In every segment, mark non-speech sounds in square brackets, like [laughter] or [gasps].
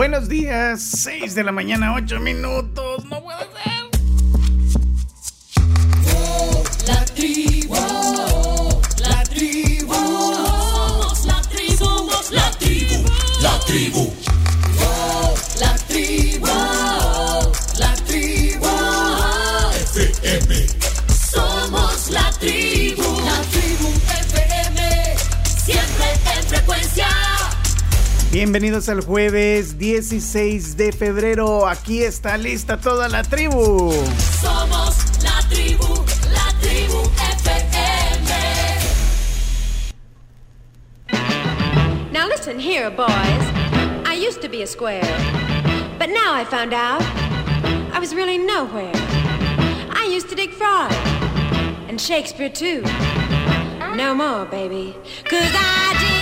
Buenos días, 6 de la mañana, 8 minutos. No puede ser. Bienvenidos al jueves 16 de febrero. Aquí está lista toda la tribu. Somos la tribu, la tribu FM. Now listen here, boys. I used to be a square, but now I found out I was really nowhere. I used to dig Freud and Shakespeare too. No more, baby, cause I dig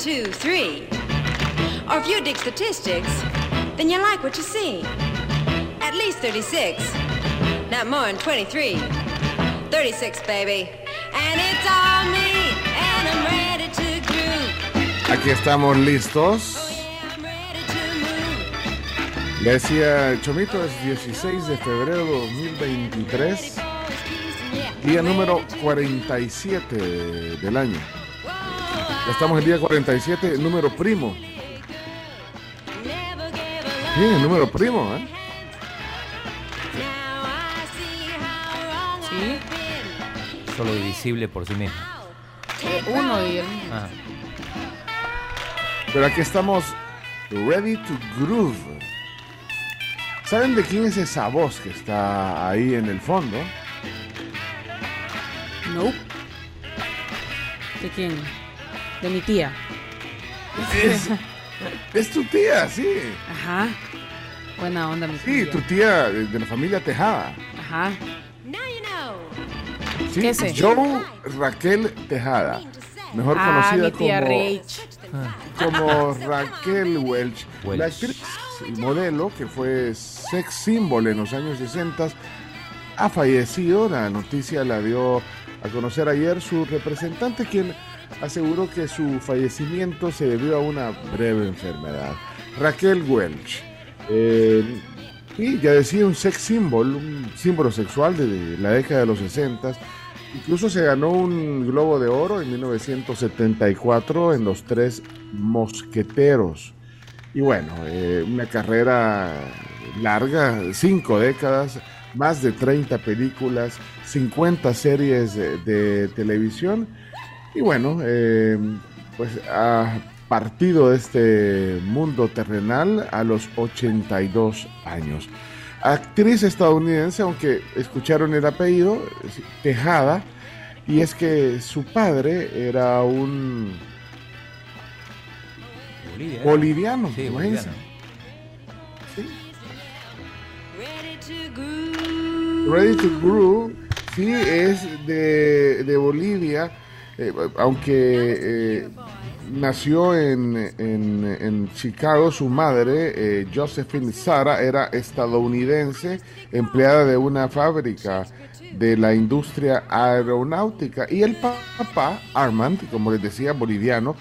two, three, or if you dig statistics, then you like what you see. At least 36, not more than 23. 36, baby. And it's all me, and I'm ready to groove. Aquí estamos listos. Oh, decía Chomito, es 16 de febrero de 2023, For his kissing, yeah, día número ready to 47 del año. Estamos en el día 47, el número primo. Sí, el número primo, ¿eh? Sí. Solo divisible por sí mismo. Uno y el Ah, Pero aquí estamos ready to groove. ¿Saben de quién es esa voz que está ahí en el fondo? Nope. ¿De quién? De mi tía. Es, es tu tía, sí. Ajá. Buena onda, mi Sí, tía. tu tía de, de la familia Tejada. Ajá. Now you know. Sí, ¿Qué sé? Joe Raquel Tejada. Mejor Ah, conocida mi tía como, Rach. como Raquel Welch, Welch. la actriz y modelo que fue sex symbol en los años 60, ha fallecido. La noticia la dio a conocer ayer su representante, quien aseguró que su fallecimiento se debió a una breve enfermedad. Raquel Welch. Eh, y ya decía un sex symbol, un símbolo sexual de la década de los 60. Incluso se ganó un Globo de Oro en 1974 en Los Tres Mosqueteros. Y bueno, eh, una carrera larga, cinco décadas, más de 30 películas, 50 series de, de televisión. Y bueno, eh, pues ha partido de este mundo terrenal a los 82 años. Actriz estadounidense, aunque escucharon el apellido, Tejada, y es que su padre era un Bolivia. boliviano. Sí, boliviano. Groove. Ready to Groove, sí, es de, de Bolivia, eh, aunque eh, nació en, Chicago, su madre, eh, Josephine Sara, era estadounidense, empleada de una fábrica de la industria aeronáutica, y el pa- papá, Armand, como les decía, boliviano,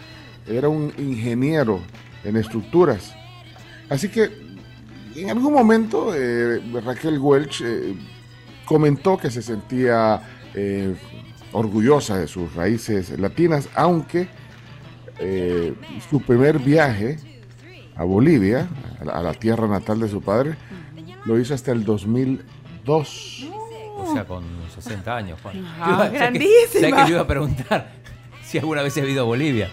era un ingeniero en estructuras. Así que en algún momento Raquel Welch comentó que se sentía orgullosa de sus raíces latinas, aunque eh, su primer viaje a Bolivia, a la, a la tierra natal de su padre, lo hizo hasta el 2002. O sea, con 60 años, Juan. Ajá, Yo iba- ¿sabes que-. ¿Sabes que yo iba a preguntar [laughs] si alguna vez he ido a Bolivia?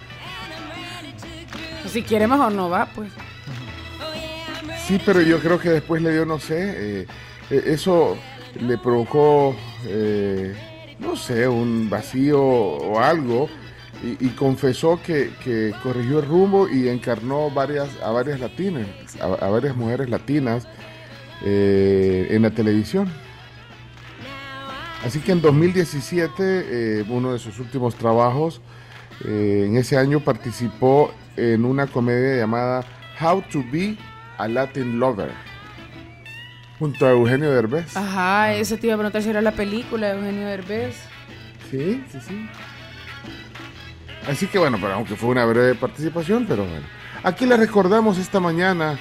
Si quiere mejor no va, pues. Sí, pero yo creo que después le dio, no sé, eh, eh, eso le provocó, eh, no sé, un vacío o algo, y, confesó que, que corrigió el rumbo y encarnó varias, a varias latinas, a, a varias mujeres latinas eh, en la televisión. Así que en 2017, eh, uno de sus últimos trabajos Eh, en ese año participó en una comedia llamada How to Be a Latin Lover junto a Eugenio Derbez. Ajá, ese te iba a preguntar si era la película de Eugenio Derbez. Sí, sí, sí. Así que bueno, pero aunque fue una breve participación, pero bueno. Aquí le recordamos esta mañana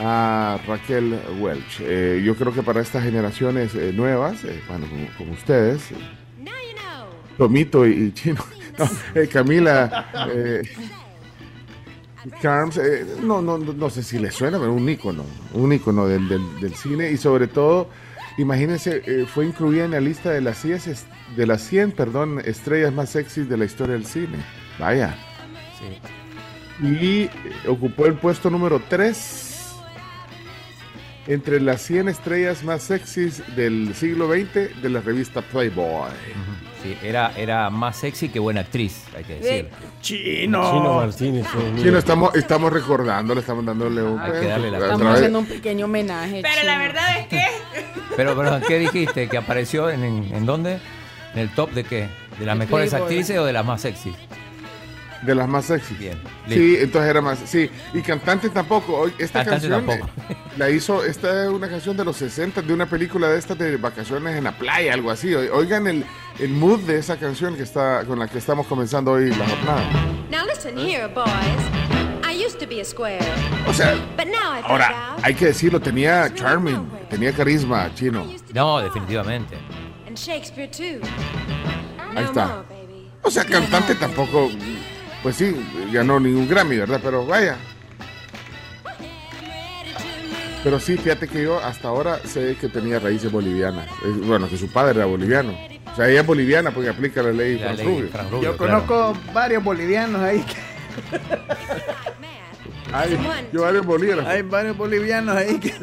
a Raquel Welch. Eh, yo creo que para estas generaciones eh, nuevas, eh, bueno, como, como ustedes, eh, Now you know. Tomito y, y Chino, [laughs] no, eh, Camila, [laughs] eh, Carms, eh, no, no, no no sé si les suena, pero un ícono, un ícono del, del- del cine y sobre todo, imagínense, eh, fue incluida en la lista de las 100, es- de las 100 perdón, estrellas más sexys de la historia del cine. Vaya. Sí. Y ocupó el puesto número 3 entre las 100 estrellas más sexys del siglo XX de la revista Playboy. Sí, era, era más sexy que buena actriz, hay que decir. Chino. Chino Martínez. eh, Sí, no estamos, estamos recordando, le estamos dándole un Hay que darle la- Estamos haciendo un pequeño homenaje. Pero la chino. verdad es que [laughs] Pero, pero, ¿qué dijiste? ¿Que apareció en, en, en dónde? ¿En el top de qué? ¿De las De mejores Playboy. actrices o de las más sexy? De las más sexy. Bien, Sí, entonces era más. Sí, y cantante tampoco. Esta Cantante canción tampoco. [laughs] la hizo, esta es una canción de los 60 de una película de estas de vacaciones en la playa, algo así. Oigan el, el mood de esa canción que está con la que estamos comenzando hoy la jornada. Now listen here, boys. I used to be a square, O sea, but now I ahora hay que decirlo, tenía charming, tenía carisma, chino. No, definitivamente. And Shakespeare too. No Ahí está. more, baby. O sea, cantante tampoco, pues sí, ganó ningún Grammy, ¿verdad? Pero vaya. Pero sí, fíjate que yo hasta ahora sé que tenía raíces bolivianas. Bueno, que su padre era boliviano. O sea, ella es boliviana porque aplica la ley La ley Rubio. Yo claro. conozco varios bolivianos ahí. que- Ay, yo varios bolígrafos. Hay varios bolivianos ahí que.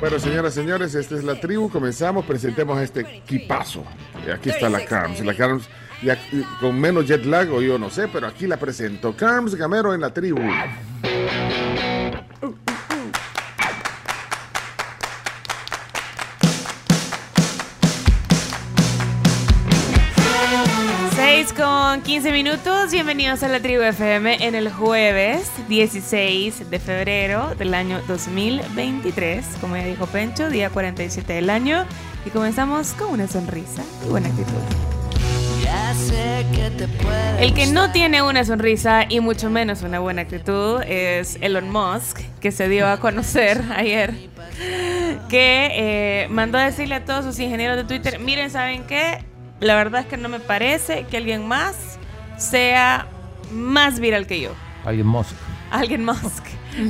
Bueno, señoras y señores, esta es la tribu. Comenzamos, presentemos a este equipazo. Y aquí está la Carms. La Carms, eh, con menos jet lag, o yo no sé, pero aquí la presento. Carms Gamero en la tribu. Con 15 minutos, bienvenidos a la tribu FM en el jueves 16 de febrero del año 2023, como ya dijo Pencho, día 47 del año, y comenzamos con una sonrisa y buena actitud. El que no tiene una sonrisa y mucho menos una buena actitud es Elon Musk, que se dio a conocer [laughs] ayer, que eh, mandó a decirle a todos sus ingenieros de Twitter, miren, ¿saben qué? La verdad es que no me parece que alguien más sea más viral que yo. Alguien Musk. Alguien Musk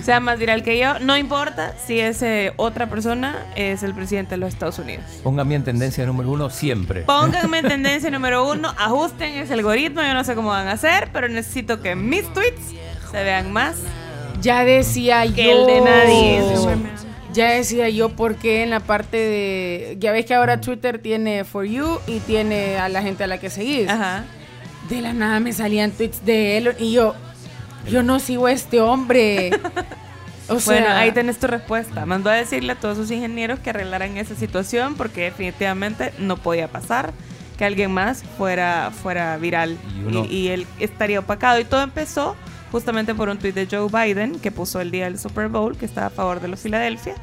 sea más viral que yo. No importa si ese otra persona es el presidente de los Estados Unidos. Póngame en tendencia número uno siempre. Pónganme en [laughs] tendencia número uno, ajusten ese algoritmo, yo no sé cómo van a hacer, pero necesito que mis tweets se vean más Ya decía yo. el de nadie. Ya decía yo porque en la parte de. Ya ves que ahora Twitter tiene For You y tiene a la gente a la que seguís. Ajá. De la nada me salían tweets de él y yo. Yo no sigo a este hombre. O sea, Bueno, ahí tenés tu respuesta. Mandó a decirle a todos sus ingenieros que arreglaran esa situación porque definitivamente no podía pasar que alguien más fuera, fuera viral Y uno- y, y él estaría opacado. Y todo empezó justamente por un tweet de Joe Biden que puso el día del Super Bowl, que estaba a favor de los Philadelphia.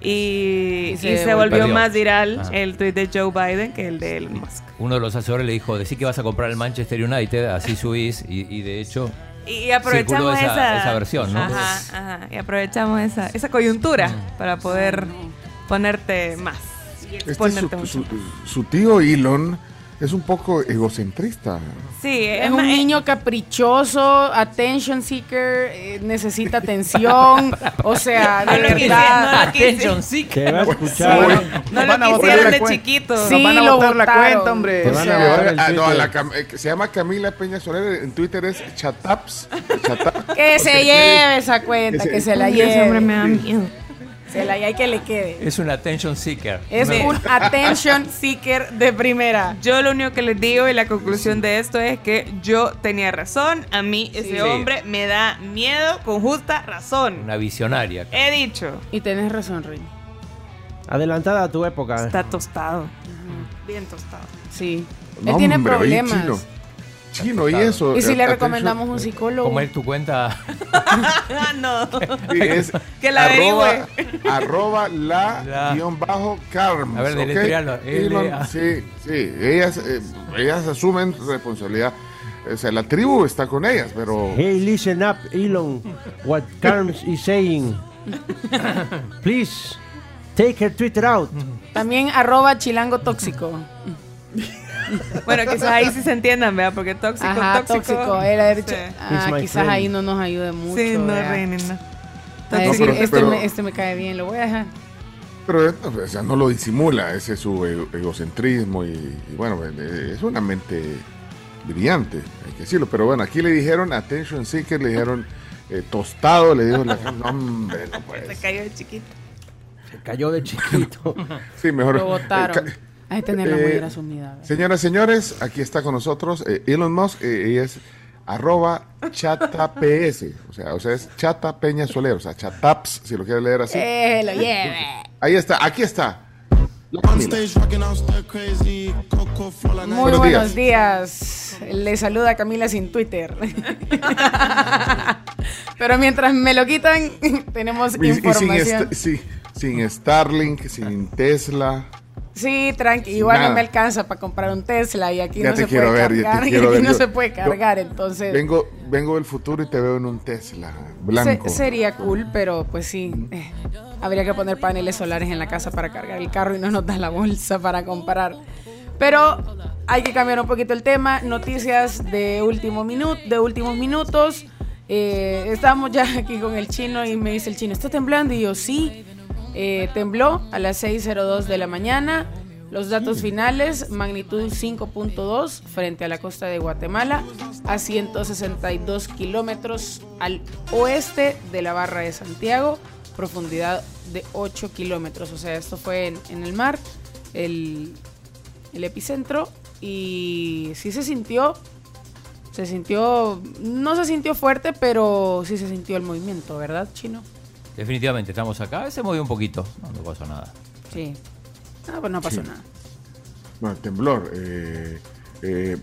Y, Y y se se, volvió perdió. más viral Ajá. el tweet de Joe Biden que el de Elon Musk. Uno de los asesores le dijo, decí que vas a comprar el Manchester United, así subís, y, y de hecho, Y aprovechamos esa- esa, esa versión, ¿no? Ajá, ajá. Y aprovechamos esa, esa coyuntura para poder ponerte más. y Este su, su- su tío Elon es un poco egocentrista. Sí, Es un eh, niño caprichoso, attention seeker, eh, necesita atención. o sea, No de lo quise- verdad. no lo quise. Attention, sí. Te va a escuchar. Bueno, No a lo quisieron de chiquito. Nos Sí, van a lo botar la cuenta, hombre. Te O van a sea, llevar el Ah, no, la eh, se llama Camila Peña Soler, en Twitter es Chataps. Chataps. Que se lleve esa cuenta, que se la Ay, ese hombre me lleve. da miedo. Se la lleve y que le quede. Es un attention seeker. Es un attention seeker de primera. Yo lo único que les digo y la conclusión de esto es que yo tenía razón. A mí ese Sí. hombre me da miedo con justa razón. Una visionaria. He dicho. Y tenés razón, Rey. Adelantada a tu época. Está tostado. Bien tostado. Sí. Él tiene hombre, problemas. Chino, y eso. Y si le atención, recomendamos un psicólogo. ¿Cómo es tu cuenta? [laughs] No. es [laughs] Que la arroba, arroba la, La. guion bajo Carms. A ver, ¿ok? deletréalo, Elon, L-A. sí, sí, ellas, eh, ellas asumen responsabilidad. O sea, la tribu está con ellas, pero Hey, listen up, Elon. What Carms is saying. Please, take her Twitter out. También arroba chilango tóxico. Bueno, [laughs] quizás ahí sí se entiendan, ¿verdad? Porque tóxico, Ajá, tóxico. tóxico. Él ha dicho, Sí. ah, quizás friend. ahí no nos ayude mucho. Sí, no. Reini, no. A decir, pero- este, pero- me, este me cae bien, lo voy a dejar. Pero eh, o sea, no lo disimula, ese es su ego- egocentrismo y, y bueno, eh, es una mente brillante, hay que decirlo. Pero bueno, aquí le dijeron attention seeker, le dijeron eh, tostado, le dijo la no, hombre, no puede Se cayó de chiquito. Se cayó de chiquito. Sí, mejor. Lo votaron. eh, Hay que tenerla muy eh, bien asumida. ¿verdad? Señoras y señores, aquí está con nosotros eh, Elon Musk, eh, ella es arroba chataps, o sea, o sea, es chata peña soler, o sea, chataps, si lo quiere leer así. Eh, lo lleve. Ahí está, aquí está. Muy Buenos buenos días. Le saluda Camila sin Twitter. [laughs] Pero mientras me lo quitan, [laughs] tenemos Y- y sin, información. est- sí, sin Starlink, sin Tesla. Sí, tranqui, igual Nada. no me alcanza para comprar un Tesla y aquí Ya no se puede ver, ya cargar. [laughs] Y quiero aquí ver. no se puede yo cargar, entonces Vengo, vengo del futuro y te veo en un Tesla se- blanco. sería cool, pero pues sí, eh, habría que poner paneles solares en la casa para cargar el carro y no nos da la bolsa para comprar. Pero hay que cambiar un poquito el tema. Noticias de último minuto, de últimos minutos. Eh, estábamos ya [laughs] aquí con el chino y me dice el chino, ¿está temblando? Y yo, sí. Eh, tembló a las 6.02 de la mañana. Los datos finales, magnitud 5.2 frente a la costa de Guatemala, a 162 kilómetros al oeste de la barra de Santiago, profundidad de 8 kilómetros. O sea, esto fue en, en el mar, el, el epicentro, y sí se sintió, se sintió, no se sintió fuerte, pero sí se sintió el movimiento, ¿verdad, Chino? Definitivamente, estamos acá. Se movió un poquito. No, no pasó nada. Sí. Ah, pues no pasó Sí. nada. Bueno, temblor. eh, eh,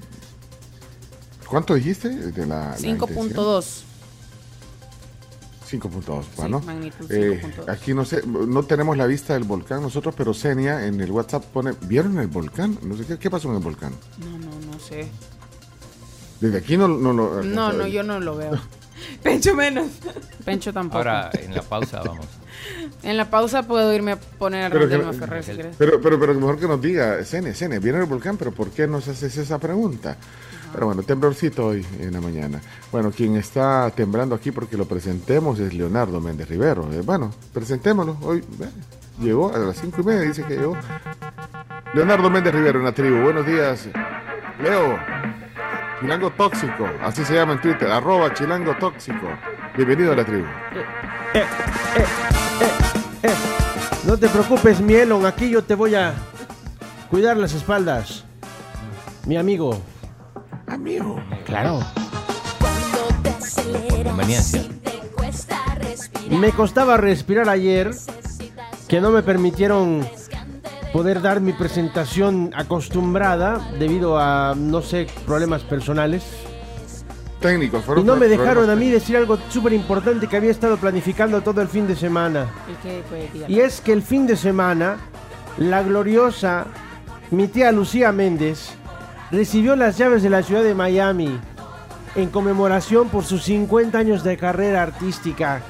¿Cuánto dijiste? De la, la intensidad? 5.2. 5.2, Sí, bueno. magnitud Eh, 5.2. aquí no sé, no tenemos la vista del volcán nosotros, pero Senia en el WhatsApp pone, ¿vieron el volcán? No sé qué, ¿qué pasó en el volcán. No, no, no sé. Desde aquí no, no lo... No, no, yo no lo veo. [laughs] [laughs] Pencho menos. Pencho tampoco. Ahora, en la pausa, vamos. [laughs] En la pausa puedo irme a poner a Pero que- Ferrer si quieres. Pero, pero, pero mejor que nos diga, Senia, Senia, ¿vieron el volcán? Pero ¿por qué nos haces esa pregunta? Pero bueno, temblorcito hoy en la mañana. Bueno, quien está temblando aquí porque lo presentemos es Leonardo Méndez Rivero. Eh, bueno, presentémoslo. Hoy eh, llegó a las cinco y media, dice que llegó. Leonardo Méndez Rivero en la tribu. Buenos días. Leo, Chilango Tóxico, así se llama en Twitter, arroba Chilango Tóxico. Bienvenido a la tribu. No te preocupes, mi Elon. Aquí yo te voy a cuidar las espaldas. Mi amigo. Amigo. Claro. Conveniencia. Me costaba respirar ayer que no me permitieron poder dar mi presentación acostumbrada debido a, no sé, problemas personales. Técnicos, Y fueron no me dejaron a mí decir algo súper importante que había estado planificando todo el fin de semana. ¿Y qué fue? Dígalo. Y es que el fin de semana, la gloriosa, mi tía Lucía Méndez, recibió las llaves de la ciudad de Miami en conmemoración por sus 50 años de carrera artística.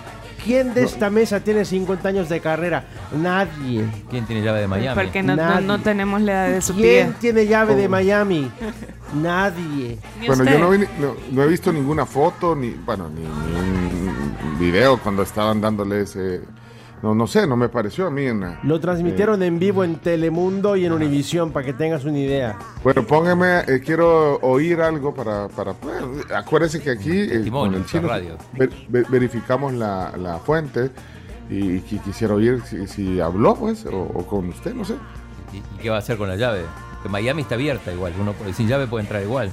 ¿Quién de esta mesa tiene 50 años de carrera? Nadie. ¿Quién tiene llave de Miami? Porque no, no, Nadie. no tenemos la edad de su ¿Quién tiene llave de Oh. Miami? [laughs] Nadie. Bueno, yo no, vi ni- no, no he visto ninguna foto, ni bueno, ni, ni un video cuando estaban dándole ese... No, no sé, no me pareció a mí en la... Lo transmitieron en vivo en Telemundo y en Univisión para que tengas una idea. Bueno, póngame, eh, quiero oír algo para... para bueno, acuérdense que aquí eh, con el chino radio. ver- ver- verificamos la, la fuente y, qui- quisiera oír si, si habló, pues, o, o con usted, no sé. ¿Y, y qué va a hacer con la llave? Que Miami está abierta igual. Uno puede- sin llave puede entrar igual.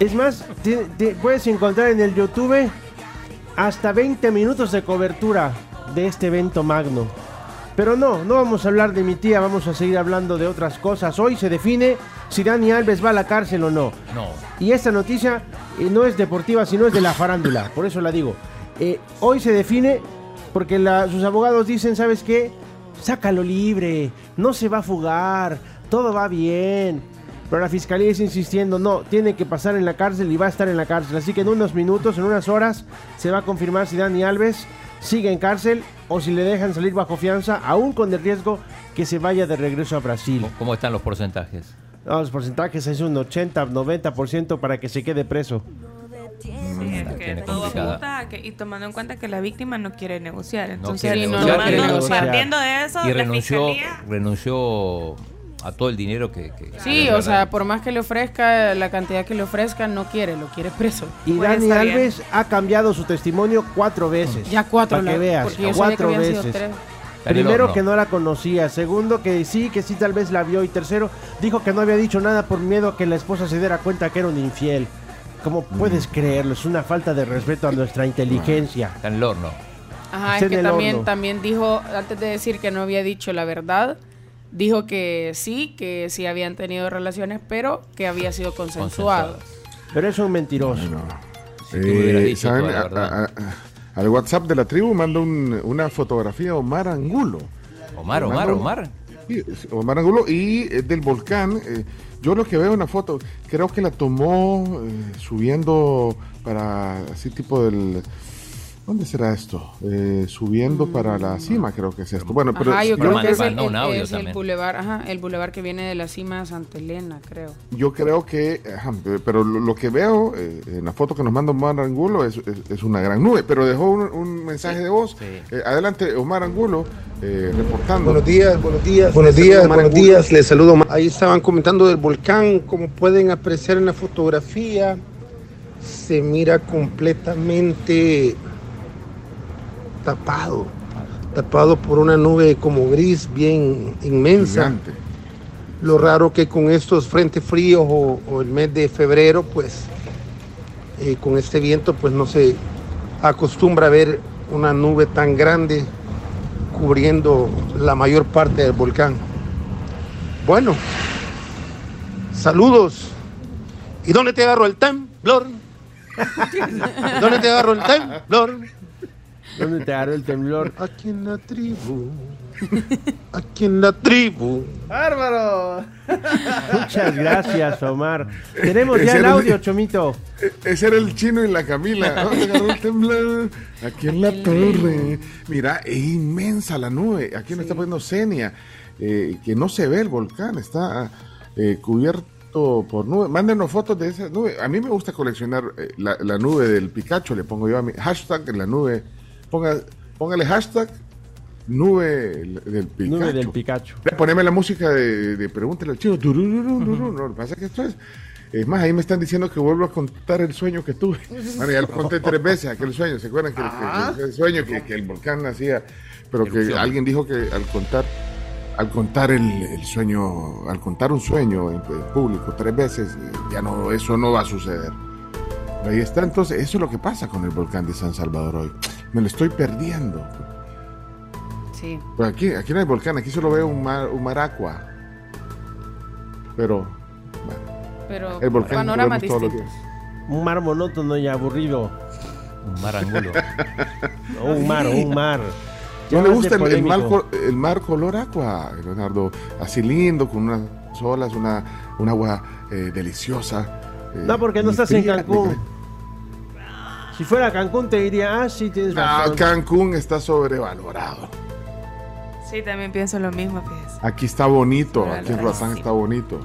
Es más, te- te puedes encontrar en el YouTube hasta 20 minutos de cobertura de este evento magno. Pero no, no vamos a hablar de mi tía, vamos a seguir hablando de otras cosas. Hoy se define si Dani Alves va a la cárcel o no. No. Y esta noticia eh, no es deportiva, sino es de la farándula, por eso la digo. Eh, hoy se define porque la- sus abogados dicen, ¿sabes qué? Sácalo libre, no se va a fugar, todo va bien. Pero la fiscalía está insistiendo, no, tiene que pasar en la cárcel y va a estar en la cárcel. Así que en unos minutos, en unas horas, se va a confirmar si Dani Alves sigue en cárcel o si le dejan salir bajo fianza, aún con el riesgo que se vaya de regreso a Brasil. ¿Cómo están los porcentajes? No, los porcentajes es un 80, 90% para que se quede preso. Sí, es que tiene todo complicada. apunta a que- y tomando en cuenta que la víctima no quiere negociar. Entonces, quiere quiere negociar. partiendo de eso, Y la renunció, fiscalía renunció a todo el dinero que... que- Sí, o sea, por más que le ofrezca la cantidad que le ofrezca, no quiere, lo quiere preso. Y Pues Dani bien. Alves ha cambiado su testimonio cuatro veces. Ya cuatro, Para que la- veas, porque yo sabía que cuatro habían sido veces. Primero que no la conocía, segundo que sí, que sí tal vez la vio y tercero dijo que no había dicho nada por miedo a que la esposa se diera cuenta que era un infiel. ¿Cómo puedes creerlo? Es una falta de respeto a nuestra inteligencia. Está en el horno. Ajá, Está es que también, horno. también dijo, antes de decir que no había dicho la verdad, dijo que sí, que sí habían tenido relaciones, pero que había sido consensuado. Pero es un mentiroso. Si me hubieras Eh, dicho ¿saben? A- a- a- al WhatsApp de la tribu manda un- una fotografía de Omar Angulo. Omar, Omar, Omar. Es Omar Angulo y es del volcán. eh, yo lo que veo en la foto, creo que la tomó eh, subiendo para así tipo del... ¿Dónde será esto? Eh, subiendo para la cima, creo que es esto. Bueno, pero Ajá, yo creo que es el, un el- es el bulevar, ajá, el bulevar que viene de la cima de Santa Elena, creo. yo creo que, ajá, pero lo, lo que veo eh, en la foto que nos manda Omar Angulo es, es- es una gran nube, pero dejó un, un mensaje de voz. Sí. Eh, adelante, Omar Angulo, eh, reportando. Buenos días, buenos días. Buenos Les días, buenos días, les saludo. Ahí estaban comentando del volcán, como pueden apreciar en la fotografía, se mira completamente tapado, tapado por una nube como gris bien inmensa. Gigante. Lo raro que con estos frentes fríos o, o el mes de febrero, pues eh, con este viento, pues no se acostumbra a ver una nube tan grande cubriendo la mayor parte del volcán. Bueno, saludos. ¿Y dónde te agarro el temblor? [laughs] ¿Dónde te agarro el temblor? ¿Dónde te agarró el temblor? Aquí en la tribu. Aquí en la tribu. ¡Bárbaro! Muchas gracias, Omar. Tenemos ya el audio, Chomito. Ese era el chino y la Camila. ¿Dónde agarró el temblor? Aquí en la torre. Mira, es inmensa la nube. Aquí nos está poniendo Senia. eh, que no se ve el volcán. Está eh, cubierto por nube. Mándenos fotos de esa nube. A mí me gusta coleccionar eh, la, la nube del Pikachu. Le pongo yo a mi hashtag en la nube. Ponga, póngale hashtag nube del Pikachu. Nube del Pikachu. Poneme la música de, de Pregúntale al. No, lo que pasa es que esto es. Es más, ahí me están diciendo que vuelvo a contar el sueño que tuve. [laughs] Bueno, ya lo conté tres veces, aquel sueño. ¿Se acuerdan que, que- que- el sueño que, que el volcán hacía? Pero que Erupción. alguien dijo que al contar al contar el, el sueño, al contar un sueño en, en público tres veces, ya no, eso no va a suceder. Ahí está, entonces, eso es lo que pasa con el volcán de San Salvador hoy. Me lo estoy perdiendo. Sí. Pues aquí, aquí no hay volcán, aquí solo veo un mar, un mar agua. Pero, bueno, Pero el volcán lo panoramas vemos todos los distintos. días. Un mar monótono y aburrido. Un mar angulo. No, un mar, un mar. ¿No le gusta el, el mar, el color agua, Leonardo? Así lindo, con unas olas, una, un agua eh, deliciosa. eh, No, porque no y estás en Cancún. Si fuera Cancún te diría, ah, sí, tienes Ah, razón. Cancún está sobrevalorado. Sí, también pienso lo mismo, fíjese. Aquí está bonito, aquí en. Roatán está bonito.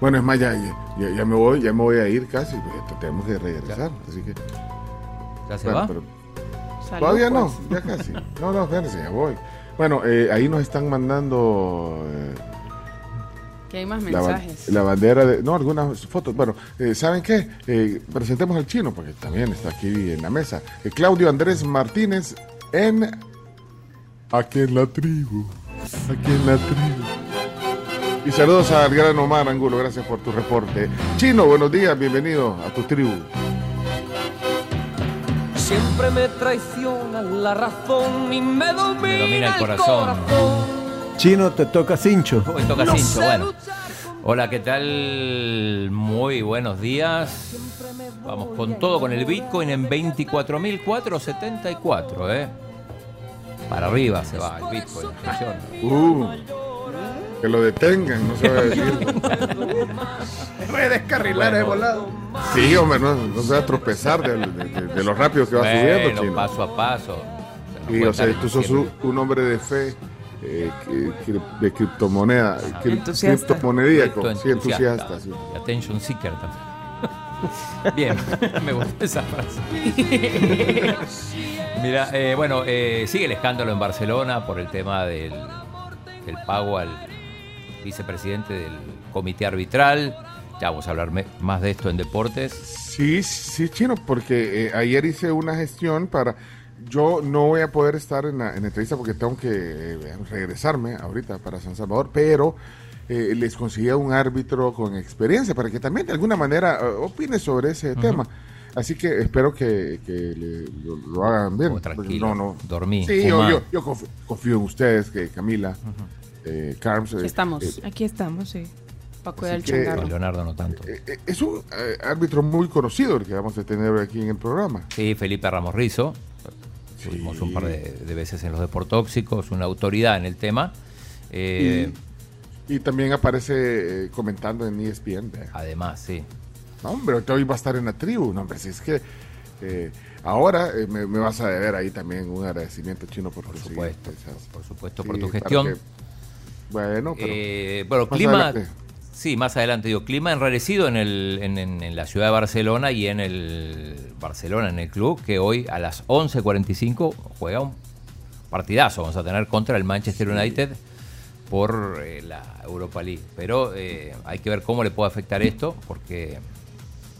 Bueno, es más, ya, ya, ya me voy, ya me voy a ir casi, porque tenemos que regresar, así que... ¿Ya se bueno, va? pero Salud, todavía no, pues. ya casi. No, no, espérense, ya voy. Bueno, eh, ahí nos están mandando eh, Que hay más la, ba- mensajes. la bandera de... No, algunas fotos. Bueno, eh, ¿saben qué? Eh, presentemos al chino, porque también está aquí en la mesa. Eh, Claudio Andrés Martínez en... Aquí en la tribu. Aquí en la tribu. Y saludos al gran Omar Angulo, gracias por tu reporte. Chino, buenos días, bienvenido a tu tribu. Siempre me traiciona la razón y me domina, Me domina el corazón. Chino, te toca cincho. Hoy toca No cincho, sé bueno. Hola, ¿qué tal? Muy buenos días. Vamos con todo con el Bitcoin en 24.474, ¿eh? Para arriba se va el Bitcoin, atención. Uh, que lo detengan, no se va a decir. Voy a descarrilar de volado. Sí, hombre, no, no se va a tropezar de, de- de- de lo rápido que va subiendo, Bueno, chino. paso a paso. Y, o sea, tú sos un hombre de fe, eh, de criptomoneda, cri- Entusiasta. sí, entusiasta. sí. Y attention seeker también. [laughs] Bien, me gusta esa frase. [laughs] Mira, eh, bueno, eh, sigue el escándalo en Barcelona por el tema del, del pago al vicepresidente del comité arbitral. Ya vamos a hablar más de esto en deportes. Sí, sí, chino, porque eh, ayer hice una gestión para. Yo no voy a poder estar en la, en la entrevista porque tengo que eh, regresarme ahorita para San Salvador, pero eh, les conseguí a un árbitro con experiencia para que también de alguna manera eh, opine sobre ese tema. Así que espero que, que le- lo, lo hagan bien. Oh, tranquilo, No, no. dormí, Sí, yo, yo, yo confío, confío en ustedes, que Camila, eh, Carms. eh, Aquí estamos. eh, Aquí estamos, sí. Para cuidar el Así que- changarro. Leonardo no tanto. eh, eh, es un eh, árbitro muy conocido el que vamos a tener aquí en el programa. Sí, Felipe Ramos Rizo. Tuvimos un par de, de veces en los deportóxicos, una autoridad en el tema. Eh, Y también aparece eh, comentando en ESPN. Además, sí. No, hombre, hoy va a estar en la tribu. No, hombre, si es que eh, ahora eh, me, me vas a deber ahí también un agradecimiento chino por, Por supuesto, por supuesto, sí, por tu gestión. que- bueno, pero Eh, bueno, más clima. adelante. Sí, más adelante digo, clima enrarecido en, el, en, en- en la ciudad de Barcelona y en el Barcelona, en el club, que hoy a las 11.45 juega un partidazo. Vamos a tener contra el Manchester United por eh, la Europa League. Pero eh, hay que ver cómo le puede afectar esto, porque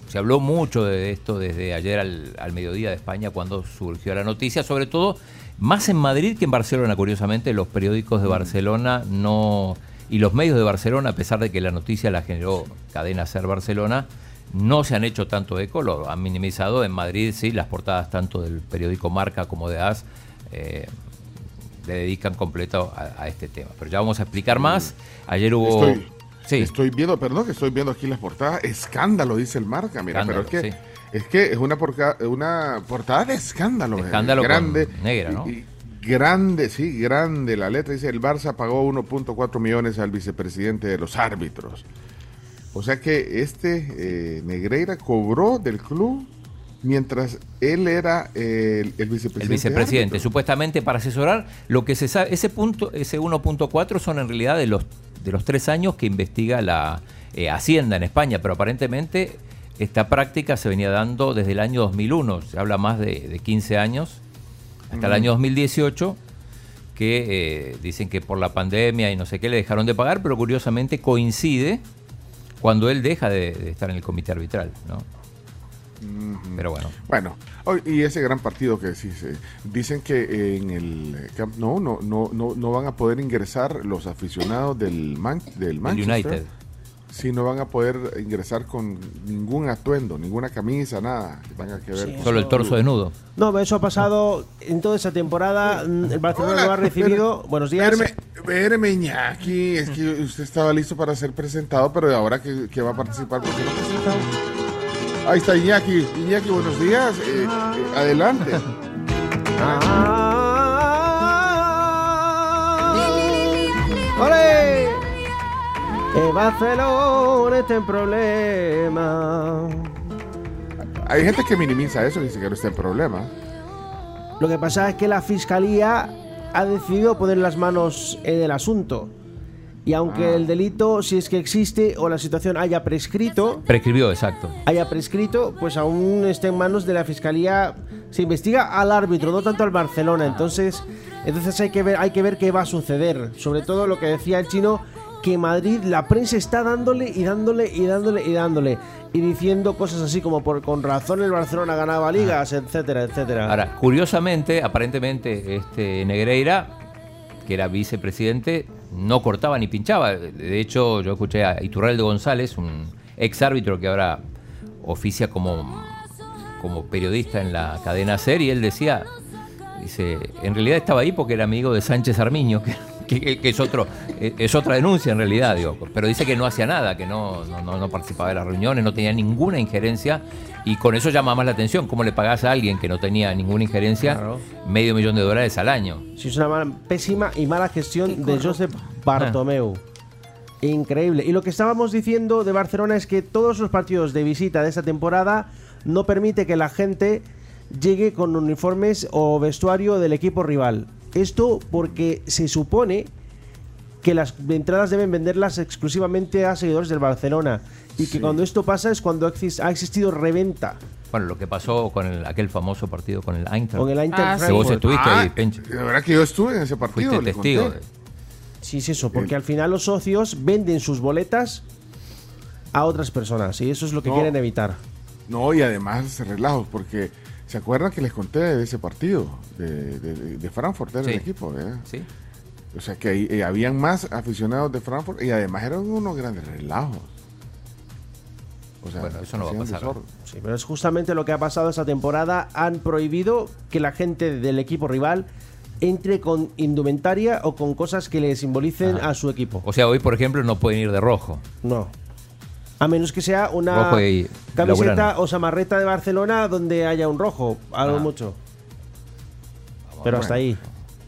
se habló mucho de esto desde ayer al, al mediodía de España cuando surgió la noticia, sobre todo más en Madrid que en Barcelona, curiosamente, los periódicos de Barcelona no y los medios de Barcelona, a pesar de que la noticia la generó Cadena Ser Barcelona, no se han hecho tanto eco, lo han minimizado. En Madrid sí, las portadas tanto del periódico Marca como de AS eh, le dedican completo a, a este tema. Pero ya vamos a explicar más. Ayer hubo... Estoy, sí. estoy viendo, perdón, que estoy viendo aquí las portadas. Escándalo, dice el marca. Mira, Escándalo, pero es que, sí. es que es una, porca- una portada de escándalo. eh, Escándalo con grande. negra, ¿no? y- y grande, sí, grande. La letra dice: el Barça pagó 1.4 millones al vicepresidente de los árbitros. O sea que este eh, Negreira cobró del club mientras él era eh, el, el vicepresidente. El vicepresidente, supuestamente para asesorar lo que se sabe, ese punto, ese 1.4 son en realidad de los de los tres años que investiga la eh, Hacienda en España, pero aparentemente esta práctica se venía dando desde el año 2001, se habla más de, de 15 años, hasta el año 2018, que eh, dicen que por la pandemia y no sé qué le dejaron de pagar, pero curiosamente coincide cuando él deja de, de estar en el comité arbitral, ¿no? Pero bueno, Bueno, y ese gran partido que sí, se- dicen que en el Camp no, no, no, no van a poder ingresar los aficionados del, Man- del Manchester. United. Sí, no van a poder ingresar con ningún atuendo, ninguna camisa, nada que tenga que ver con solo el torso desnudo. No, eso ha pasado en toda esa temporada. mm, El Barcelona Hola, lo ha recibido. [laughs] Buenos días. Espéreme, Iñaki, es que usted estaba listo para ser presentado, pero ahora que, que va a participar, ¿por qué no presentado? Ahí está Iñaki. Iñaki, buenos días. eh, eh, adelante. ¡Ole! El Barcelona está en problema. Hay gente que minimiza eso y dice que no está en problema. Lo que pasa es que la fiscalía ha decidido poner las manos en el asunto. Y aunque Ah. el delito, si es que existe o la situación haya prescrito, Prescribió, exacto. haya prescrito, pues aún está en manos de la fiscalía. Se investiga al árbitro, no tanto al Barcelona. Entonces, entonces hay que ver, hay que ver qué va a suceder. Sobre todo lo que decía el chino, que Madrid, la prensa está dándole y dándole y dándole y dándole. Y diciendo cosas así como por con razón el Barcelona ganaba ligas, etcétera, etcétera. Ahora, curiosamente, aparentemente, este Negreira, que era vicepresidente, no cortaba ni pinchaba. De hecho, yo escuché a Iturralde González, un ex árbitro que ahora oficia como, como periodista en la cadena SER y él decía, dice, en realidad estaba ahí porque era amigo de Sánchez Armiño, [laughs] que, que- que es otro, eh, es otra denuncia en realidad, digo, pero dice que no hacía nada, que no, no, no- participaba de las reuniones, no tenía ninguna injerencia y con eso llama más la atención, cómo le pagás a alguien que no tenía ninguna injerencia Claro. medio millón de dólares al año. Sí, es una mala- pésima y mala gestión de Josep Bartomeu. Increíble. Y lo que estábamos diciendo de Barcelona es que todos los partidos de visita de esta temporada no permite que la gente llegue con uniformes o vestuario del equipo rival. Esto porque se supone que las entradas deben venderlas exclusivamente a seguidores del Barcelona y que cuando esto pasa es cuando ha exis- ha existido reventa Bueno, lo que pasó con el- aquel famoso partido con el Eintracht. con el Eintracht Que vos estuviste Ah, ahí, Pencho. De verdad que yo estuve en ese partido. Fuiste testigo. conté. Sí, es eso, porque al final los socios venden sus boletas a otras personas y eso es lo que No. quieren evitar. No, y además relajos, porque ¿se acuerdan que les conté de ese partido de, de, de Frankfurt, era Sí. el equipo? ¿eh? Sí. O sea que ahí, eh, habían más aficionados de Frankfurt y además eran unos grandes relajos. O sea, Bueno, eso no va a pasar. desorden. Sí, pero es justamente lo que ha pasado esta temporada. Han prohibido que la gente del equipo rival entre con indumentaria o con cosas que le simbolicen Ajá. a su equipo. O sea, hoy, por ejemplo, no pueden ir de rojo. No. A menos que sea una camiseta blaugrana. o samarreta de Barcelona donde haya un rojo, algo Ah. mucho. Pero hasta ahí.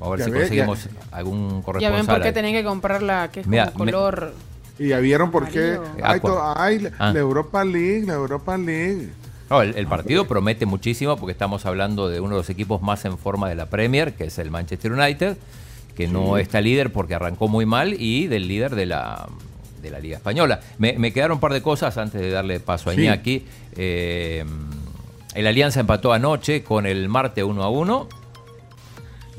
Vamos a ver Ya si ve, conseguimos algún Ya corresponsal. ven por qué tenían que comprarla, que es Mira, como me- color. Y ya vieron por qué. Amarillo. Ay, ay, la, Ah. la Europa League, la Europa League. No, el, el partido promete muchísimo porque estamos hablando de uno de los equipos más en forma de la Premier, que es el Manchester United, que no está líder porque arrancó muy mal, y del líder de la, de la Liga Española. Me, me quedaron un par de cosas antes de darle paso a Sí. Iñaki. Eh, el Alianza empató anoche con el Marte 1 a 1.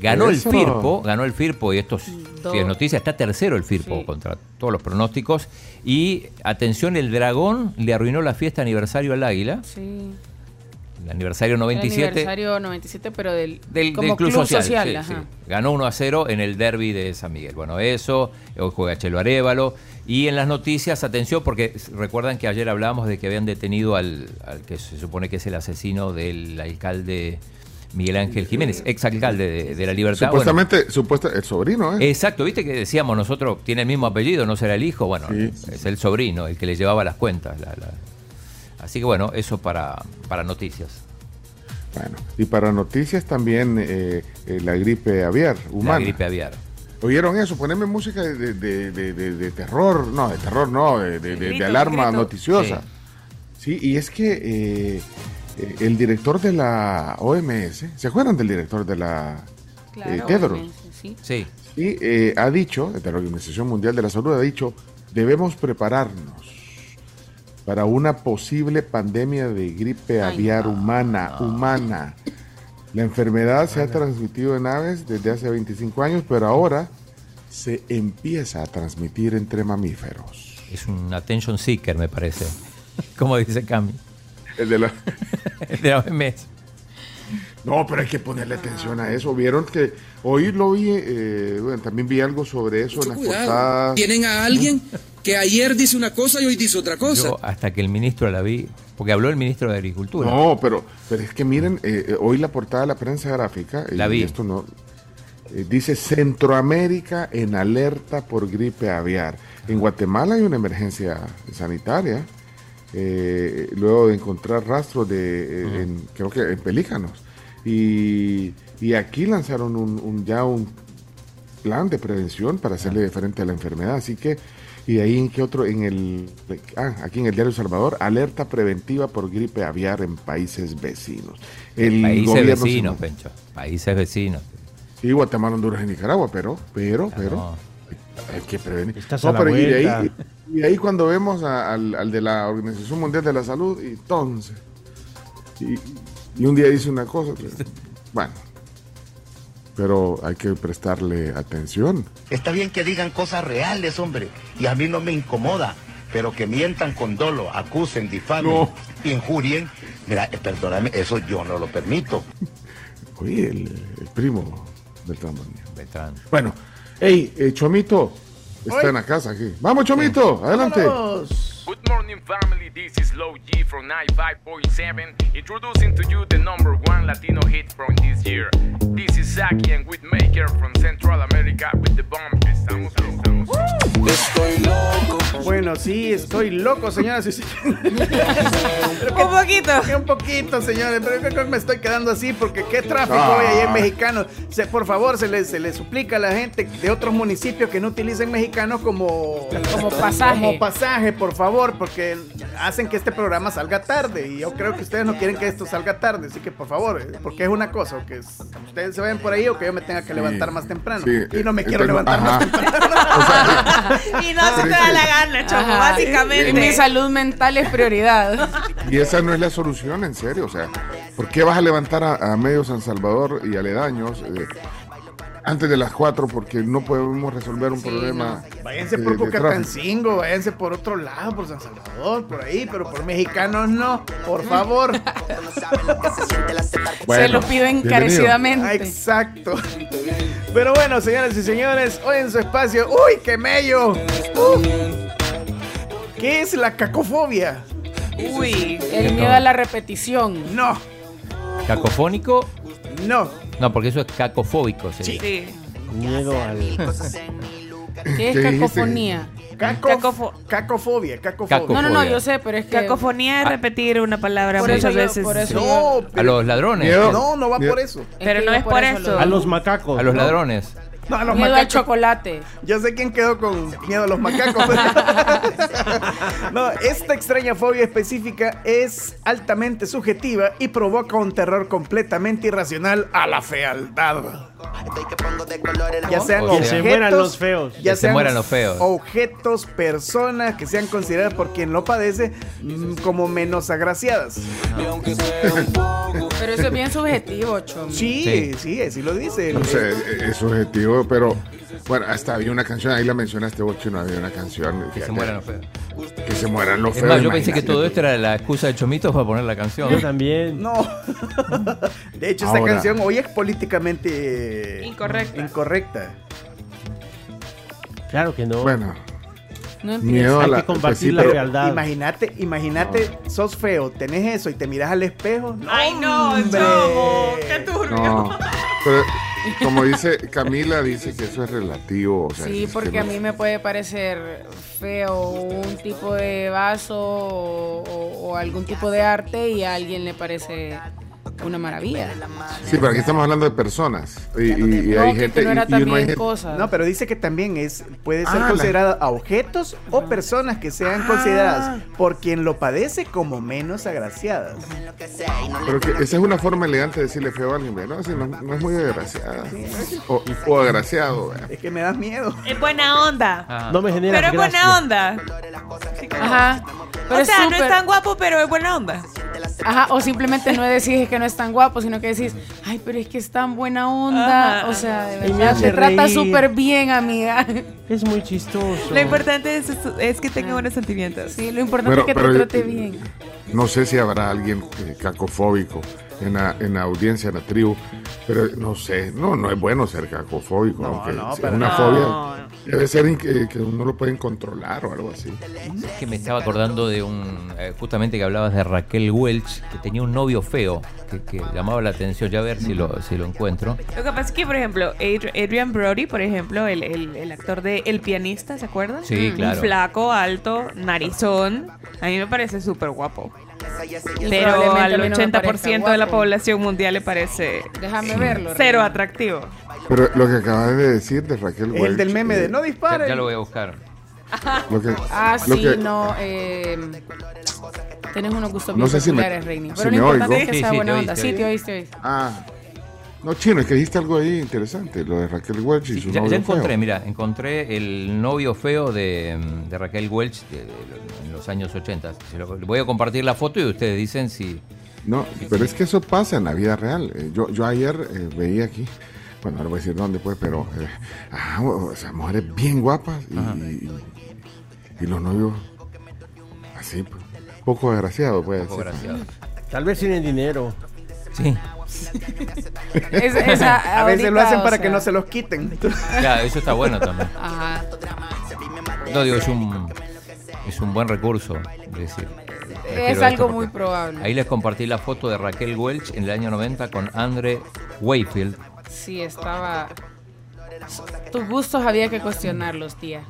Ganó el Firpo, ganó el Firpo y esto sí, es noticia, está tercero el Firpo Sí. contra todos los pronósticos. Y atención, el Dragón le arruinó la fiesta aniversario al Águila, Sí. El aniversario El 97 aniversario 97, pero del, del, como del Club, Social. sí, ajá. sí. Ganó 1 a 0 en el derby de San Miguel. Bueno, eso, hoy juega Chelo Arevalo. Y en las noticias, atención, porque recuerdan que ayer hablábamos de que habían detenido al, al que se supone que es el asesino del alcalde Miguel Ángel Jiménez, exalcalde de, de la Libertad. Bueno, Supuestamente, supuesta, el sobrino, ¿eh? Exacto, viste que decíamos nosotros, tiene el mismo apellido, no será el hijo, bueno, Sí. es el sobrino, el que le llevaba las cuentas. la- la- Así que bueno, eso para, para noticias. Bueno, y para noticias también eh, eh, la gripe aviar humana. La gripe aviar. ¿Oyeron eso? Poneme música de, de- de- de- de terror, no, de terror no, de, de- de- de grito, alarma noticiosa. Sí. y es que eh, eh, el director de la OMS, ¿se acuerdan del director de la Claro, eh, Tedros? obviamente, sí. Sí, Sí, eh, ha dicho, de la Organización Mundial de la Salud, ha dicho, debemos prepararnos para una posible pandemia de gripe Ay, aviar humana, humana. La enfermedad se ha transmitido en aves desde hace 25 años, pero ahora se empieza a transmitir entre mamíferos. es un attention seeker, me parece. [laughs] Como dice Cami. El de la- [laughs] El de la OMS. No, pero hay que ponerle atención a eso. Vieron que hoy lo vi, eh, bueno, también vi algo sobre eso en las Cuidado. portadas. Tienen a alguien que ayer dice una cosa y hoy dice otra cosa. Yo hasta que el ministro la vi, porque habló el ministro de Agricultura. No, pero, pero es que miren, eh, eh, hoy la portada de la prensa gráfica, La y vi. esto no, eh, dice Centroamérica en alerta por gripe aviar. En Guatemala hay una emergencia sanitaria, eh, luego de encontrar rastros de, eh, en- creo que en pelícanos. Y, y aquí lanzaron un, un- ya un plan de prevención para hacerle frente a la enfermedad. Así que, y ahí en qué otro, en el, ah, aquí en el diario Salvador, alerta preventiva por gripe aviar en países vecinos. El Países gobierno se- vecinos, Pencho. Países vecinos. Sí, Guatemala, Honduras y Nicaragua, pero, pero, Ah, pero, no. hay que prevenir. Estás No, a la pero y de ahí, y ahí cuando vemos a- al, al de la Organización Mundial de la Salud, y entonces, y, y un día dice una cosa, pero, bueno, pero hay que prestarle atención. Está bien que digan cosas reales, hombre, y a mí no me incomoda, pero que mientan con dolo, acusen, difamen, No. injurien, mira, eh, perdóname, eso yo no lo permito. [laughs] Oye, el, el primo Trambonía. Beltrán. Bueno, hey, eh, Chomito, está en la casa aquí. Vamos, Chomito, adelante. Vámonos. Good morning. family. This is Low G from 95.7, introducing to you the number one Latino hit from this year. This is Saki and Whitmaker from Central America with the bomb. Estamos, estamos. Estoy loco. Bueno, sí, estoy loco, señoras y señores. [laughs] un poquito. Un poquito, señores. Pero creo que me estoy quedando así porque qué tráfico Ah. hoy ahí en mexicano. Se, por favor, se les, se les suplica a la gente de otros municipios que no utilicen mexicanos como, Como pasaje. Como pasaje, por favor, porque hacen que este programa salga tarde. Y yo creo que ustedes no quieren que esto salga tarde. Así que, por favor, eh, porque es una cosa, o que es- ustedes se vayan por ahí o que yo me tenga que levantar más temprano. sí, y no me eh, quiero tengo- levantar más temprano. [laughs] [laughs] Y no se te da la gana, Choco, Ajá. básicamente. Y mi salud mental es prioridad. Y esa no es la solución, en serio. O sea, ¿por qué vas a levantar a, a medio San Salvador y aledaños eh, antes de las 4? Porque no podemos resolver un problema. Váyanse de- por de tráfico. Pucatancingo, váyanse por otro lado, por San Salvador, por ahí, pero por mexicanos no, por favor. [laughs] Se lo pido encarecidamente. Ah, Exacto. Pero bueno, señoras y señores, hoy en su espacio, ¡uy, qué mello! Uh. ¿Qué es la cacofobia? Uy, el miedo a la repetición. No, ¿Cacofónico? no. No, porque eso es cacofóbico. sería. Sí. Miedo al. ¿Qué es cacofonía? Caco- cacofobia, cacofobia. No, no, no, yo sé, pero es que. Cacofonía es repetir una palabra Por muchas yo- veces. por eso No, A los ladrones. Miedo. No, no va Miedo. por eso. Pero que no es por eso eso. A los macacos. A los ¿no? ladrones. No, a los Miedo al chocolate. Yo sé quién quedó con miedo a los macacos. [laughs] no, esta extraña fobia específica es altamente subjetiva y provoca un terror completamente irracional a la fealdad. Ya sean O sea, Que se objetos, mueran los feos. ya Que se sean mueran los feos. Objetos, personas que sean consideradas por quien lo padece mm, como menos agraciadas. Pero eso es bien subjetivo, Chomi. Sí, Sí. sí, así lo dice. No sé, es subjetivo, pero bueno, hasta había una canción, ahí la mencionaste vos, Chino, había una canción. Que se mueran los feos. Que se mueran los Es feos. más, yo pensé que todo esto era la excusa de Chomitos para poner la canción. Yo también. No. [laughs] De hecho, esta Ahora. canción hoy es políticamente Incorrecta. incorrecta. Claro que no. Bueno, No miedo a Hay la. que combatir pues sí, la pero- fealdad. Imagínate, imagínate, sos feo, tenés eso y te miras al espejo. No, Ay, no, hombre. Chomo, qué turbio. No, pero como dice Camila, dice que eso es relativo. O sea, Sí, porque no- a mí me puede parecer feo un tipo de vaso o algún tipo de arte y a alguien le parece una maravilla. Sí, pero aquí estamos hablando de personas. Y, y- y No, hay gente. que no era y- y uno hay también gente- cosas. No, pero dice que también es puede ser Ah, la- considerada a objetos o personas que sean Ah. consideradas por quien lo padece como menos agraciadas. Pero que esa es una forma elegante de decirle feo a alguien. ¿no? Así no, no es muy agraciada. O, o agraciado, ¿ve? Es que me das miedo. Es buena onda. Ah. No me genera Pero es buena onda. Ajá. Pero o sea, no es tan guapo, pero es buena onda. Ajá, o simplemente no decís que no es tan guapo, sino que decís, ay, pero es que es tan buena onda. Ajá. O sea, de verdad, te trata reír. súper bien, amiga. Es muy chistoso. Lo importante es, es que tenga buenos sentimientos. Sí, lo importante Pero- es que te yo- trate bien. No sé si habrá alguien eh, cacofóbico en la, en la audiencia, en la tribu, pero no sé, no, no es bueno ser cacofóbico, aunque no, sea pero una no. fobia debe ser que, que uno lo pueden controlar o algo así. Es que me estaba acordando de un. eh, justamente que hablabas de Raquel Welch, que tenía un novio feo, que, que llamaba la atención. Ya a ver si lo, si lo encuentro. Lo que pasa es que, por ejemplo, Adri- Adrian Brody, por ejemplo, el, el- el actor de El pianista, ¿se acuerdan? Sí, claro. Flaco, alto, narizón. A mí me parece súper guapo. Pero al a mí no me 80% parezca de la población mundial le parece Déjame verlo. cero atractivo. Pero lo que acabas de decir de Raquel El del meme eh, de no Ya, disparen. ya lo voy a buscar. lo que- Ah, lo sí, que- no. Eh, tenés unos gustos No bien sé si me- Pero me lo importante oigo. es que Sí, sea sí, buena te onda. Sí, te oíste, oíste. Ah, no, chino, es que dijiste algo ahí interesante, lo de Raquel Welch y Sí, su ya, novio ya encontré, feo. mira, encontré el novio feo de, de Raquel Welch de, de- en los años 80. Se lo- voy a compartir la foto y ustedes dicen si. No, pero es que eso pasa en la vida real. Eh, Yo, yo ayer eh, veía aquí, bueno, no voy a decir dónde pues, pero eh, ah, o sea, mujeres bien guapas y, y- y los novios así, pues, poco desgraciados, puede Poco. Tal vez tienen dinero. Sí, [laughs] Es- esa [laughs] A veces lo hacen para sea, que no se los quiten. [laughs] claro, eso está bueno también. Ajá. No digo, es un, es un buen recurso. es decir, Es algo muy probable. Ahí les compartí la foto de Raquel Welch en el año 90 con Andre Wayfield. Sí, estaba. Tus gustos había que cuestionarlos, tía.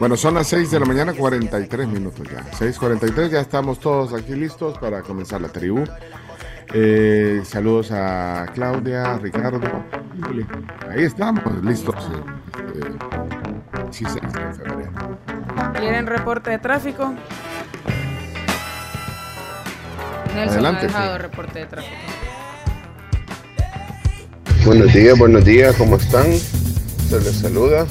Bueno, son las 6 de la mañana, 43 minutos ya. 6:43, ya estamos todos aquí listos para comenzar la tribu. Eh, saludos a Claudia, a Ricardo. Ahí estamos, listos. eh, eh, sí, 6 de febrero. ¿Quieren reporte de tráfico? Nelson Adelante, ha dejado sí. reporte de tráfico. Buenos días, buenos días, ¿cómo están? Se les saluda.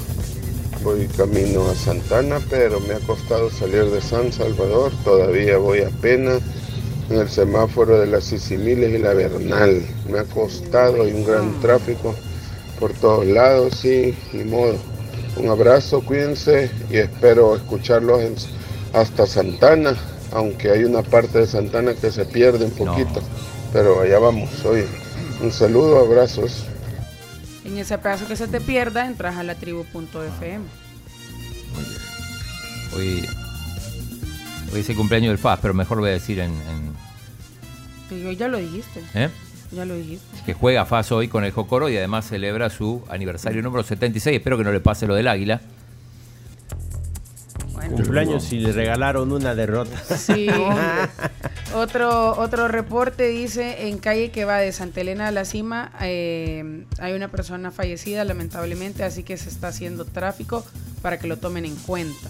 Voy camino a Santana, pero me ha costado salir de San Salvador. Todavía voy apenas en el semáforo de las Sisimiles y la Bernal. Me ha costado, hay un gran tráfico por todos lados, sí, ni modo. Un abrazo, cuídense y espero escucharlos en- hasta Santana, aunque hay una parte de Santana que se pierde un poquito. Pero allá vamos, hoy. Un saludo, abrazos. En ese pedazo que se te pierda, entras a la tribu.fm. Hoy, hoy es el cumpleaños del FAS, pero mejor lo voy a decir en, en- ya lo dijiste. ¿eh? Ya lo dijiste. que juega FAS hoy con el Jocoro y además celebra su aniversario número 76. Espero que no le pase lo del águila. Cumpleaños y le regalaron una derrota. Sí. [laughs] otro, otro reporte dice, en calle que va de Santa Elena a la cima, eh, hay una persona fallecida lamentablemente, así que se está haciendo tráfico para que lo tomen en cuenta.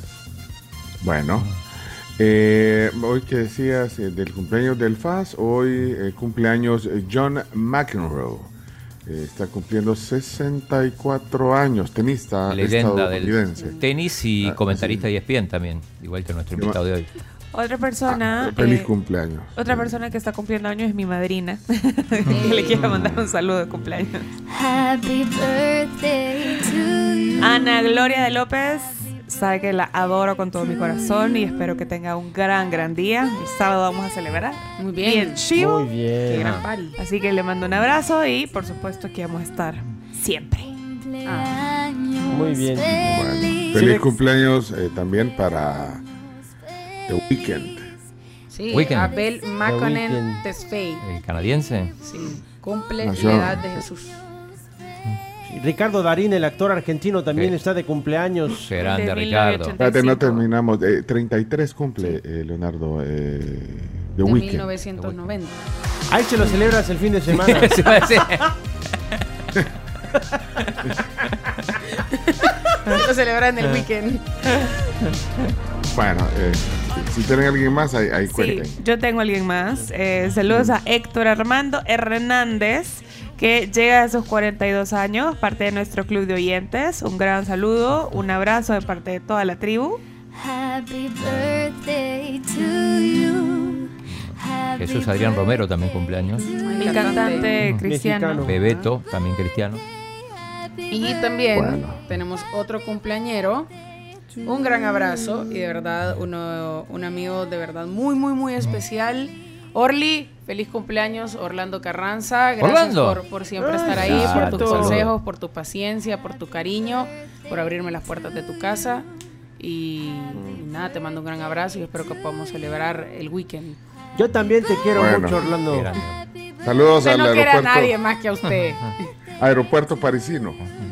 Bueno, eh, hoy que decías eh, del cumpleaños del FAS, hoy eh, cumpleaños eh, John McEnroe. Eh, está cumpliendo 64 años, tenista Leyenda estadounidense. del tenis y Ah, comentarista de ESPN también, igual que nuestro invitado de hoy. Otra persona. Feliz eh, cumpleaños. Otra persona que está cumpliendo años es mi madrina. [laughs] que le quiero mandar un saludo de cumpleaños. Happy birthday to you. Ana Gloria de López. Sabe que la adoro con todo mi corazón y espero que tenga un gran, gran día. El sábado vamos a celebrar. Muy bien. chivo. Muy bien. Qué gran party. Así que le mando un abrazo y por supuesto aquí vamos a estar siempre. Muy bien. Bueno, feliz cumpleaños eh, también para The Weeknd. Sí, Weekend. Abel Weekend. Tesfaye. El canadiense. Sí, cumple Nació- la edad de Jesús. Ricardo Darín, el actor argentino, también está de cumpleaños. Grande, De Ricardo. 1985. Espérate, no terminamos. Eh, 33 cumple eh, Leonardo eh, The De Weeknd. 1990. Ahí se lo celebras el fin de [laughs] semana. [laughs] Lo celebran el weekend. Bueno, eh, si tienen alguien más, ahí, ahí Sí, cuenten. yo tengo alguien más. Eh, saludos a Héctor Armando Hernández, que llega a sus 42 años, parte de nuestro club de oyentes. Un gran saludo, un abrazo de parte de toda la tribu. Happy birthday to you. Happy Jesús Adrián Romero también cumpleaños. El cantante cristiano. Mexicano. Bebeto, también cristiano. Y también Bueno. tenemos otro cumpleañero. Un gran abrazo y de verdad uno, un amigo de verdad muy, muy, muy especial. Orly, feliz cumpleaños, Orlando Carranza. Gracias Orlando. por, por siempre Ay, estar ahí, por tus consejos, por tu paciencia, por tu cariño, por abrirme las puertas de tu casa. Y nada, te mando un gran abrazo y espero que podamos celebrar el weekend. Yo también te quiero Bueno. mucho, Orlando. Saludos Usted al no quiere a aeropuerto, nadie más que a usted. [laughs] aeropuerto parisino. [laughs]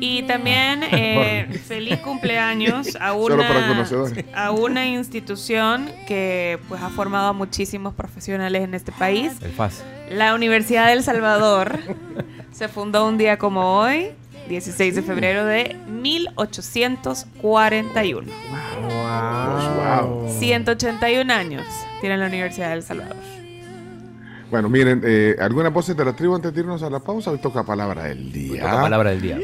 Y también [laughs] eh, feliz cumpleaños a una, a una institución que pues ha formado a muchísimos profesionales en este país. El FAS. La Universidad del Salvador [laughs] se fundó un día como hoy, 16 de febrero de 1841. Wow. 181 años tiene la Universidad del Salvador. Bueno, miren, eh, algunas voces de la tribu antes de irnos a la pausa. Hoy toca palabra del día. Toca palabra del día.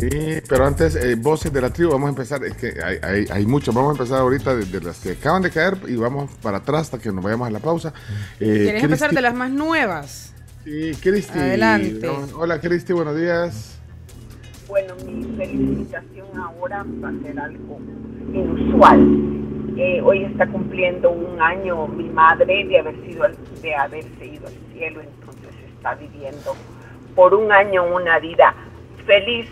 Sí, pero antes, eh, voces de la tribu, vamos a empezar. Es que hay, hay, hay muchas. Vamos a empezar ahorita desde las que acaban de caer y vamos para atrás hasta que nos vayamos a la pausa. Eh, ¿Quieres empezar de las más nuevas? Sí, Cristi. Adelante. Hola, Cristi, buenos días. Bueno, mi felicitación ahora va a ser algo inusual. Eh, hoy está cumpliendo un año mi madre de haber sido al- de haberse ido al cielo, entonces está viviendo por un año una vida feliz,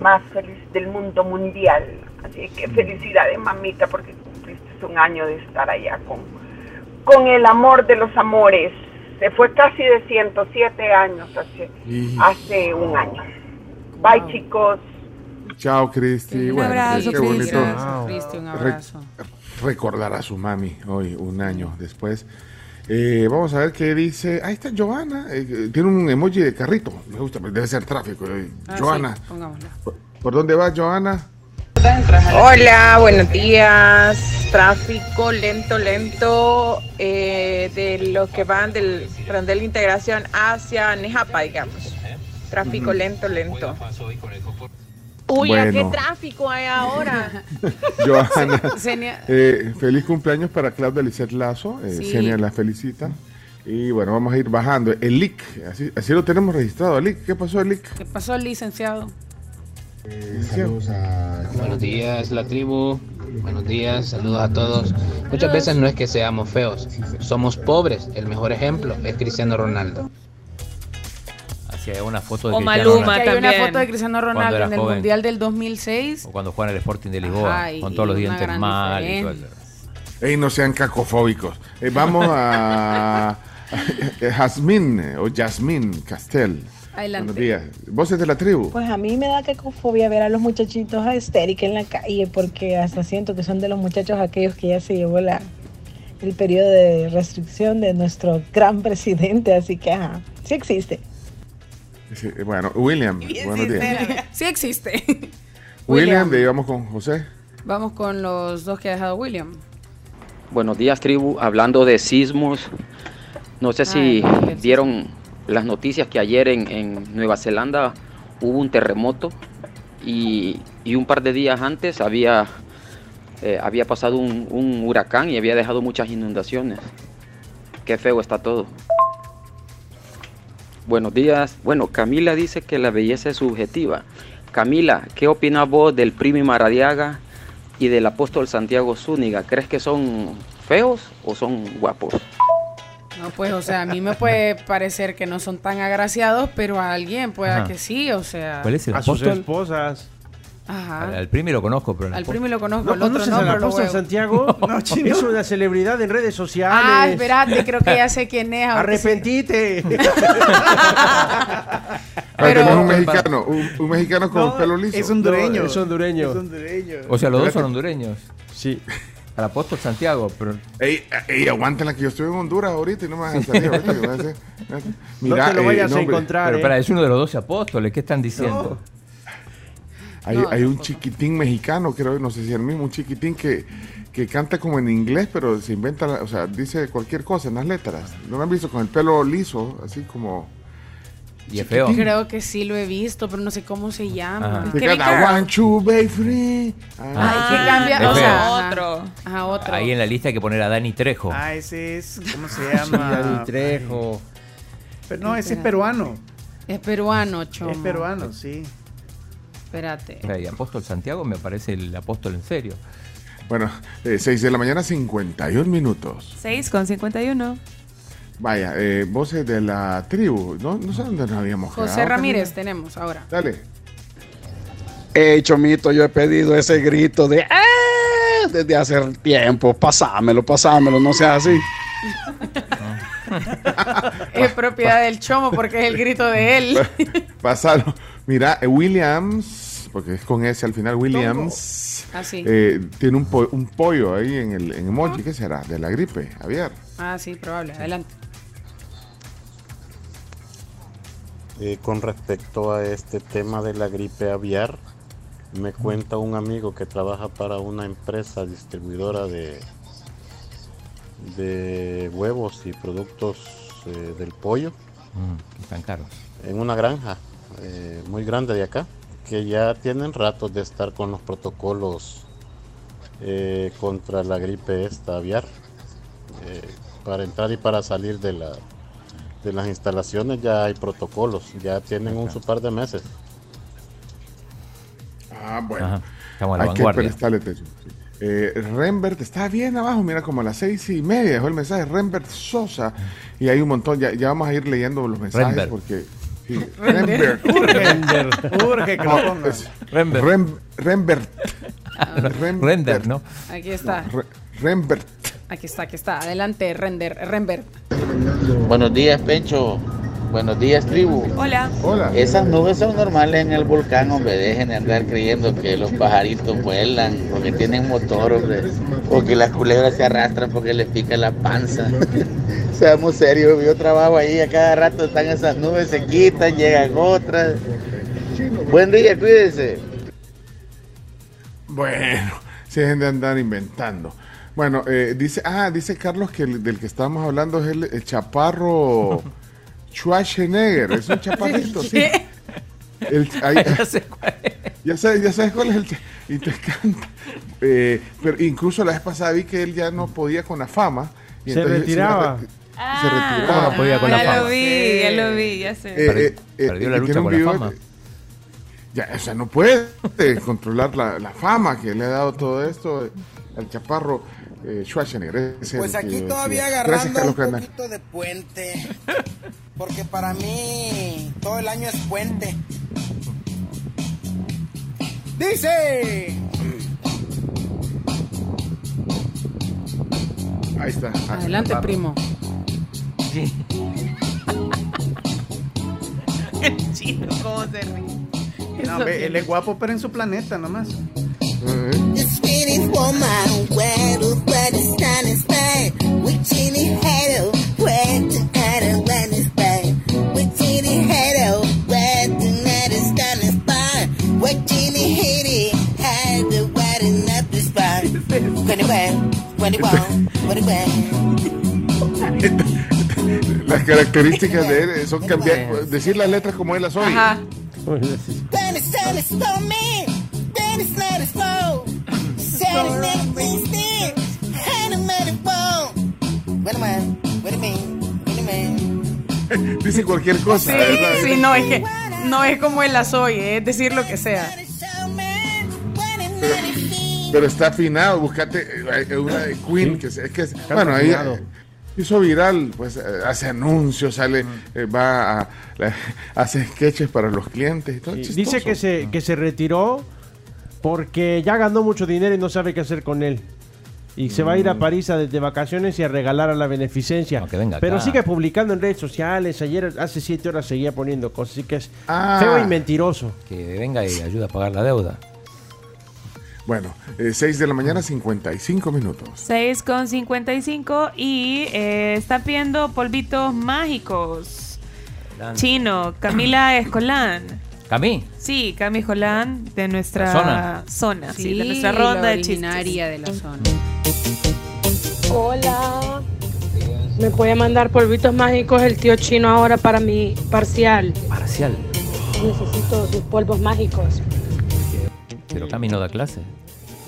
más feliz del mundo mundial. Así que felicidades, mamita, porque cumpliste un año de estar allá con, con el amor de los amores. Se fue casi de 107 años hace, Y- hace un año. Bye, chicos. Chao, Cristi. Un Bueno, abrazo, qué bonito. Cristi, un Re- abrazo. Recordar a su mami hoy, un año después. Eh, vamos a ver qué dice. Ahí está Joana. eh, tiene un emoji de carrito. Me gusta, pero debe ser tráfico. eh. Ah, Joana. sí. ¿por, por dónde vas, Joana? Hola, buenos días. Tráfico lento, lento eh, de los que van del tren de la integración hacia Nejapa, digamos. Tráfico Ujú. lento, lento. Uy, ¿a Bueno. qué tráfico hay ahora? [laughs] Joana. [laughs] Senia- eh, feliz cumpleaños para Claudia Lisset Lazo. Eh, Sí. Senia la felicita. Y bueno, vamos a ir bajando. El LIC, así, así lo tenemos registrado. El LIC, ¿qué pasó, el LIC? ¿Qué pasó, licenciado? Buenos días, la tribu. Buenos días, saludos a todos. Muchas veces no es que seamos feos, somos pobres. El mejor ejemplo es Cristiano Ronaldo. Hacía una foto de O Cristiano Maluma Ronaldo. Que hay una también. foto de Cristiano Cuando Ronaldo era en el joven. Mundial del 2006. O cuando juega en el Sporting de Lisboa, Ajá, con todos los dientes mal y todo eso. diferencia. Ey, no sean cacofóbicos. Eh, vamos a Jazmín eh, o Yasmín Castel. Adelante. Buenos días. Voces de la tribu. Pues a mí me da cacofobia ver a los muchachitos a Estérica en la calle porque hasta siento que son de los muchachos aquellos que ya se llevó la, el periodo de restricción de nuestro gran presidente, así que ajá, sí existe. Sí, bueno, William, buenos días. Sí existe. [laughs] William, de ahí vamos con José. Vamos con los dos que ha dejado William. Buenos días, tribu. Hablando de sismos, no sé si Ay, vieron las noticias que ayer en, en Nueva Zelanda hubo un terremoto y, y un par de días antes había, eh, había pasado un, un huracán y había dejado muchas inundaciones. Qué feo está todo. Buenos días. Bueno, Camila dice que la belleza es subjetiva. Camila, ¿qué opinas vos del Primi Maradiaga y del apóstol Santiago Zúñiga? ¿Crees que son feos o son guapos? No, pues, o sea, a mí me puede parecer que no son tan agraciados, pero a alguien pueda Ajá. que sí, o sea. ¿Cuál es el A sus esposas. Ajá. Al, al primi lo conozco, pero el Al primo lo conozco, ¿No al otro conoces no, pero lo. Santiago? [laughs] No, chino. Es una celebridad en redes sociales. Ah, espérate, creo que ya sé quién es. Arrepentite. [laughs] Ah, Pero- tenemos un mexicano, un, un mexicano con No, pelo liso. es hondureño. No, es hondureño. Es hondureño. O sea, los dos son hondureños. Sí. Al apóstol Santiago, pero Ey, ey, aguántenla que yo estoy en Honduras ahorita y no me vas a salir ahorita. que me vas a hacer- Mira, no te lo eh, vayas no, a encontrar. pero eh. espera, es uno de los doce apóstoles. ¿Qué están diciendo? Hay, No, hay un chiquitín mexicano, creo, no sé si es el mismo, un chiquitín que, que canta como en inglés, pero se inventa, la- o sea, dice cualquier cosa en las letras. ¿No lo han visto con el pelo liso, así como... Y es feo. Creo que sí lo he visto, pero no sé cómo se llama. Ajá. Que canta. One, two, free. Ay, Ah, que cambia, o sea. Otro. Ajá, otro. Ahí en la lista hay que poner a Dani Trejo. Ah, ese es. ¿Cómo se [laughs] llama? Dani Trejo. Pero no, ese es peruano. Es peruano, choma. Es peruano, sí. Espérate. Sea, apóstol Santiago me parece el apóstol en serio. Bueno, 6 de la mañana, 51 minutos. 6 con 51. Vaya, eh, voces de la tribu. No, no sé dónde nos habíamos José quedado, Ramírez tenemos ahora. Dale. Hey, Chomito, yo he pedido ese grito de ¡Ah! desde hace tiempo. Pasámelo, pasámelo, no seas así. [laughs] Es propiedad del chomo porque es el grito de él. [laughs] Pasalo. Mira, eh, Williams, porque es con S al final, Williams. Ah, sí. eh, tiene un, po- un pollo ahí en el en emoji. ¿Qué será? De la gripe, Javier. Ah, sí, probable. Adelante. Eh, con respecto a este tema de la gripe aviar, me cuenta un amigo que trabaja para una empresa distribuidora de, de huevos y productos eh, del pollo Mm, están caros. en una granja eh, muy grande de acá, que ya tienen ratos de estar con los protocolos eh, contra la gripe esta aviar. Eh, para entrar y para salir de, la, de las instalaciones ya hay protocolos, ya tienen un su par de meses. Ah, bueno. Hay que prestarle atención. Eh, Rembert está bien abajo, mira, como a las seis y media dejó el mensaje. Rembert Sosa. Y hay un montón, ya, ya vamos a ir leyendo los mensajes Rembert. porque. Sí, Rembert. Urge. Urge que lo No, pongan. es Rem- Rembert. Rembert. Render, ¿no? Aquí está. Re- Rembert. Aquí está, aquí está. Adelante, Render, Rembert. Buenos días, Pencho. Buenos días, tribu. Hola. Hola. Esas nubes son normales en el volcán, hombre. Dejen de andar creyendo que los pajaritos vuelan porque tienen motor, hombre. O que las culebras se arrastran porque les pica la panza. [laughs] Seamos serios, yo trabajo ahí, a cada rato están esas nubes, se quitan, llegan otras. Buen día, cuídense. Bueno, se dejen de andar inventando. Bueno, eh, dice, ah, dice Carlos que el, del que estábamos hablando es el, el chaparro [laughs] Schwarzenegger. Es un [laughs] chaparrito, sí. El- ahí- [laughs] Ya sé cuál ya sabes, ya sabes cuál es el y te canta. Eh, pero incluso la vez pasada vi que él ya no podía con la fama. y Se entonces retiraba. Se, retiraba. ¿Cómo no podía con la Ah, ya fama? lo vi, ya lo vi, ya sé. Eh, eh, eh, Perdió la lucha con la fama. Ya, o sea, no puede controlar la, la fama que le ha dado todo esto eh, al chaparro eh, Schwarzenegger. Pues el que aquí todavía agarrando un poquito de puente. Porque para mí todo el año es puente. Dice. Ahí está. Adelante, primo. [laughs] Chino, ¿cómo se ríe? No, ve, él es guapo, pero en su planeta nomás. It's waiting Las características de él son cambiar, decir las letras como él las oye. Ajá. [laughs] Dice cualquier cosa. Sí, ¿verdad? sí, no es que no es como él las oye, es decir lo que sea. Pero, pero está afinado. Búscate eh, una de Queen. Que es, es que es- bueno, ahí afinado. eh, hizo viral. Pues eh, hace anuncios, sale, eh, va a, la- [laughs] hace sketches para los clientes y todo. Sí. Dice que se, que se retiró porque ya ganó mucho dinero y no sabe qué hacer con él. Y se va a ir a París a, de vacaciones y a regalar a la beneficencia. venga Pero acá. sigue publicando en redes sociales. Ayer, hace siete horas, seguía poniendo cosas. Así que es Ah. feo y mentiroso. Que venga y ayuda a pagar la deuda. Bueno, 6 de la mañana, 55 minutos. 6 con 55 y eh, está pidiendo polvitos mágicos. Chino, Camila Escolán. Camí. Sí, Cami Escolán de nuestra La zona. zona, sí, Sí, de nuestra ronda de originaria de la zona. Hola. ¿Me puede mandar polvitos mágicos el tío chino ahora para mi parcial? Parcial. Necesito sus polvos mágicos. Pero Cami no da clase.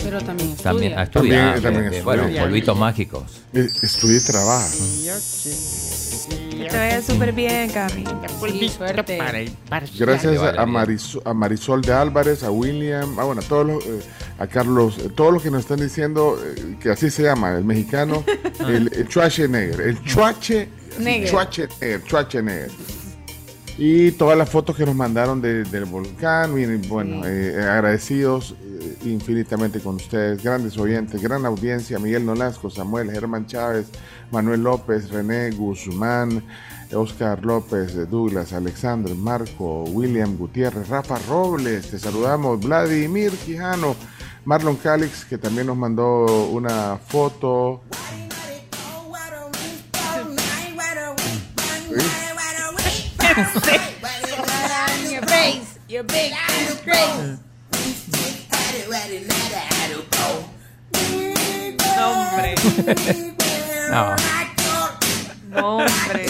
Pero también estudia. También estudia. También- Ah, también estudia. Bueno, polvitos mágicos. Eh, Estudia y trabaja. Que te vaya súper bien, Cami. Sí, suerte. Gracias a. Marisol, a Marisol de Álvarez, a William, a, bueno, a todos los, eh, a Carlos, eh, todos los que nos están diciendo eh, que así se llama, el mexicano, [laughs] el, el Schwarzenegger, el Schwarze- Neger. Schwarzenegger, Schwarzenegger. Y todas las fotos que nos mandaron de- del volcán, y, bueno, eh, agradecidos eh, infinitamente con ustedes, grandes oyentes, gran audiencia, Miguel Nolasco, Samuel, Germán Chávez, Manuel López, René Guzmán, Oscar López, Douglas, Alexander, Marco, William Gutiérrez, Rafa Robles, te saludamos, Vladimir Quijano, Marlon Calix, que también nos mandó una foto. [laughs] Hombre. [laughs] No. No, hombre.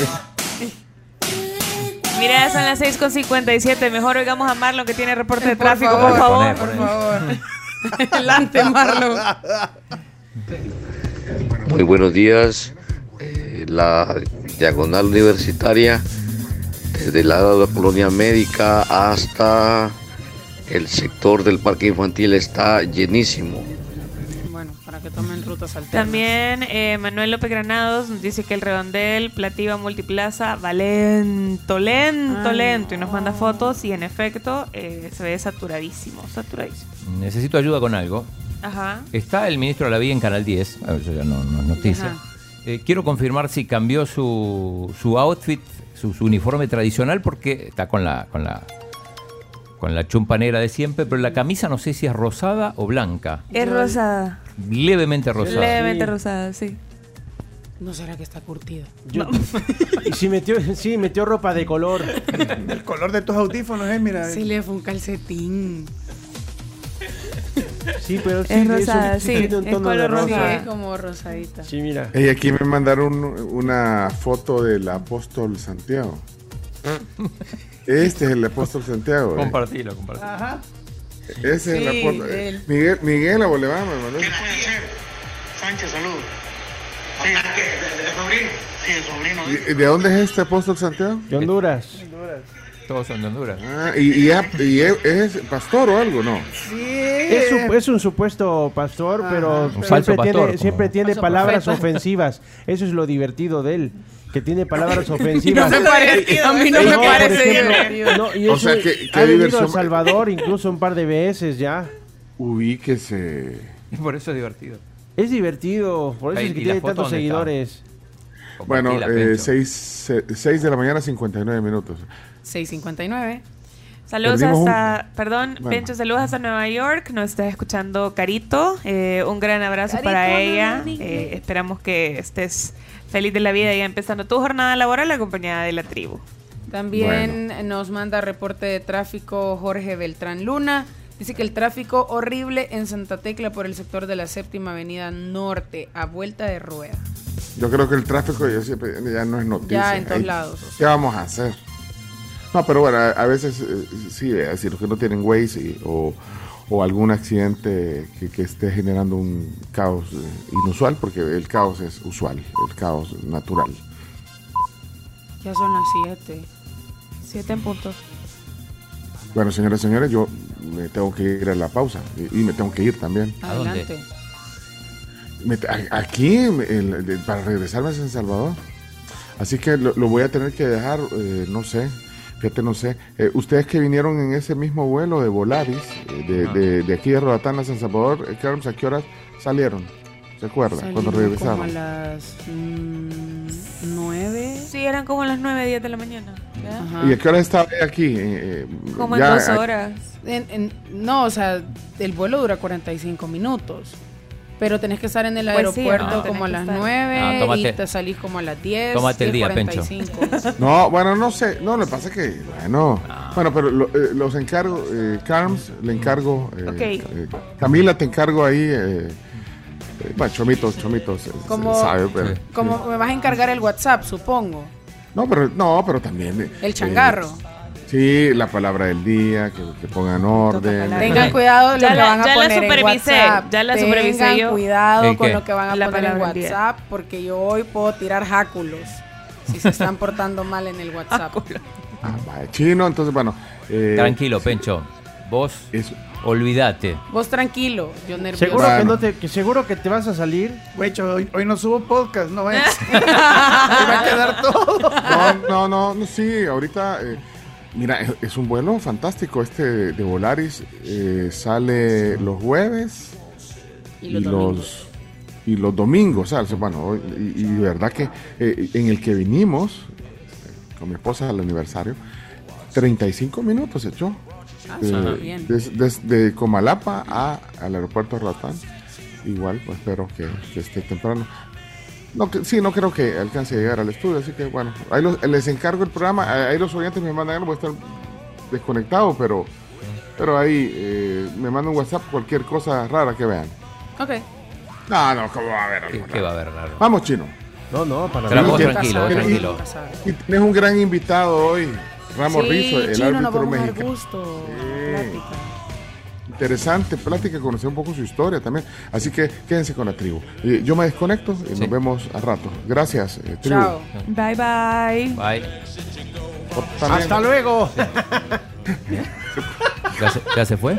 Mira, ya son las 6 con 57. Mejor oigamos a Marlon que tiene reporte de tráfico, por favor. Poné, poné. Por favor. [laughs] Adelante, Marlon. Muy buenos días. Eh, la diagonal universitaria, desde el lado de la colonia médica hasta el sector del parque infantil está llenísimo. Que tomen ruta rutas alternas. También eh, Manuel López Granados nos dice que el redondel Plativa Multiplaza va lento, lento, Ay, lento. Y nos manda fotos y en efecto eh, se ve saturadísimo, saturadísimo. Necesito ayuda con algo. Ajá. Está el ministro Alaví en Canal 10. A ver, eso ya no, no es noticia. Eh, quiero confirmar si cambió su, su outfit, su, su uniforme tradicional, porque está con la, con la con la chumpa negra de siempre, pero la camisa no sé si es rosada o blanca. Es rosada. Levemente rosada. Levemente rosada, sí. ¿No será que está curtido? Yo- [laughs] y si metió, sí, metió ropa de color. [laughs] El color de tus audífonos, eh, mira. Sí, le fue un calcetín. Sí, pero sí, Es eso rosada, sí, tiene un es tono de color rosa. rosa. Es como rosadita. Sí, mira. Y aquí me mandaron una foto del apóstol Santiago. [laughs] Este es el apóstol Santiago. eh. Compartilo, compartilo. Ajá. Ese es Sí, el apóstol. él. Miguel, Miguel Aboleván me mandó. Sánchez, saludos. Sí, de, sobrino. Sí, de sobrino. ¿Y- ¿De dónde es este apóstol Santiago? De Honduras. Todos son de Honduras. Ah, y, y es, y es- es pastor o algo, ¿no? Es, su- es un supuesto pastor, pero Un falso siempre pastor, tiene, siempre tiene palabras profeta. ofensivas. Eso es lo divertido de él, que tiene palabras [laughs] ofensivas. No me parece- a mí no me por parece ejemplo, divertido. no, y O es sea, que- que ha venido a Salvador incluso un par de veces ya. Ubíquese. Y por eso es divertido. Es divertido, por eso Ahí, es que ¿y la tiene tantos seguidores. Bueno, Compartila, eh, Pencho. 6 de la mañana, 59 minutos. 6.59. Saludos Perdimos un- hasta, perdón, Bueno. Pencho, saludos hasta Nueva York. Nos está escuchando Carito. Eh, un gran abrazo Carito, para ella. Eh, esperamos que estés feliz de la vida ya empezando tu jornada laboral acompañada de la tribu. También nos manda reporte de tráfico Jorge Beltrán Luna. Dice que el tráfico horrible en Santa Tecla por el sector de la séptima avenida norte, a vuelta de rueda. Yo creo que el tráfico ya, siempre, ya no es noticia. Ya en todos Ahí- lados. ¿Qué vamos a hacer? No, pero bueno, a, a veces eh, sí, es decir, los que no tienen Waze y- o, o algún accidente que, que esté generando un caos eh, inusual, porque el caos es usual, el caos natural. Ya son las 7. 7 en punto. Bueno, señoras y señores, yo me tengo que ir a la pausa y, y me tengo que ir también. Adelante. Me aquí, para regresarme a San Salvador. Así que lo, lo voy a tener que dejar, eh, no sé, fíjate, no sé. Eh, ustedes que vinieron en ese mismo vuelo de Volaris, eh, de, de- de aquí de Roatán a San Salvador, eh, Carlos, ¿a qué horas salieron? ¿Se acuerda? Cuando regresaron. Como a las 9. Sí, eran como las 9, 10 de la mañana. ¿Y a qué hora estaba aquí? Eh, eh, Como en ya dos a- horas. En- en- no, o sea, el vuelo dura 45 minutos. Pero tenés que estar en el Pues aeropuerto como a las estar. 9 Ah, tómate- y te salís como a las 10. Tómate el día, Pencho. 10:45. [laughs] No, bueno, no sé. No, lo que pasa es que, bueno. Ah. Bueno, pero lo- eh, los encargo, eh, Carms, le encargo. eh, eh, Camila, te encargo ahí. eh, bueno, Chomitos, Chomitos. Como- sabe, pero- Como me vas a encargar el WhatsApp, supongo. No, pero, no, pero también. eh, El changarro. Sí, la palabra del día, que, que pongan orden. Tengan cuidado lo Ya que la- van a ya la poner en supervisé, WhatsApp. ya la Tengan supervisé yo. cuidado ¿El con qué? lo que van a La poner en. WhatsApp porque yo hoy puedo tirar jáculos si se están portando mal en el [laughs] WhatsApp. Ah, vaya, chino, entonces, bueno. eh, Tranquilo, Pencho. Vos, olvídate. Vos tranquilo, yo nervioso. Seguro que, Bueno. no te, que seguro que te vas a salir. Güey, hoy, hoy no subo podcast, no vayas. Ahí [laughs] va a quedar todo. No, no, no, no, sí, ahorita, eh, mira, es, es un vuelo fantástico este de, de Volaris. eh, sale los jueves Y los domingos. y los domingos, ¿sabes? Bueno, y, y de verdad que eh, en el que vinimos, eh, con mi esposa al aniversario, 35 minutos se echó. Ah, des- desde Comalapa a, al aeropuerto de Roatán. Igual, pues espero que, que esté temprano. No, que, sí, no creo que alcance a llegar al estudio, así que bueno, ahí los- les encargo el programa, ahí los oyentes me mandan, no voy a estar desconectado, pero, pero ahí eh, me mandan un WhatsApp cualquier cosa rara que vean. Ok. No, no, ¿cómo va a haber ¿Qué, algo qué va a haber raro? Vamos, chino. No, no, para Pero vos Y- tranquilo, vos y- tranquilo. Y tienes un gran invitado hoy, Ramos sí, Rizo, el chino, árbitro dar mexicano. gusto. Sí. Interesante plática, conocer un poco su historia también. Así que quédense con la tribu. Eh, yo me desconecto y Sí. nos vemos a rato. Gracias, eh, tribu. Chao. Bye bye. Bye. Hasta luego. [laughs] ¿Ya se, ya se fue?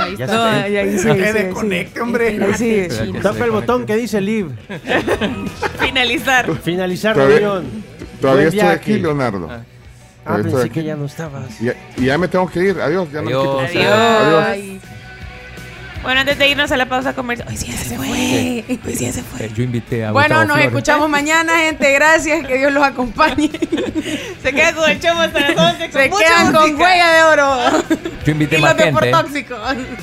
ahí Ya está. No, ahí- ahí sí, sí, sí. desconecte, hombre. Ahí. Toca el botón que dice Live. Finalizar. Finalizar Todavía- reunión. Todavía estoy aquí, Leonardo. Ah, Pensé que aquí. ya no estabas. Y ya, y ya me tengo que ir. Adiós. Ya no Adiós. me quito. Adiós. Ay. Bueno, antes de irnos a la pausa comercial. Hoy sí ya se fue. Hoy sí ya se fue. Eh, Yo invité a Bueno, Gustavo nos Flores. escuchamos mañana, gente. Gracias. Que Dios los acompañe. [laughs] Se quedan con el chomo hasta las 11. Se quedan con huella de oro. Yo invité y más los de por gente. tóxico.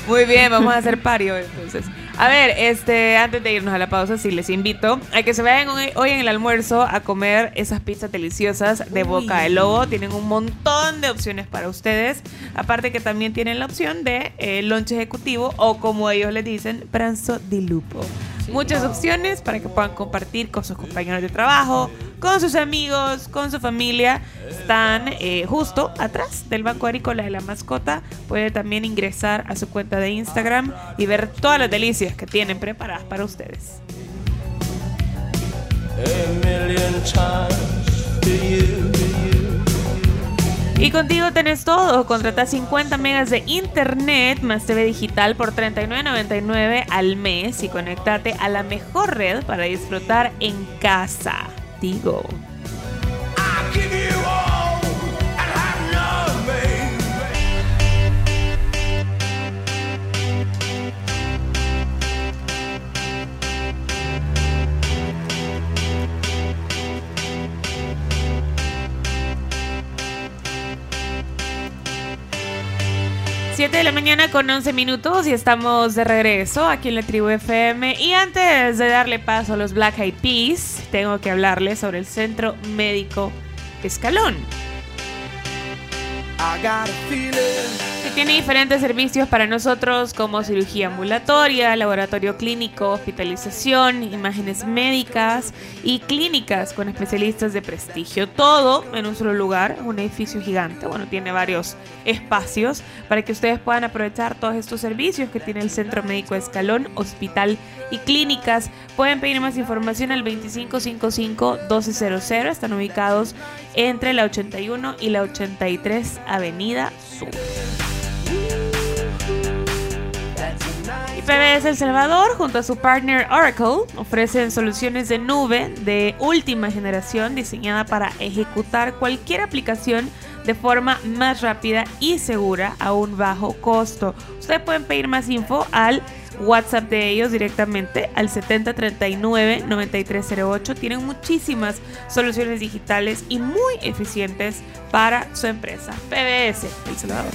Muy bien, vamos a hacer pario entonces. A ver, este, antes de irnos a la pausa, sí les invito a que se vayan hoy, hoy en el almuerzo a comer esas pizzas deliciosas de Boca de Lobo. Tienen un montón de opciones para ustedes. Aparte que también tienen la opción de eh, lunch ejecutivo o como ellos les dicen, pranzo di lupo. Muchas opciones para que puedan compartir con sus compañeros de trabajo, con sus amigos, con su familia. Están eh, justo atrás del Banco Agrícola de la Mascota. Puede también ingresar a su cuenta de Instagram y ver todas las delicias que tienen preparadas para ustedes. Y contigo tenés todo. Contrata 50 megas de internet más TV digital por $39.99 al mes y conéctate a la mejor red para disfrutar en casa. Digo. 7 de la mañana con 11 minutos y estamos de regreso aquí en la tribu FM. Y antes de darle paso a los Black Eyed Peas, tengo que hablarles sobre el Centro Médico Escalón. I got que tiene diferentes servicios para nosotros como cirugía ambulatoria, laboratorio clínico, hospitalización, imágenes médicas y clínicas con especialistas de prestigio. Todo en un solo lugar, un edificio gigante. Bueno, tiene varios espacios para que ustedes puedan aprovechar todos estos servicios que tiene el Centro Médico Escalón, Hospital y Clínicas. Pueden pedir más información al 2555-1200. Están ubicados entre la 81 y la 83 Avenida Sur. PBS El Salvador, junto a su partner Oracle, ofrecen soluciones de nube de última generación diseñada para ejecutar cualquier aplicación de forma más rápida y segura a un bajo costo. Ustedes pueden pedir más info al WhatsApp de ellos directamente al 7039-9308. Tienen muchísimas soluciones digitales y muy eficientes para su empresa. PBS El Salvador.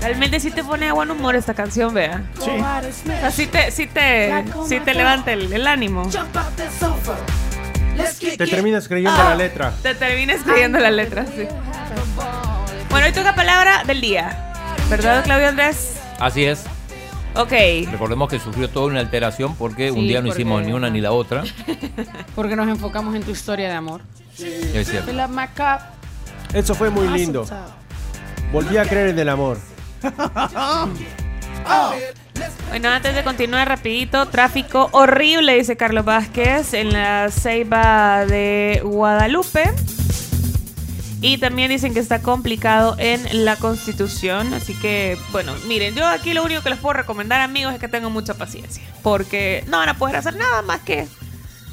Realmente sí te pone de buen humor esta canción, vea. Sí. O sea, sí te, sí te, sí te levanta el, el ánimo. Te terminas creyendo la letra. Te terminas creyendo la letra, sí. Bueno, hoy toca palabra del día. ¿Verdad, Claudio Andrés? Así es. Ok. Recordemos que sufrió toda una alteración porque un Sí, día no porque- hicimos ni una ni la otra. [laughs] Porque nos enfocamos en tu historia de amor. Es cierto. De la maca. Eso fue muy lindo. Volví a creer en el amor. [laughs] Bueno, antes de continuar rapidito, tráfico horrible, dice Carlos Vázquez, en la ceiba de Guadalupe. Y también dicen que está complicado en la Constitución. Así que, bueno, miren, yo aquí lo único que les puedo recomendar, amigos, es que tengan mucha paciencia. Porque no van a poder hacer nada más que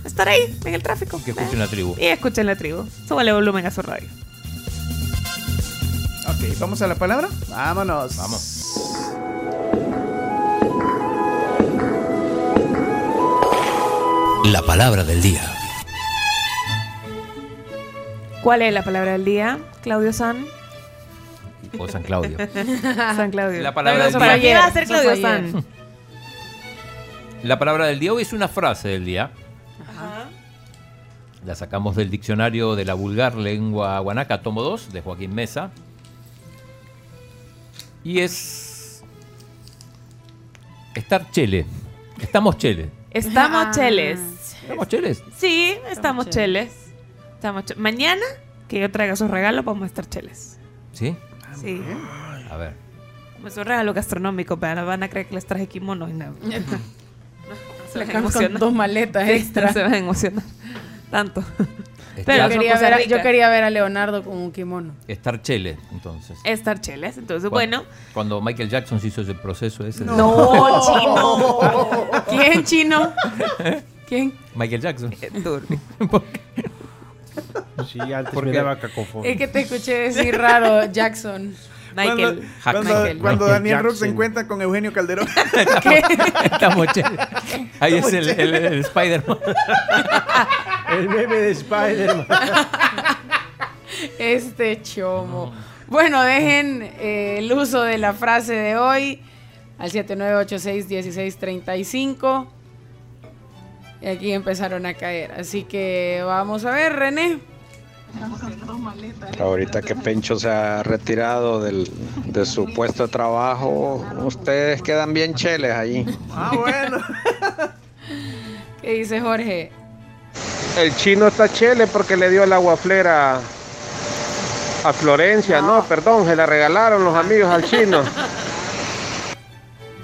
estar ahí en el tráfico. Que escuchen la tribu. Y escuchen la tribu. Súbale volumen a su radio. Ok, ¿vamos a la palabra? Vámonos. Vamos. La palabra del día. ¿Cuál es la palabra del día, Claudio San? O San Claudio. [laughs] San Claudio. La palabra del ¿Para día. qué va a ser Claudio ayer. San? La palabra del día hoy es una frase del día. La sacamos del diccionario de la vulgar lengua guanaca, tomo 2, de Joaquín Mesa. Y es. Estar chele. Estamos chele. Estamos Ah. cheles. ¿Estamos cheles? Sí, estamos cheles. Estamos che- Mañana, que yo traiga sus regalos, vamos a estar cheles. ¿Sí? Sí. A ver. Es un regalo gastronómico, pero van a creer que les traje kimono y no. [laughs] Se van a Con emocionar. dos maletas Sí, extra. Se van a emocionar. Tanto. Pero yo quería, ver a, yo quería ver a Leonardo con un kimono. Estar chele, entonces. Estar cheles. Entonces, Cuando- bueno. Cuando Michael Jackson se hizo ese proceso ese. de- No, chino. [laughs] ¿Quién, chino? ¿Quién? Michael Jackson. [laughs] Sí, antes ¿Por me qué? daba cacofonía. Es que te escuché decir raro, Jackson. Cuando, cuando, Michael. cuando Michael Daniel Rook se encuentra con Eugenio Calderón. [laughs] [laughs] Estamos. Ahí es el, el- el Spider-Man. [laughs] El meme de Spider-Man. Este chomo. Bueno, dejen eh, el uso de la frase de hoy al 7986-1635. Y aquí empezaron a caer. Así que vamos a ver, René. Ahorita que Pencho se ha retirado del, de su puesto de trabajo, ustedes quedan bien cheles allí. Ah, bueno. [laughs] ¿Qué dice Jorge? El chino está chele porque le dio el aguaflera a Florencia. No, perdón, se la regalaron los amigos al chino. [laughs]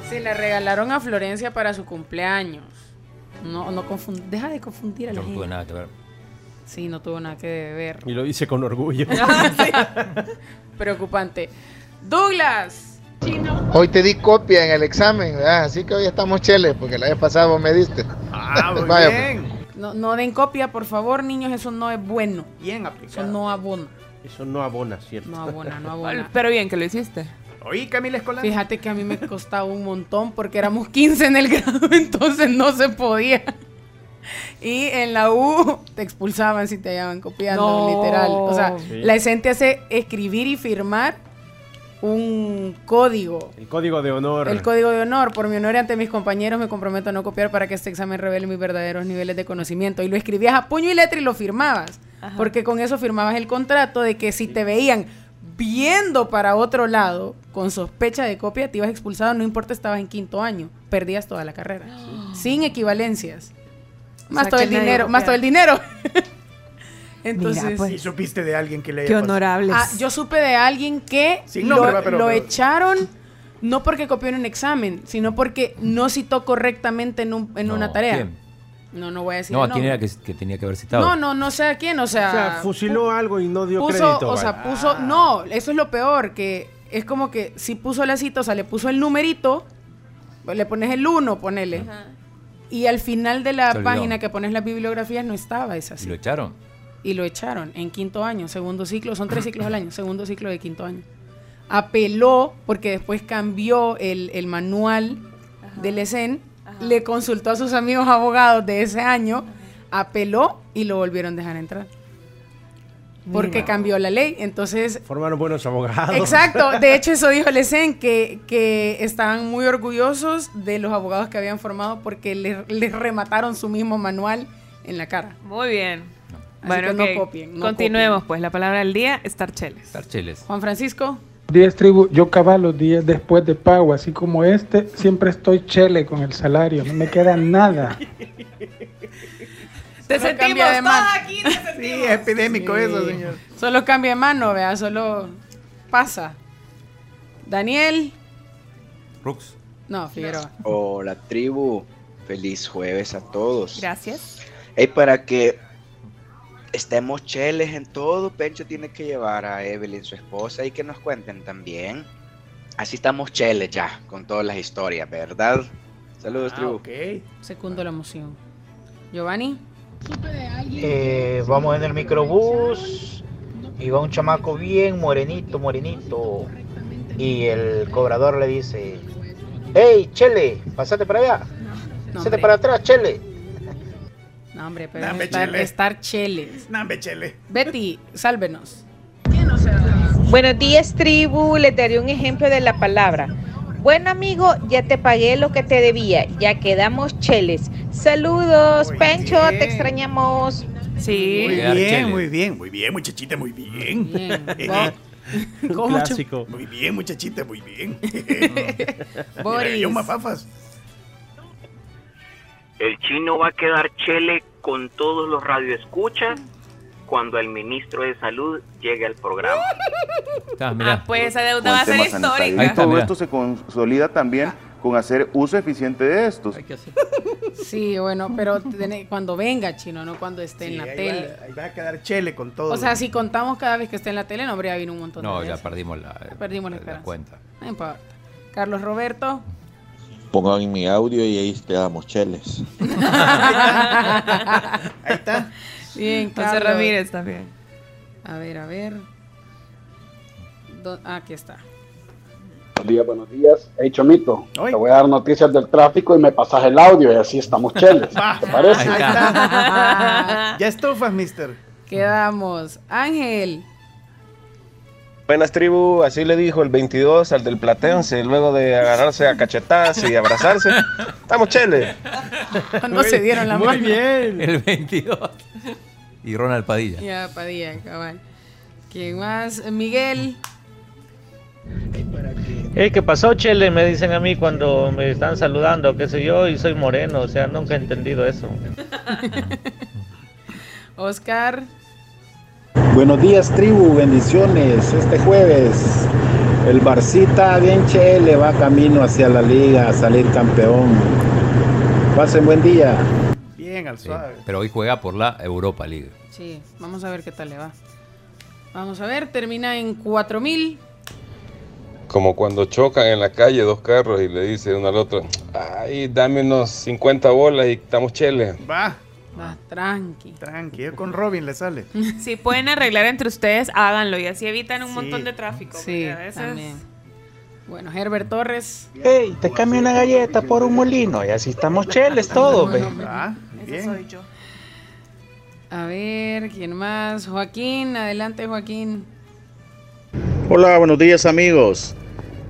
Se la regalaron a Florencia para su cumpleaños. No, no confund- Deja de confundir a la no gente. tuve nada que ver. Sí, no tuvo nada que ver. Y lo dice con orgullo. [laughs] Ah. Preocupante. Douglas. Hoy te di copia en el examen, ¿verdad? así que hoy estamos cheles, porque la vez pasada vos me diste. Ah, muy [laughs] Vaya, bien. No, no den copia, por favor, niños. Eso no es bueno. Bien Eso aplicado. no abona. Eso no abona, ¿cierto? No abona, no [laughs] abona. Pero bien que lo hiciste. Oí, Camila Escolar. Fíjate que a mí me costaba un montón porque éramos 15 en el grado, entonces no se podía. Y en la U [laughs] te expulsaban si te hallaban copiando, No. literal. O sea, Sí. la ESEN te hace escribir y firmar un código. El código de honor. El código de honor. Por mi honor y ante mis compañeros me comprometo a no copiar para que este examen revele mis verdaderos niveles de conocimiento. Y lo escribías a puño y letra y lo firmabas. Ajá. Porque con eso firmabas el contrato de que si te veían viendo para otro lado con sospecha de copia, te ibas expulsado, no importa, estabas en quinto año. Perdías toda la carrera. [gasps] Sin equivalencias. Más sea, todo el dinero, más todo el dinero. [laughs] Entonces, Mira, pues. Y supiste de alguien que le Qué haya honorables. Ah, yo supe de alguien que Sin lo, pero- lo pero- echaron no porque copió en un examen, sino porque no citó correctamente en, un- en No, una tarea. ¿quién? No, no voy a decir. No, ¿a quién era que, que tenía que haber citado? No, no, no sé a quién, o sea. O sea, fusiló algo y no dio puso, crédito. o vale. sea, puso, no, eso es lo peor, que es como que si puso la cita, o sea, le puso el numerito, le pones el 1, ponele. Y al final de la página que pones las bibliografías no estaba esa ¿Y cita. lo echaron? Y lo echaron en quinto año, segundo ciclo, son tres ciclos al año, segundo ciclo de quinto año. Apeló, porque después cambió el, el manual del ESEN, le consultó a sus amigos abogados de ese año, apeló y lo volvieron a dejar entrar. Porque cambió la ley, entonces... Formaron buenos abogados. Exacto, [laughs] de hecho eso dijo el ESEN, que, que estaban muy orgullosos de los abogados que habían formado porque les, les remataron su mismo manual en la cara. Muy bien. Así bueno, que no copien, no Continuemos, copien. pues. La palabra del día, estar cheles. Estar cheles. Juan Francisco. Días tribu, yo cabalo días después de pago, así como este, siempre estoy chele con el salario, no me queda nada. [laughs] Te Solo sentimos cambia de todos mano. aquí. te [laughs] Sí, sentimos. es epidémico Sí. eso, señor. Solo cambia de mano, vea, solo pasa. Daniel. Rux. No, Figueroa. Hola tribu, feliz jueves a todos. Gracias. Hey, para que estemos cheles en todo, Pencho tiene que llevar a Evelyn, su esposa, y que nos cuenten también. Así estamos cheles ya, con todas las historias, ¿verdad? Saludos, Ah, tribu. ok. Segundo la emoción. Giovanni. Eh, vamos en el microbús y va un chamaco bien morenito, morenito. Y el cobrador le dice, hey, Chele, pasate para allá. No, hombre. para atrás, Chele. No, hombre, pero Dame, es estar, chele. estar cheles. Nambe, chele. Betty, sálvenos. Buenos días, tribu. Les daré un ejemplo de la palabra. Bueno, amigo, ya te pagué lo que te debía. Ya quedamos cheles. Saludos, Muy Pencho, bien. te extrañamos. Sí. Muy bien, muy bien, muy bien, muchachita, muy bien. Bien. [laughs] ¿Cómo, clásico. Muy bien, muchachita, muy bien. Boris. [laughs] [laughs] Mira, yo mafafas. El chino va a quedar chele con todos los radioescuchas cuando el ministro de salud llegue al programa. Ah, mira. Ah, pues esa deuda va a ser histórica. Ahí Todo mira. esto se consolida también con hacer uso eficiente de estos. Hay que hacer. Sí, bueno, pero tiene- cuando venga, chino, no cuando esté en la ahí tele. Va, ahí va a quedar chele con todo. O sea, si contamos cada vez que esté en la tele, no habría habido un montón No, de ya veces. perdimos la, Perdimos la la esperanza. cuenta. No importa. Carlos Roberto. Pongan mi audio y ahí quedamos cheles. [laughs] Ahí está. Bien, José. Ramírez también. A ver, a ver. Do- ah, aquí está. Buenos días, buenos días. Hey, Chomito, te voy a dar noticias del tráfico y me pasas el audio y así estamos [laughs] cheles. ¿Te parece? Ahí está. [laughs] ya estufas, mister. Quedamos. Ángel. Buenas tribu, así le dijo el 22 al del Platense, luego de agarrarse a cachetadas y abrazarse. [laughs] Estamos chele. Cuando se dieron la muy mano. bien. El 22. Y Ronald Padilla. Ya, Padilla, cabal. ¿Quién más? Miguel. Hey, ¿qué pasó, Chele? Me dicen a mí cuando me están saludando, qué sé yo, y soy moreno, o sea, nunca he entendido eso. [laughs] Oscar. Buenos días, tribu. Bendiciones. Este jueves, el Barcita bien chele va camino hacia la liga a salir campeón. Pasen buen día. Bien, al Sí, suave. Pero hoy juega por la Europa League. Sí, vamos a ver qué tal le va. Vamos a ver, termina en 4000. Como cuando chocan en la calle dos carros y le dice uno al otro, ay, dame unos 50 bolas y estamos chele. Va. Va, tranqui. Tranqui, yo con Robin le sale. [laughs] Si pueden arreglar entre ustedes, háganlo y así evitan un Sí. montón de tráfico. Sí, a veces- también. Bueno, Herbert Torres. Hey, te cambio una galleta por un molino y así estamos cheles todos, ve. Ah, Ese bien. soy yo. A ver, ¿quién más? Joaquín, adelante, Joaquín. Hola, buenos días amigos.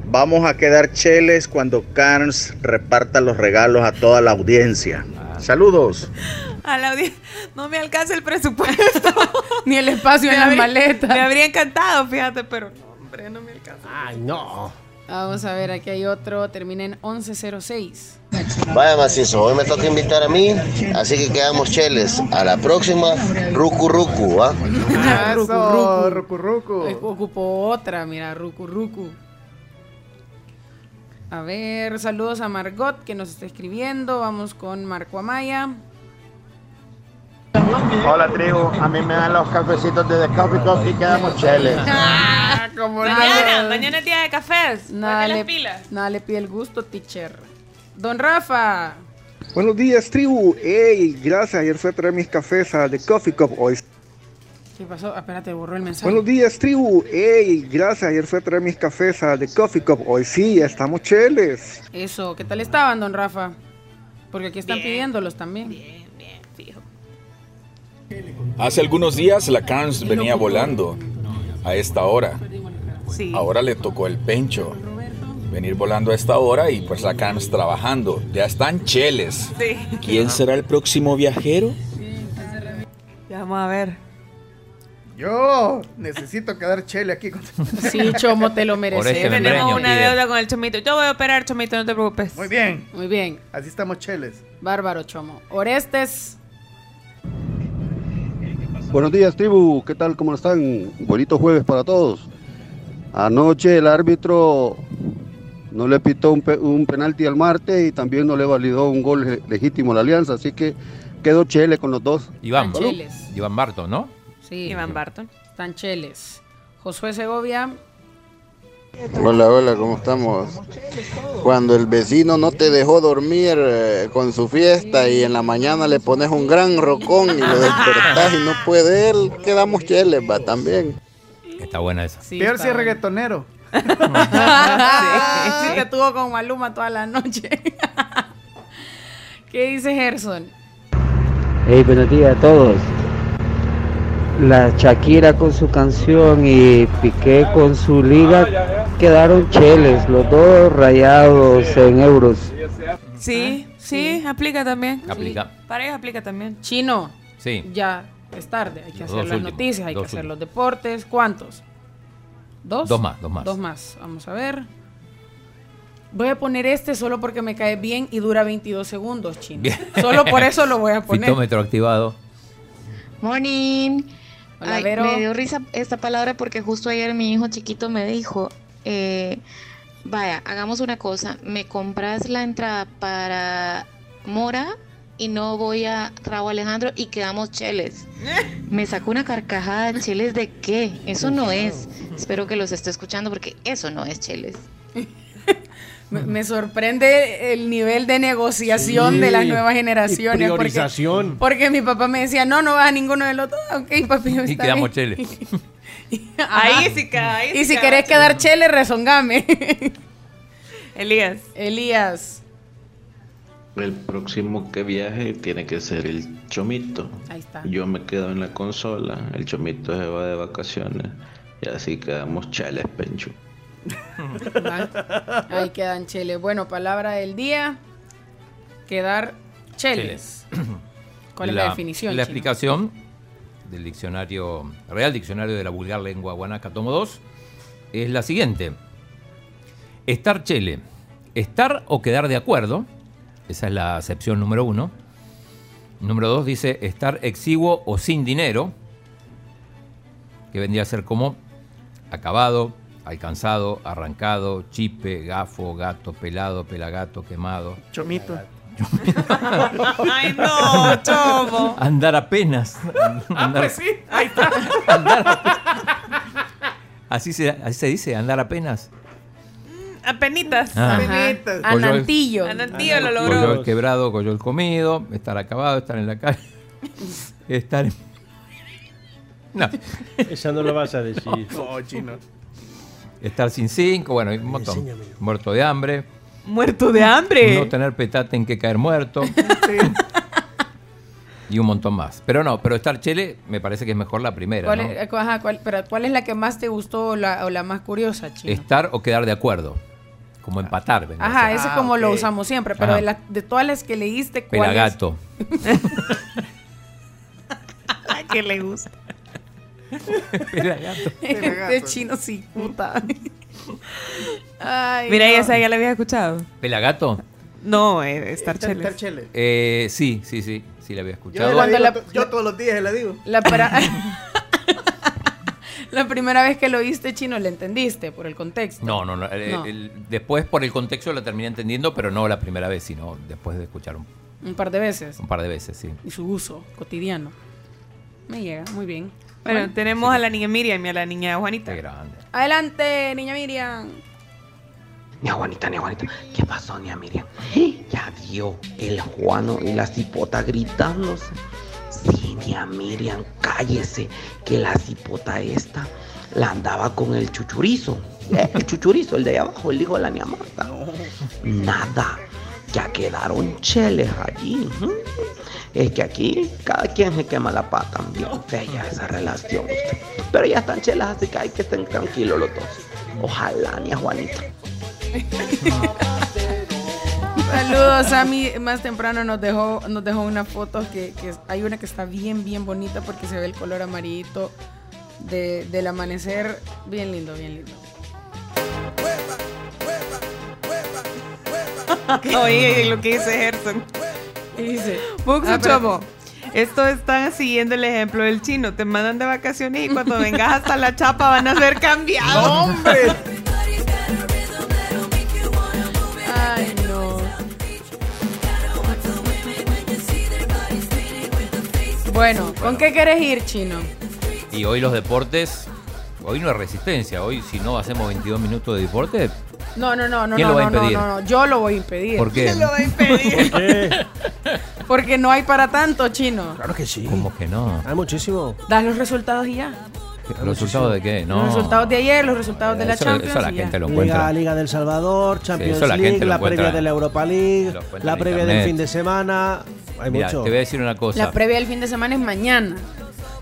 Vamos a quedar cheles cuando Carnes reparta los regalos a toda la audiencia. Saludos. A la audi- no me alcanza el presupuesto. [laughs] Ni el espacio Me en la habría- maleta. Me habría encantado, fíjate, pero no, hombre, no me alcanza. Ay, no. Vamos a ver, aquí hay otro, termina en 1106. Vaya macizo, hoy me toca invitar a mí, así que quedamos cheles. A la próxima, rucu rucu, ¿va? Ah, rucu. Eh, Ocupo otra, mira, Ruku Ruku. A ver, saludos a Margot que nos está escribiendo. Vamos con Marco Amaya. Hola tribu, a mí me dan los cafecitos de The Coffee Coffee y quedamos cheles. [laughs] Ah, como Mañana, mañana es día de cafés. Nada le, las pilas. nada le pide el gusto, teacher. Don Rafa. Buenos días, tribu. Ey, gracias. Ayer fui a traer mis cafés a The Coffee Cup. Hoy. ¿Qué pasó? Espérate, borró el mensaje. Buenos días, tribu. Ey, gracias. Ayer fui a traer mis cafés a The Coffee Cup. Hoy sí, estamos cheles. Eso, ¿qué tal estaban, don Rafa? Porque aquí están Bien. pidiéndolos también. Bien. Hace algunos días la Carnes venía volando a esta hora. Ahora le tocó el pencho. Venir volando a esta hora y pues la Carnes trabajando. Ya están cheles. ¿Quién será el próximo viajero? Ya vamos a ver. Yo necesito quedar chele aquí. Con... Sí, Chomo, te lo mereces. este Tenemos membreño una pide. deuda con el chomito. Yo voy a operar, chomito, no te preocupes. Muy bien, Muy bien. así estamos cheles. Bárbaro, Chomo. Orestes. Buenos días, tribu. ¿Qué tal? ¿Cómo están? Bonito jueves para todos. Anoche el árbitro no le pitó un, pe- un penalti al Marte y también no le validó un gol le- legítimo a la Alianza, así que quedó chele con los dos. Iván. Iván Barton, ¿no? Sí. Iván Barton. Están cheles. Josué Segovia. Hola, hola, ¿cómo estamos? Cuando el vecino no te dejó dormir eh, con su fiesta y en la mañana le pones un gran rocón y lo despertás y no puede él, quedamos cheles, va también. Está buena esa. Sí, Peor si es reggaetonero. [laughs] sí, sí, te tuvo con Maluma toda la noche. [laughs] ¿Qué dice Gerson? Hey, buenos días a todos. La Shakira con su canción y Piqué con su liga quedaron cheles, los dos rayados en euros. Sí, sí, aplica también. Aplica. Para ellos aplica también. Chino, Sí. ya es tarde. Hay que Los hacer las últimos, noticias, hay que hacer últimos. los deportes. ¿Cuántos? ¿Dos? Dos más, dos más. Dos más. Vamos a ver. Voy a poner este solo porque me cae bien y dura 22 segundos, chino. Bien. Solo por eso lo voy a [laughs] poner. Fitómetro activado. Morning. Hola, Ay, Vero. Me dio risa esta palabra porque justo ayer mi hijo chiquito me dijo, eh, vaya, hagamos una cosa, me compras la entrada para Mora y no voy a Raúl Alejandro y quedamos cheles. [laughs] Me sacó una carcajada, cheles de qué? Eso no es. Espero que los esté escuchando porque eso no es cheles. [laughs] Me, me sorprende el nivel de negociación Sí. de las nuevas generaciones. Y porque- priorización. Porque, mi papá me decía, no, no vas a ninguno de los dos. Ok, papi, Y está quedamos bien. chele. [laughs] Ahí sí queda, ahí Y sí si querés quedar chele, rezongame. [laughs] Elías. Elías. El próximo que viaje tiene que ser el Chomito. Ahí está. Yo me quedo en la consola, el Chomito se va de vacaciones y así quedamos chales, Pencho. Ahí quedan chele. Bueno, palabra del día. Quedar cheles. [clears throat] ¿Cuál es la, definición? La chino? explicación del diccionario, Real Diccionario de la Vulgar Lengua Guanaca, tomo 2, es la siguiente. Estar chele. Estar o quedar de acuerdo. Esa es la acepción número uno. Número dos dice estar exiguo o sin dinero. Que vendría a ser como acabado, alcanzado, arrancado, chipe, gafo, gato, pelado, pelagato, quemado. Chomito. [laughs] Ay, no, chomo. Andar apenas. [laughs] Ah, Andar- pues sí, ahí está. [laughs] Así se, así se dice, andar apenas. Apenitas. Ah. Coyol. Anantillo. Anantillo lo Coyol logró. quebrado, coyol comido, estar acabado, estar en la calle. Estar. en- No. Esa no lo vas a decir. No, chino. Estar sin cinco, bueno, un montón. Muerto de hambre. Muerto de hambre. No tener petate en que caer muerto. [laughs] Y un montón más. Pero no, pero estar chele me parece que es mejor la primera. ¿Cuál, ¿no? es, ajá, cuál- pero ¿cuál es la que más te gustó o la, o la más curiosa, chino? Estar o quedar de acuerdo. Como empatar. vendría a Ajá, ese Ah, como lo usamos siempre, pero de, la- de todas las que leíste, ¿cuál es? [laughs] [laughs] Pelagato. Que le gusta. [laughs] Pelagato. [laughs] Este chino sí, puta. Ay, Mira, no. ¿y esa ya la había escuchado? ¿Pelagato? No, eh, estar Estar- cheles. estar chele. Eh, sí, sí, sí. Sí, la había Yo, escuchado. la digo la- yo todos los días le digo. La, [laughs] la primera vez que lo oíste chino, ¿le entendiste por el contexto? No, no, no. el- No. el- después, por el contexto, la terminé entendiendo, pero no la primera vez, sino después de escuchar un, Un par de veces. un par de veces, sí. Y su uso cotidiano. Me llega, muy bien. Bueno, tenemos a la niña Miriam y a la niña Juanita. Qué grande. Adelante, niña Miriam. Ni Juanita, ni Juanita. ¿Qué pasó, ni Miriam? Ya vio el Juano y la cipota gritándose. Sí, ni Miriam, cállese, que la cipota esta la andaba con el chuchurizo. Eh, El chuchurizo, el de ahí abajo, el hijo de la niña Marta. Nada, ya quedaron cheles allí. Es que aquí cada quien se quema la pata. Bien fea esa relación. Pero ya están chelas, así que hay que estén tranquilos los dos. Ojalá, ni a Juanita. [laughs] Saludos, a mí más temprano nos dejó, nos dejó una foto que, que hay una que está bien, bien bonita porque se ve el color amarillito de- del amanecer. Bien lindo, bien lindo. [laughs] Oye, lo que dice Gerson. Dice. Ah, Chomo. Esto están siguiendo el ejemplo del chino. Te mandan de vacaciones y cuando vengas hasta la chapa van a ser cambiados. ¡No, hombre! Ay, no. Bueno, ¿con qué quieres ir, chino? Y hoy los deportes, hoy no es resistencia, hoy si no hacemos 22 minutos de deporte, No, no, no, no, ¿Quién no, lo va a no, no, impedir? no, no, yo lo voy a impedir. ¿por qué? Lo va a impedir. [laughs] Porque no hay para tanto, chino. Claro que sí. ¿Cómo que no? Hay muchísimo. Das los resultados y ya. ¿Los resultados de qué? No. Los resultados de ayer, los resultados de la Eso- Champions. eso la gente lo encuentra. Liga del Salvador, Champions la League, la previa de la Europa League, la previa del fin de semana. Hay Mira, mucho. te voy a decir una cosa. La previa del fin de semana es mañana.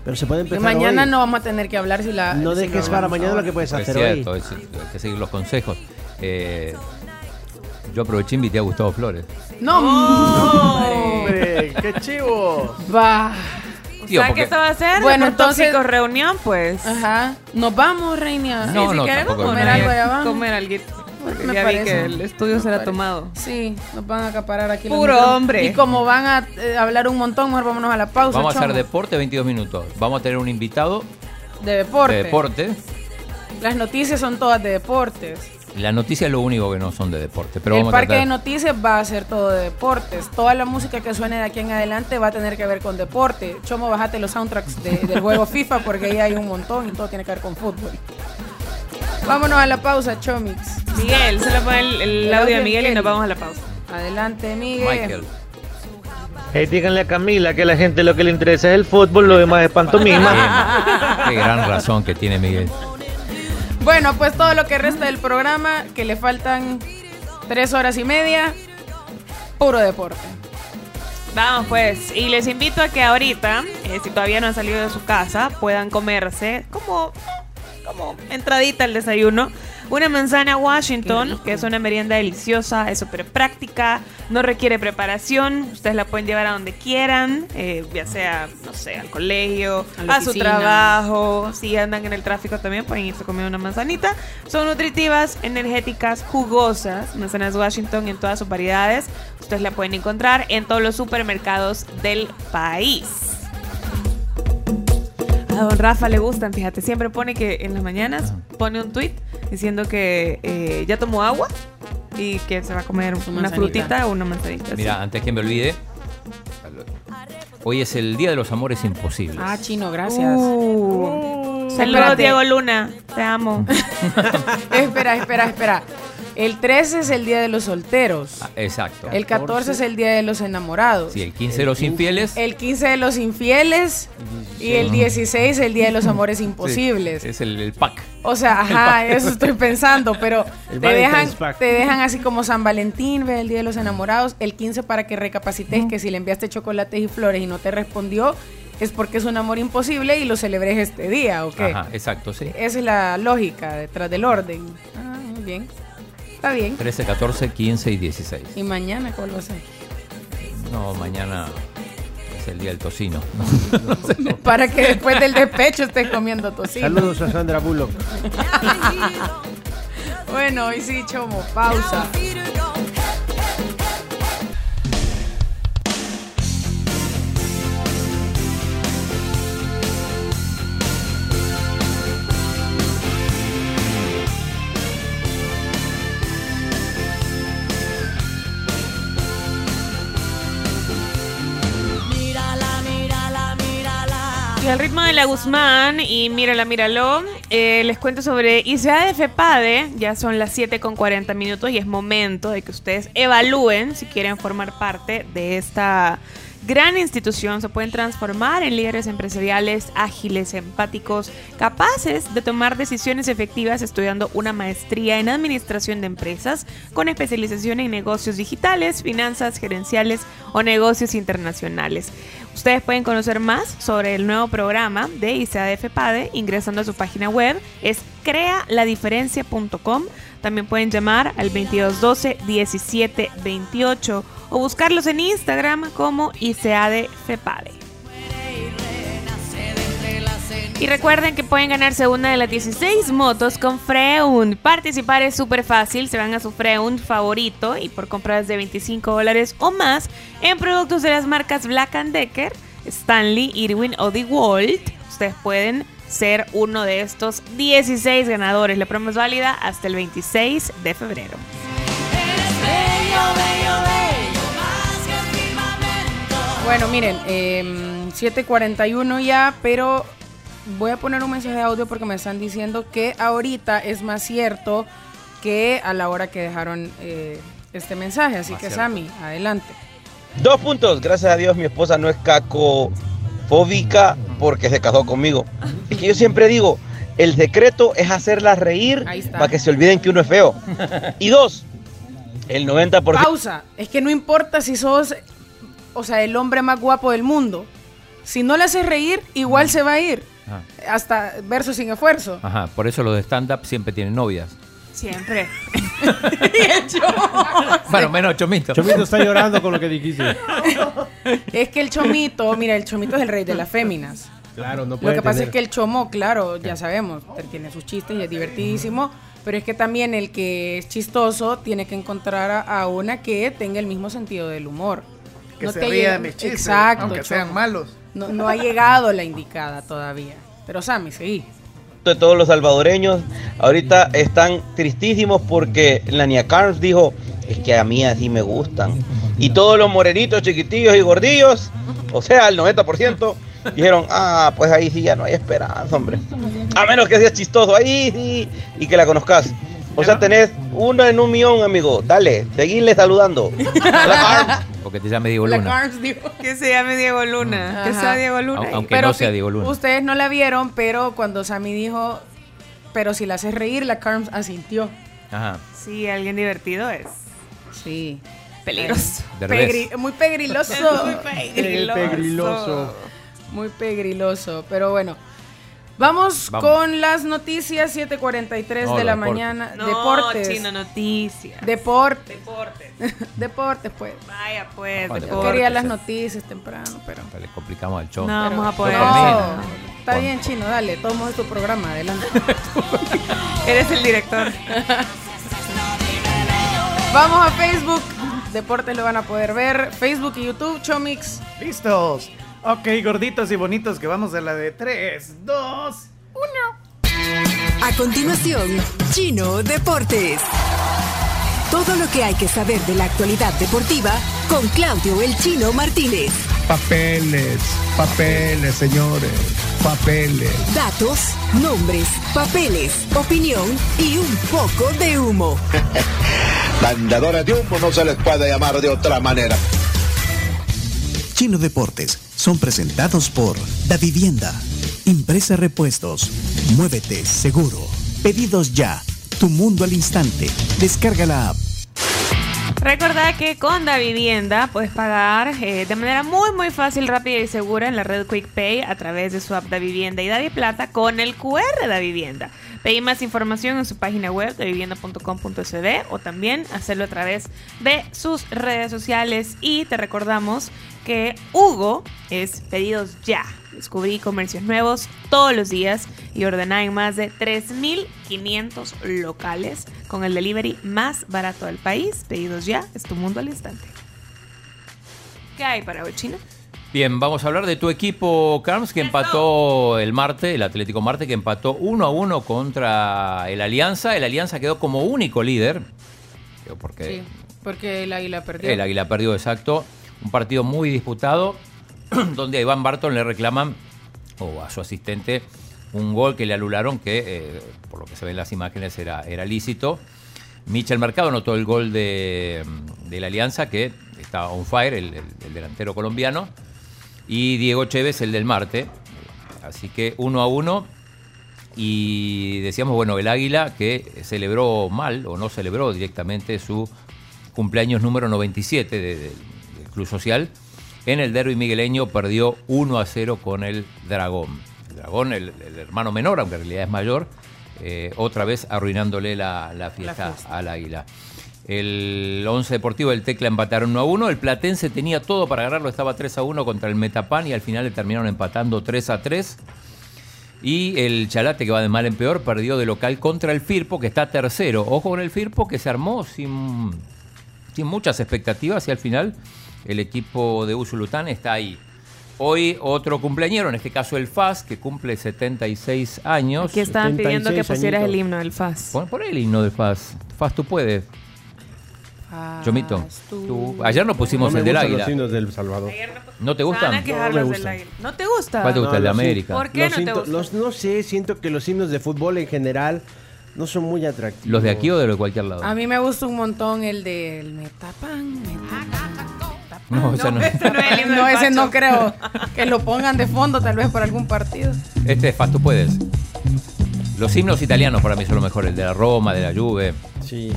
Pero se puede empezar mañana hoy. no vamos a tener que hablar si la. No si dejes para mañana lo que puedes Es hacer cierto, hoy. es- hay que seguir los consejos. Eh, yo aproveché y invité a Gustavo Flores. No, ¡Hombre! ¡Qué chivo! Va. Tío, ¿Sabes porque- qué se va a hacer? Bueno, entonces- reunión, pues. Ajá. Nos vamos, Reina. No, sí, si no, queremos comer algo allá abajo. Comer algo. Ya parece. vi que el estudio Me será parece. tomado. Sí, nos van a acaparar aquí. los Puro hombre. Y como van a eh, hablar un montón, mejor vámonos a la pausa. Vamos a hacer deporte 22 minutos. Vamos a tener un invitado de deporte. de deporte. Las noticias son todas de deportes. La noticia es lo único que no son de deporte. Pero el vamos a parque de noticias va a ser todo de deportes. Toda la música que suene de aquí en adelante va a tener que ver con deporte. Chomo, bájate los soundtracks de- del juego [laughs] FIFA porque ahí hay un montón y todo tiene que ver con fútbol. Vámonos a la pausa, Chomix. Miguel, se le pone el, el audio de Miguel y nos vamos a la pausa. Adelante, Miguel. Hey, díganle a Camila que a la gente lo que le interesa es el fútbol, lo demás es pantomima. Qué gran razón que tiene Miguel. Bueno, pues todo lo que resta del programa, que le faltan tres horas y media, puro deporte. Vamos pues, y les invito a que ahorita, eh, si todavía no han salido de su casa, puedan comerse como, como entradita al desayuno, una manzana Washington, que es una merienda deliciosa, es súper práctica, no requiere preparación, ustedes la pueden llevar a donde quieran, eh, ya sea, no sé, al colegio, A su trabajo, si andan en el tráfico también pueden irse a comer una manzanita. Son nutritivas, energéticas, jugosas, manzanas Washington en todas sus variedades. Ustedes la pueden encontrar en todos los supermercados del país. A don Rafa le gustan, fíjate, siempre pone que en las mañanas pone un tweet diciendo que eh, ya tomó agua y que se va a comer una frutita o una manzanita. Mira, antes que me olvide, hoy es el Día de los Amores Imposibles. Ah, chino, gracias. Uh, Saludos, Espérate. Diego Luna. Te amo. [laughs] [laughs] espera, espera, espera. El 13 es el día de los solteros. Ah, Exacto. El 14 es el día de los enamorados. Sí, el 15 de los infieles. El 15 de los infieles. Y el 16 el día de los amores imposibles. Sí, es el, el pack. O sea, ajá, eso estoy pensando, pero [laughs] te dejan, te dejan así como San Valentín, ve el Día de los Enamorados, el 15 para que recapacites que si le enviaste chocolates y flores y no te respondió, es porque es un amor imposible y lo celebres este día, ¿ok? Ajá, exacto, sí. Esa es la lógica detrás del orden. Ah, muy bien. Está bien. 13, 14, 15 y 16. ¿Y mañana cuál va a ser? No, mañana es el día del tocino. [laughs] Para que después del despecho estés comiendo tocino. Saludos a Sandra Bullock. [laughs] bueno, hoy sí, chomo, pausa. Al ritmo de la Guzmán y mírala, míralo, eh, les cuento sobre ICA de FEPADE. Ya son las 7 con 40 minutos y es momento de que ustedes evalúen si quieren formar parte de esta gran institución. Se pueden transformar en líderes empresariales ágiles, empáticos, capaces de tomar decisiones efectivas estudiando una maestría en administración de empresas con especialización en negocios digitales, finanzas gerenciales o negocios internacionales. Ustedes pueden conocer más sobre el nuevo programa de ICADF PADE ingresando a su página web, es crealadiferencia.com. También pueden llamar al 2212 1728 o buscarlos en Instagram como ICADF PADE. Y recuerden que pueden ganarse una de las 16 motos con Freund. Participar es súper fácil. Se van a su Freund favorito y por compras de 25 dólares o más en productos de las marcas Black Decker, Stanley, Irwin o DeWalt, ustedes pueden ser uno de estos 16 ganadores. La promo es válida hasta el 26 de febrero. Bueno, miren, eh, 7:41 ya, pero voy a poner un mensaje de audio porque me están diciendo que ahorita es más cierto que a la hora que dejaron eh, este mensaje. Así Más que, cierto. Sammy, adelante. Dos puntos. Gracias a Dios mi esposa no es cacofóbica porque se casó conmigo. Es que yo siempre digo, el secreto es hacerla reír para que se olviden que uno es feo. [laughs] Y dos, el 90%... Pausa. Es que no importa si sos, o sea, el hombre más guapo del mundo. Si no le haces reír, igual se va a ir. Ajá. Hasta verso sin esfuerzo. Ajá, por eso los de stand-up siempre tienen novias. Siempre. [laughs] Bueno, menos Chomito. Chomito está llorando con lo que dijiste. Es que el chomito, mira, el chomito es el rey de las féminas. Claro, no Lo puede que pasa tener. es que el chomo, claro, ya sabemos, tiene sus chistes y es divertidísimo, pero es que también el que es chistoso tiene que encontrar a, a una que tenga el mismo sentido del humor. Que se te ría de mis chistes, Exacto, aunque Chomo. sean malos. No, no ha llegado la indicada todavía. Pero Sammy, seguí. De todos los salvadoreños ahorita están tristísimos porque la Nia Carms dijo, es que a mí así me gustan. Y todos los morenitos, chiquitillos y gordillos, o sea, el 90%, dijeron, ah, pues ahí sí ya no hay esperanza, hombre. A menos que seas chistoso, ahí y que la conozcas. O sea, tenés una en un millón, amigo. Dale, seguirle saludando. [laughs] Porque te llame Diego La Luna. Carms dijo. [laughs] Que se llame Diego Luna. Que sea Diego Luna. Au- aunque Pero no sea Diego Luna. Ustedes no la vieron, pero cuando Sammy dijo, pero si la haces reír, la Carms asintió. Ajá. Sí, alguien divertido es. Sí. Peligroso. Pegri- muy pegriloso. [laughs] Muy pegriloso. Pegriloso. Muy pegriloso. Pero bueno. Vamos, Vamos. con las noticias 7:43 No, de la deporte. mañana. No, Deportes. chino, noticias. Deporte. Deportes. [laughs] Deportes, pues. Vaya, pues, Vale. Yo deportes. quería las noticias temprano, pero. Le complicamos el show. No, vamos a poder. No, está bien, chino, dale. Tomamos tu programa, adelante. [laughs] Eres el director. [laughs] Vamos a Facebook. Deportes lo van a poder ver. Facebook y YouTube, Chomix. Listos. Ok, gorditos y bonitos, que vamos a la de 3, 2, 1. A continuación, Chino Deportes. Todo lo que hay que saber de la actualidad deportiva con Claudio El Chino Martínez. Papeles, papeles, señores, papeles. Datos, nombres, papeles, opinión y un poco de humo. [laughs] Vendedores de humo no se les puede llamar de otra manera. Chino Deportes son presentados por Da Vivienda, Impresa Repuestos, Muévete Seguro, Pedidos Ya, Tu Mundo al Instante, descarga la app. Recordad que con Da Vivienda puedes pagar eh, de manera muy muy fácil, rápida y segura en la red Quick Pay a través de su app Da Vivienda y Da Plata con el QR Da Vivienda. Pedí más información en su página web davivienda.com.sd o también hacerlo a través de sus redes sociales y te recordamos que Hugo es pedidos ya. Descubrí comercios nuevos todos los días y ordená en más de 3.500 locales con el delivery más barato del país. Pedidos ya, es tu mundo al instante. ¿Qué hay para hoy, China? Bien, vamos a hablar de tu equipo, Carms, que empató el Marte, el Atlético Marte, que empató 1 a 1 contra el Alianza. El Alianza quedó como único líder. Porque Sí, porque el águila perdió. el Águila perdió, exacto. Un partido muy disputado, [clears throat] donde a Iván Barton le reclaman, o a su asistente, un gol que le anularon, que eh, por lo que se ven en las imágenes era, era lícito. Michel Mercado anotó el gol de, de la Alianza, que está on fire, el, el- el delantero colombiano. Y Diego Chévez, el del Marte. Así que uno a uno. Y decíamos, bueno, el Águila que celebró mal o no celebró directamente su cumpleaños número 97 de- de- del Club Social. En el derby migueleño perdió 1 a 0 con el Dragón. El Dragón, el, el hermano menor, aunque en realidad es mayor, eh, otra vez arruinándole la, la fiesta al Águila. El 11 Deportivo del Tecla empataron 1 a 1. El Platense tenía todo para ganarlo, estaba 3 a 1 contra el Metapan y al final le terminaron empatando 3 a 3. Y el Chalate, que va de mal en peor, perdió de local contra el Firpo, que está tercero. Ojo con el Firpo, que se armó sin, sin muchas expectativas y al final el equipo de Usulután está ahí. Hoy otro cumpleañero, en este caso el FAS, que cumple 76 años. Aquí estaban pidiendo que pusieras el himno del FAS. Pon, pon el himno del FAS. FAS, tú puedes. Chomito. tú- Ayer no pusimos No me el del Águila. los himnos del Salvador. ¿No te gustan? No me del gustan. ¿No te gusta? ¿Cuál te gusta? el de América. ¿Por qué los no te gusta? los- no sé, siento que los himnos de fútbol en general no son muy atractivos. ¿Los de aquí o de de cualquier lado? A mí me gusta un montón el del Metapan. Metapan. [laughs] No, ese no. No es No, ese no creo [laughs] que lo pongan de fondo, tal vez por algún partido. Este es FAS, tú puedes. Los himnos italianos para mí son lo mejor. El de la Roma, de la Juve. Sí.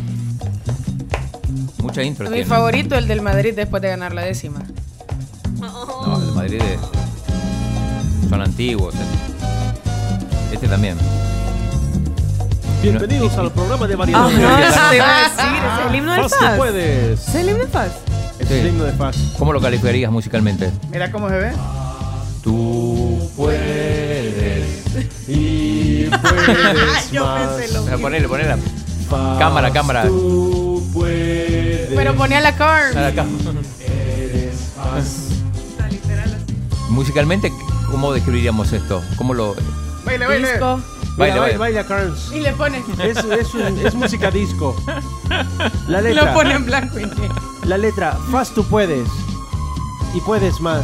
Mucha intro Mi tiene. favorito, el del Madrid después de ganar la décima. No, el de Madrid es- son antiguos. Este también. Bienvenidos al programa de Ajá, variedades. [laughs] eso te iba a decir, es el himno del Faz, tú puedes. ¿Es el himno del? El himno de. ¿Cómo lo calificarías musicalmente? Mira cómo se ve. Tú puedes. Y puedes [laughs] Yo más. pensé lo O sea, mismo. ponele, ponele. Faz, Cámara, cámara. Tú puedes. Pero ponía la car. A la cámara. Eres Faz. Musicalmente, ¿cómo describiríamos esto? ¿Cómo lo.? Baile, baile. Disco. Baila, baila, baila. Carnes. Y le pone. Es, es, un- es música disco. La [laughs] letra. Lo pone en blanco y negro. La letra, Fast tú puedes. Y puedes más.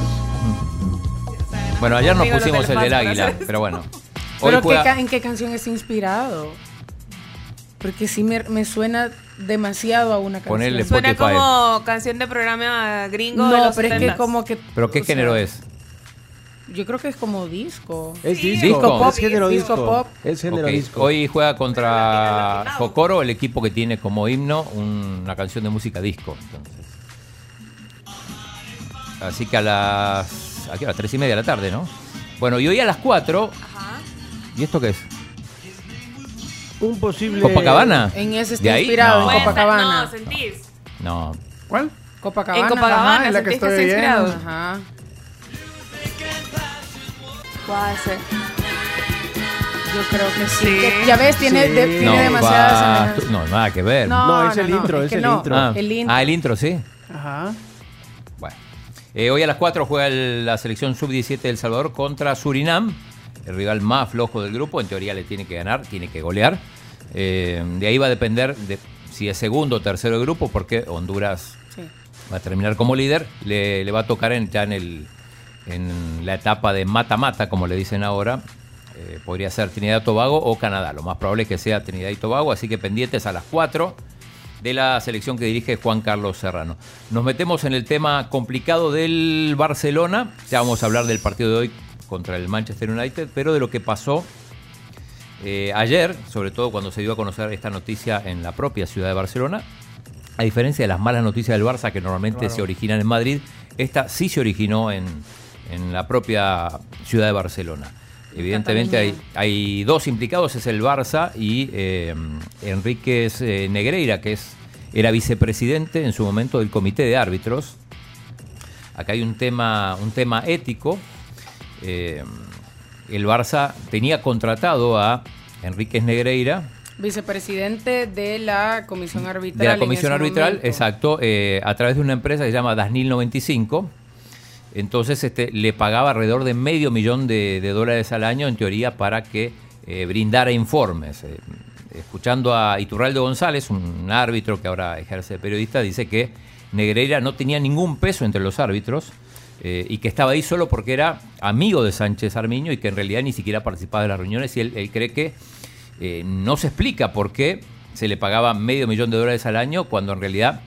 Bueno, ayer nos Digo, no te pusimos el del paso para águila, hacer pero bueno. [laughs] Hoy ¿Pero qué juega- ca- en qué canción está inspirado? Porque sí me, me suena demasiado a una canción. Ponele Suena Spotify. como canción de programa gringo de No, los pero es que 70s. como que... ¿Pero qué o sea, género es? Yo creo que es como disco. Es disco. Disco. Es género Disco disco. pop. Es género Ok, disco. Hoy juega contra Jocoro, el equipo que tiene como himno una canción de música disco. entonces. Así que a las, aquí a las 3 y media de la tarde, ¿no? Bueno, y hoy a las 4. ¿Y esto qué es? Un posible. ¿Copacabana? En ese ¿De está ahí? inspirado, No. en Copacabana. No, sentís. No. ¿Cuál? Copacabana. En Copacabana, Ajá, es la que ¿sentís que estoy viendo. Ajá. Puede ser. Yo creo que sí. Sí. Que- ya ves, tiene, Sí. de- tiene no, demasiadas va- semejanzas. no, nada que ver. No, No, es el no, intro, es es que el no. intro. Ah, el intro. ah, el intro, sí. Ajá. Bueno. Eh, hoy a las 4 juega el- la selección sub-17 de El Salvador contra Surinam, el rival más flojo del grupo. En teoría le tiene que ganar, tiene que golear. Eh, de ahí va a depender de si es segundo o tercero del grupo, porque Honduras Sí. va a terminar como líder. Le, le va a tocar en, ya en, el, en la etapa de mata-mata, como le dicen ahora. Eh, podría ser Trinidad y Tobago o Canadá. Lo más probable es que sea Trinidad y Tobago, así que pendientes a las 4 de la selección que dirige Juan Carlos Serrano. Nos metemos en el tema complicado del Barcelona. Ya vamos a hablar del partido de hoy contra el Manchester United, pero de lo que pasó eh, ayer, sobre todo cuando se dio a conocer esta noticia en la propia ciudad de Barcelona. A diferencia de las malas noticias del Barça que normalmente Claro. se originan en Madrid, esta sí se originó en, en la propia ciudad de Barcelona. Evidentemente hay, hay dos implicados, es el Barça y eh, Enríquez eh, Negreira, que es, era vicepresidente en su momento del comité de árbitros. Acá hay un tema, un tema ético. Eh, el Barça tenía contratado a Enríquez Negreira Vicepresidente de la Comisión Arbitral. de la comisión arbitral, momento. exacto, eh, a través de una empresa que se llama Dasnil 95. Entonces este, le pagaba alrededor de medio millón de, dólares al año, en teoría, para que eh, brindara informes. Eh, escuchando a Iturralde González, un árbitro que ahora ejerce de periodista, dice que Negreira no tenía ningún peso entre los árbitros eh, y que estaba ahí solo porque era amigo de Sánchez Armiño y que en realidad ni siquiera participaba de las reuniones y él, cree que no se explica por qué se le pagaba medio millón de dólares al año cuando en realidad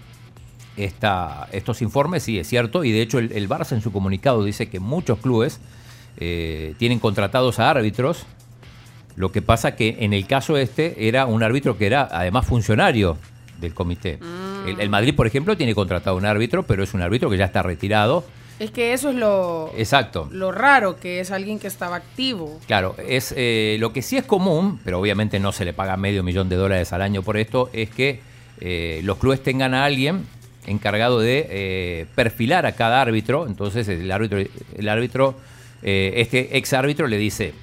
esta, estos informes, sí, es cierto, y de hecho el, el Barça en su comunicado dice que muchos clubes eh, tienen contratados a árbitros, lo que pasa que en el caso este era un árbitro que era además funcionario del comité. El, el Madrid, por ejemplo, tiene contratado un árbitro, pero es un árbitro que ya está retirado. Es que eso es lo, Exacto. lo raro, que es alguien que estaba activo. Claro, es eh, lo que sí es común, pero obviamente no se le paga medio millón de dólares al año por esto, es que eh, los clubes tengan a alguien encargado de eh, perfilar a cada árbitro. Entonces el árbitro, el árbitro, eh, este ex árbitro le dice,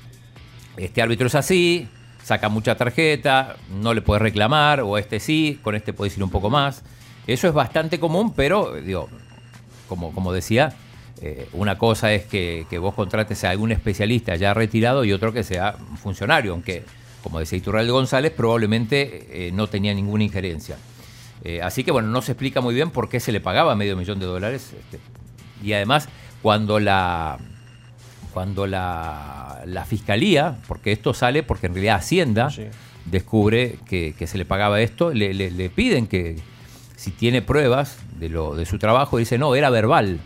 este árbitro es así, saca mucha tarjeta, no le puedes reclamar, o este sí, con este puedes ir un poco más. Eso es bastante común, pero digo, como, como decía, eh, una cosa es que, vos contrates a algún especialista ya retirado y otro que sea un funcionario, aunque, como decía Iturralde González, probablemente eh, no tenía ninguna injerencia. Eh, así que bueno, no se explica muy bien por qué se le pagaba medio millón de dólares. este, y además, cuando la cuando la, la fiscalía, porque esto sale porque en realidad Hacienda descubre que, que se le pagaba esto, le, le- le piden que si tiene pruebas de lo de su trabajo, dice no, era verbal.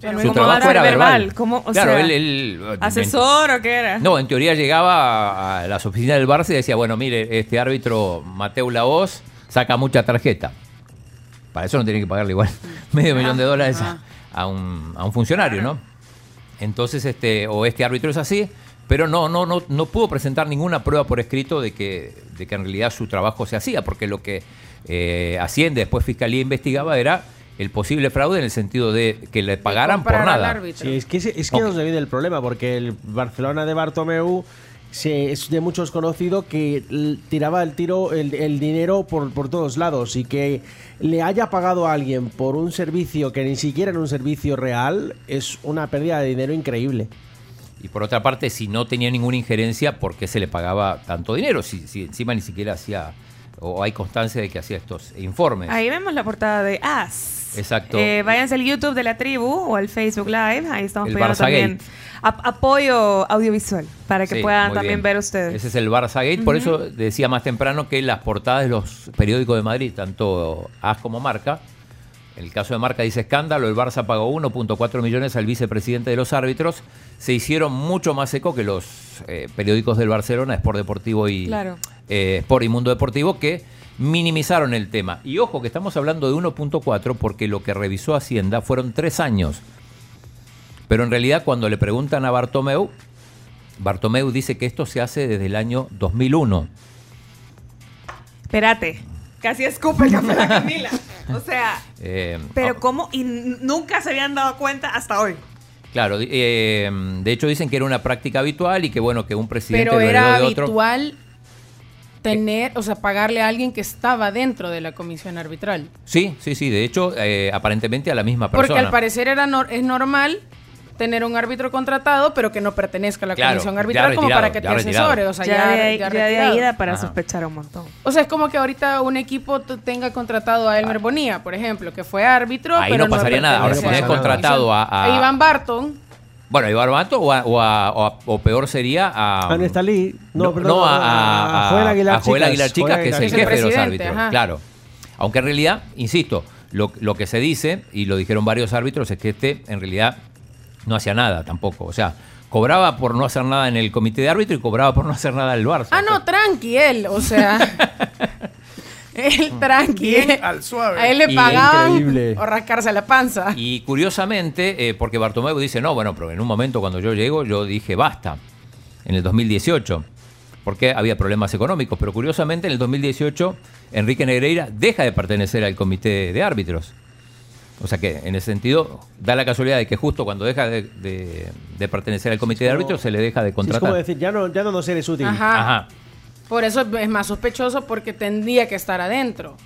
Pero Su ¿cómo trabajo era verbal? verbal. ¿Cómo? O claro, sea, él, él- ¿Asesor o qué era? no, en teoría llegaba a, a las oficinas del Barça y decía, bueno, mire, este árbitro Mateo Laoz saca mucha tarjeta. Para eso no tiene que pagarle igual [laughs] medio millón de dólares a, a un, a un funcionario, ¿no? Entonces, este, o este árbitro es así, pero no, no, no, no pudo presentar ninguna prueba por escrito de que, de que en realidad su trabajo se hacía, porque lo que eh, Hacienda, después Fiscalía investigaba era el posible fraude en el sentido de que le pagaran por nada. Sí, es que, es que Ok. nos viene el problema, porque el Barcelona de Bartomeu se- es de muchos conocido que tiraba el tiro, el, el dinero por, por todos lados y que le haya pagado a alguien por un servicio que ni siquiera era un servicio real es una pérdida de dinero increíble. Y por otra parte, si no tenía ninguna injerencia, ¿por qué se le pagaba tanto dinero? Si, si encima ni siquiera hacía, o hay constancia de que hacía estos informes. Ahí vemos la portada de As. Exacto. Eh, váyanse al YouTube de la tribu o al Facebook Live. Ahí estamos El poniendo Barça también ap- apoyo audiovisual para que Sí, puedan también bien. ver ustedes. Ese es el Barça Gate. Por eso decía más temprano que las portadas de los periódicos de Madrid, tanto AS como Marca, en el caso de Marca dice escándalo, el Barça pagó 1.4 millones al vicepresidente de los árbitros. Se hicieron mucho más eco que los eh, periódicos del Barcelona, Sport Deportivo y Claro. eh, Sport y Mundo Deportivo, que minimizaron el tema. Y ojo que estamos hablando de 1.4 porque lo que revisó Hacienda fueron tres años. Pero en realidad cuando le preguntan a Bartomeu, Bartomeu dice que esto se hace desde el año 2001. Espérate. Casi escupe el café la Camila. O sea, [laughs] Eh, pero ¿cómo? Y nunca se habían dado cuenta hasta hoy. Claro, eh, de hecho dicen que era una práctica habitual y que bueno, que un presidente Pero lo era de otro. habitual tener, o sea, pagarle a alguien que estaba dentro de la comisión arbitral. Sí, sí, sí, de hecho, eh, aparentemente a la misma persona. Porque al parecer era nor- es normal tener un árbitro contratado, pero que no pertenezca a la Claro, comisión arbitral como para que te asesore. O sea, Ya ya, de ya ya de ahí da para Ajá. sospechar un montón. O sea, es como que ahorita un equipo tenga contratado a Elmer Bonilla, por ejemplo, que fue árbitro, Ahí pero no pasaría nada. Ahora, si a contratado comisión. a- a- Iván Barton, Bueno, a Ibar Mato o, a- o, a- o a- o peor sería a. A Nestalí. No, No, perdón, no, a, a- a Joel Aguilar a Joel Chicas. Aguilar Chicas, que es el jefe de los árbitros. ajá. Claro. Aunque en realidad, insisto, lo, lo que se dice, y lo dijeron varios árbitros, es que este en realidad no hacía nada tampoco. O sea, cobraba por no hacer nada en el comité de árbitro y cobraba por no hacer nada en el Barça. Ah, no, tranqui, él, o sea. [laughs] él tranqui. Bien él- al suave. A él le Y- pagaban Increíble. o rascarse la panza. Y curiosamente, eh, porque Bartomeu dice, no, bueno, pero en un momento cuando yo llego, yo dije basta, en el 2018, porque había problemas económicos, pero curiosamente en el 2018 Enrique Negreira deja de pertenecer al comité de árbitros. O sea que en ese sentido da la casualidad de que justo cuando deja de, de- de pertenecer al comité de árbitros se le deja de Sí, es como contratar. decir, ya no, ya no nos eres útil. Ajá. Ajá. Por eso es más sospechoso porque tendría que estar adentro.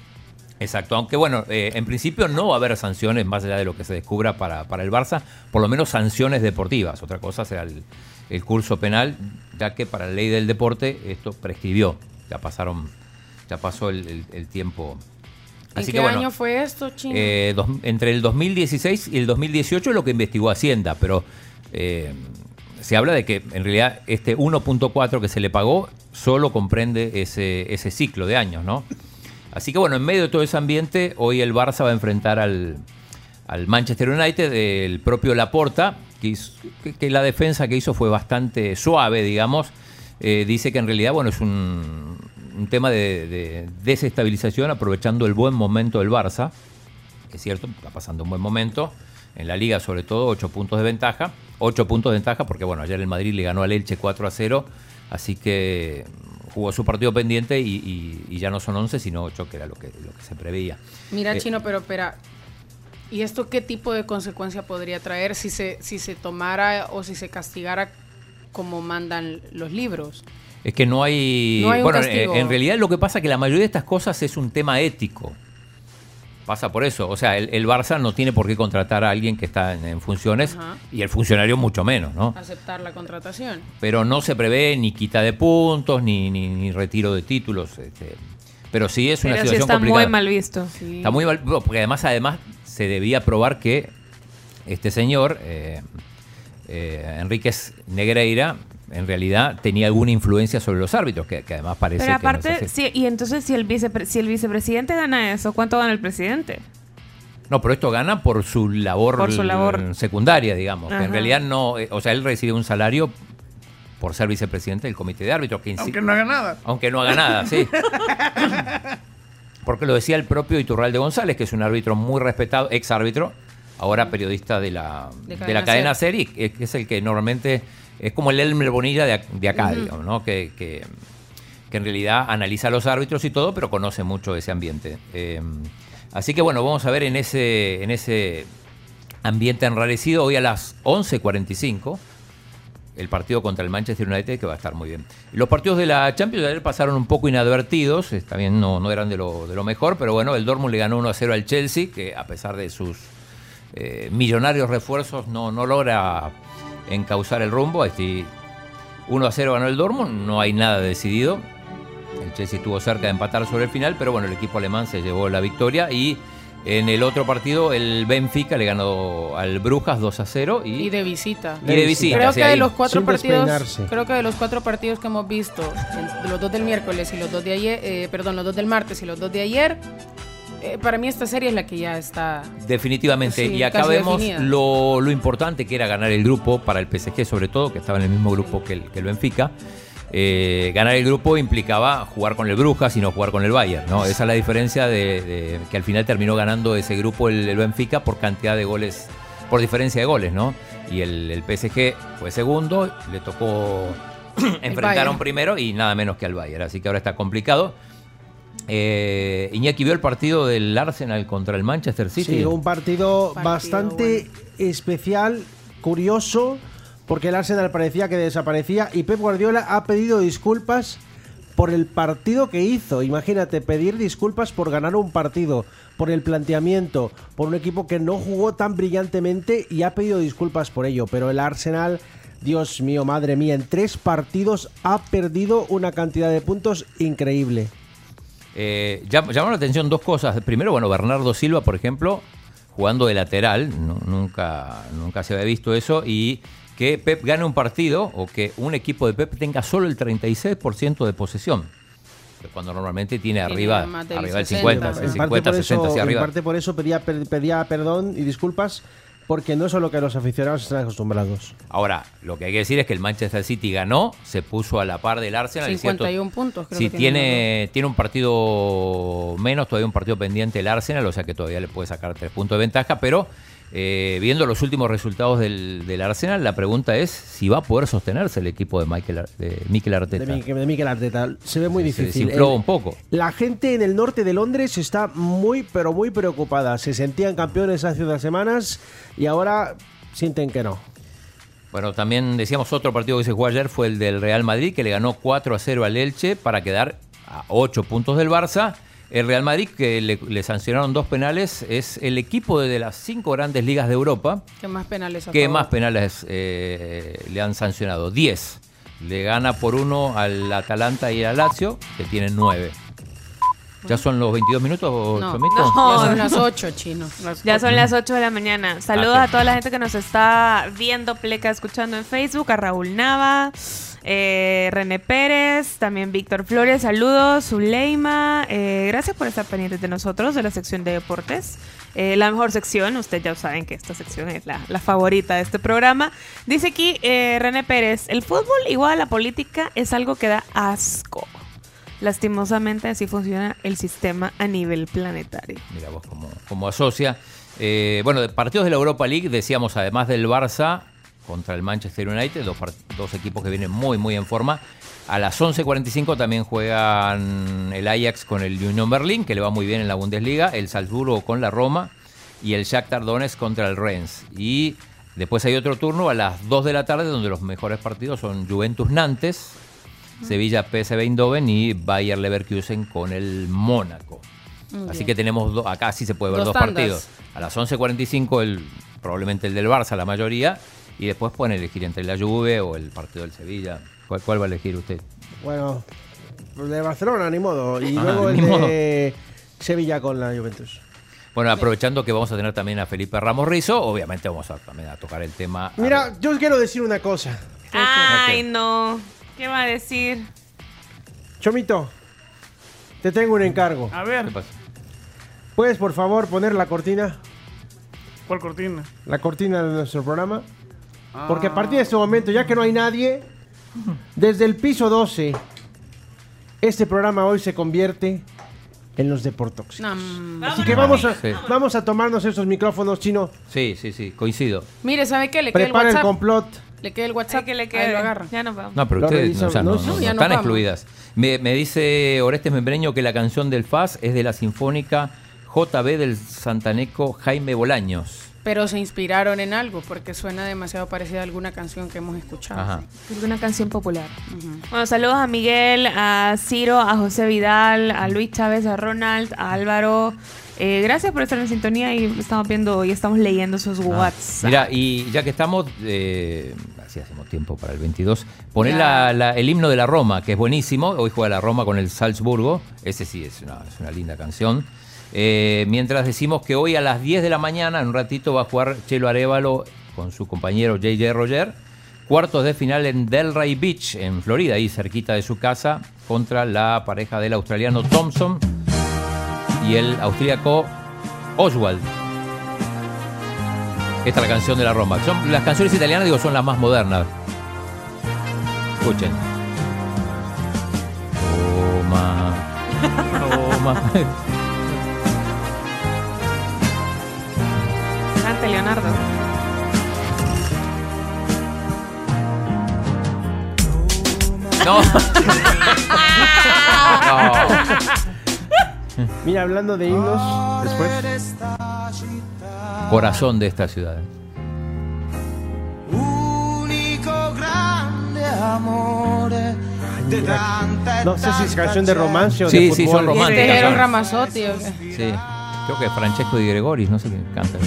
Exacto, aunque bueno, eh, en principio no va a haber sanciones más allá de lo que se descubra para, para el Barça, por lo menos sanciones deportivas. Otra cosa será el, el curso penal, ya que para la ley del deporte esto prescribió. Ya pasaron, ya pasó el, el- el tiempo. ¿En Así qué que bueno, año fue esto, Chino? eh, dos- entre el 2016 y el 2018 es lo que investigó Hacienda, pero eh, se habla de que en realidad este 1.4 que se le pagó solo comprende ese, ese ciclo de años, ¿no? Así que bueno, en medio de todo ese ambiente, hoy el Barça va a enfrentar al, al Manchester United, el propio Laporta, que, la defensa que hizo fue bastante suave, digamos. Eh, dice que en realidad, bueno, es un, un tema de, de desestabilización aprovechando el buen momento del Barça. Es cierto, está pasando un buen momento. En la liga, sobre todo, 8 puntos de ventaja. 8 puntos de ventaja porque, bueno, ayer el Madrid le ganó al Elche 4 a 0. Así que jugó su partido pendiente y, y- y ya no son 11, sino 8, que era lo que, lo que se preveía. Mira, Eh, Chino, pero espera. ¿Y esto qué tipo de consecuencia podría traer si se, si se tomara o si se castigara como mandan los libros? Es que no hay. No hay un bueno, en realidad lo que pasa es que la mayoría de estas cosas es un tema ético. Pasa por eso. O sea, el, el Barça no tiene por qué contratar a alguien que está en, en funciones Ajá. y el funcionario mucho menos, ¿no? Aceptar la contratación. Pero no se prevé ni quita de puntos ni, ni, ni retiro de títulos. este, pero sí es una Pero sí situación está complicada. muy mal visto. Está muy mal, porque además, además se debía probar que este señor, eh, eh, Enríquez Negreira, en realidad tenía alguna influencia sobre los árbitros, que, que además parece Pero que no aparte, sí, y entonces si el, vicepre- si el vicepresidente gana eso, ¿cuánto gana el presidente? No, pero esto gana por su labor, Por su labor. l- secundaria, digamos. que en realidad no, eh, o sea, él recibe un salario por ser vicepresidente del comité de árbitros. Que Aunque no haga nada. Aunque no haga nada, sí. Porque lo decía el propio Iturralde González, que es un árbitro muy respetado, ex árbitro, ahora periodista de la, De de Cadena la cadena Ser. Ser, y que que es el que normalmente es como el Elmer Bonilla de, de acá, digamos, ¿no? Que, que- que en realidad analiza a los árbitros y todo, pero conoce mucho ese ambiente. Eh, así que bueno, vamos a ver en ese, en ese ambiente enrarecido hoy a las 11.45 el partido contra el Manchester United que va a estar muy bien. Los partidos de la Champions ayer pasaron un poco inadvertidos, también no, no eran de lo, de lo mejor, pero bueno, el Dortmund le ganó 1 a 0 al Chelsea, que a pesar de sus eh, millonarios refuerzos no, no logra encauzar el rumbo. Este, 1 a 0 ganó el Dortmund, no hay nada decidido. El Chelsea estuvo cerca de empatar sobre el final, pero bueno, el equipo alemán se llevó la victoria y en el otro partido el Benfica le ganó al Brujas 2 a 0 y, Y de visita. Y de visita, Creo sí, que de los cuatro partidos, creo que de los cuatro partidos que hemos visto, el- los dos del miércoles y los dos de ayer, eh, perdón, los dos del martes y los dos de ayer, eh, para mí esta serie es la que ya está. Definitivamente. Sí, y acá vemos lo, lo importante que era ganar el grupo para el PSG, sobre todo, que estaba en el mismo grupo que el, que el Benfica. Eh, ganar el grupo implicaba jugar con el Brujas y no jugar con el Bayern. ¿no? Esa es la diferencia de, de que al final terminó ganando ese grupo el, el Benfica por cantidad de goles, por diferencia de goles. ¿no? Y el, el PSG fue segundo, le tocó [clears throat] enfrentaron Bayern. primero y nada menos que al Bayern. Así que ahora está complicado. Eh, Iñaki vio el partido del Arsenal contra el Manchester City. Sí, un partido, bastante especial, curioso, porque el Arsenal parecía que desaparecía y Pep Guardiola ha pedido disculpas por el partido que hizo. Imagínate, pedir disculpas por ganar un partido, por el planteamiento, por un equipo que no jugó tan brillantemente y ha pedido disculpas por ello. Pero el Arsenal, Dios mío, madre mía, en tres partidos ha perdido una cantidad de puntos increíble. Eh, llam- llamaron la atención dos cosas. Primero, bueno, Bernardo Silva, por ejemplo, jugando de lateral, nu- nunca, nunca se había visto eso, y que Pep gane un partido o que un equipo de Pep tenga solo el 36% de posesión. Cuando normalmente tiene arriba, arriba 60. 50, En el parte 50, por 60 eso- hacia En arriba. parte por eso pedía, pedía perdón y disculpas, porque no es lo que los aficionados están acostumbrados. Ahora, lo que hay que decir es que el Manchester City ganó, se puso a la par del Arsenal. es cierto, 51 puntos, creo si que tiene, tiene un partido menos, todavía un partido pendiente el Arsenal, o sea que todavía le puede sacar tres puntos de ventaja, pero eh, viendo los últimos resultados del, del Arsenal, la pregunta es si va a poder sostenerse el equipo de Michael, de Mikel Arteta. De, Mikel- de Mikel Arteta. Se ve muy Se difícil. El- un poco. La gente en el norte de Londres está muy, pero muy preocupada. Se sentían campeones hace unas semanas y ahora sienten que no. Bueno, también decíamos otro partido que se jugó ayer fue el del Real Madrid, que le ganó 4 a 0 al Elche para quedar a 8 puntos del Barça. El Real Madrid, que le, le sancionaron dos penales, es el equipo de, las cinco grandes ligas de Europa ¿Qué más penales a que favor? más penales eh, le han sancionado. 10. Le gana por uno al Atalanta y al Lazio, que tienen 9. ¿Ya son los 22 minutos, No, Chomito? no, [laughs] ya son las 8, chino. Las Ya son las 8 de la mañana. Saludos Ah, a toda la gente que nos está viendo, pleca, escuchando en Facebook, a Raúl Nava, eh, René Pérez, también Víctor Flores, saludos, Zuleima, eh, gracias por estar pendientes de nosotros, de la sección de deportes. Eh, la mejor sección, ustedes ya saben que esta sección es la, favorita de este programa. Dice aquí René Pérez, el fútbol igual a la política es algo que da asco. Lastimosamente así funciona el sistema a nivel planetario. Mira vos cómo, cómo asocia. Bueno, de partidos de la Europa League, decíamos además del Barça contra el Manchester United, dos, dos equipos que vienen muy, muy en forma. A las 11.45 también juegan el Ajax con el Union Berlin, que le va muy bien en la Bundesliga, el Salzburgo con la Roma y el Shakhtar Donetsk contra el Rennes. Y después hay otro turno a las 2 de la tarde donde los mejores partidos son Juventus Nantes, Sevilla PSV Eindhoven y Bayer Leverkusen con el Mónaco. Muy Así bien. que tenemos do- acá sí se puede ver Dos dos, partidos. A las 11.45 el probablemente el del Barça, la mayoría, y después pueden elegir entre la Juve o el partido del Sevilla. ¿Cuál, cuál va a elegir usted? Bueno, el de Barcelona, ni modo. Y Ah, luego [laughs] el de Sevilla con la Juventus. Bueno, aprovechando que vamos a tener también a Felipe Ramos Rizo, obviamente vamos a, también a tocar el tema. Mira, yo quiero decir una cosa. Ay, no. ¿Qué va a decir? Chomito, te tengo un encargo. A ver, ¿Puedes, por favor, poner la cortina? ¿cuál cortina? La cortina de nuestro programa. Porque a partir de este momento, ya que no hay nadie, desde el piso 12, este programa hoy se convierte en los deportox. No, Así que vamos a, Sí. vamos a tomarnos esos micrófonos, chino. Sí, sí, sí, coincido. Mire, ¿sabe qué? Le queda el Prepara el WhatsApp. complot. Le queda el WhatsApp. que le Ahí quede. lo agarra. Ya nos vamos. No, pero ustedes revisan, o sea, no, ¿no? no- No, no ya nos están vamos. excluidas. Me, me dice Orestes Membreño que la canción del FAS es de la Sinfónica JB del Santaneco Jaime Bolaños. Pero se inspiraron en algo porque suena demasiado parecida a alguna canción que hemos escuchado. Ajá. Es una canción popular. Bueno, saludos a Miguel, a Ciro, a José Vidal, a Luis Chávez, a Ronald, a Álvaro, Eh, gracias por estar en sintonía y estamos viendo y estamos leyendo sus Ah, WhatsApp. Mira, y ya que estamos, eh, así hacemos tiempo para el 22, poner la- el himno de la Roma, que es buenísimo. Hoy juega la Roma con el Salzburgo. Ese sí es una, es una linda canción. Eh, mientras decimos que hoy a las 10 de la mañana, en un ratito, va a jugar Chelo Arevalo con su compañero JJ Roger. Cuartos de final en Delray Beach, en Florida, ahí cerquita de su casa, contra la pareja del australiano Thompson y el austríaco Oswald. Esta es la canción de la Roma. Son, las canciones italianas, digo, son las más modernas. Escuchen. Roma. [laughs] [laughs] Roma. Leonardo. No. [laughs] [laughs] Mira, hablando de himnos, después. Corazón de esta ciudad. Único grande de tanta No sé si es canción de romance o Sí, de sí, fútbol. son románticas. Este era un son. Ramazotti. Sí. Creo que Francesco Di Gregoris, no sé qué canta.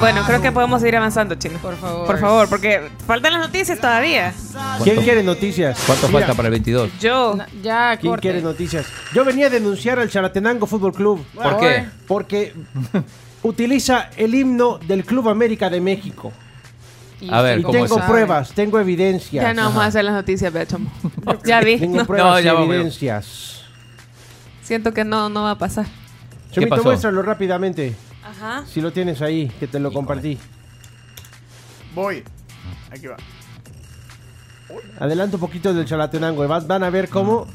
Bueno, creo que podemos seguir avanzando, chino. Por favor. Por favor, porque faltan las noticias todavía. ¿Quién quiere noticias? ¿Cuánto Mira, falta para el 22? Yo. Ya, ¿Quién corte. quiere noticias? Yo venía a denunciar al Chalatenango Fútbol Club. ¿Por qué? Porque utiliza el himno del Club América de México. A ver, Y ¿cómo tengo es? pruebas, tengo evidencias. Ya no vamos a hacer las noticias, Beto. [laughs] Ya vi. Tengo No. pruebas No, y evidencias. Siento que no, no va a pasar. Chomito, muéstralo rápidamente. Ajá. Si lo tienes ahí, que te lo compartí. Voy. Aquí va. Adelanta un poquito del Chalatenango. y Van a ver cómo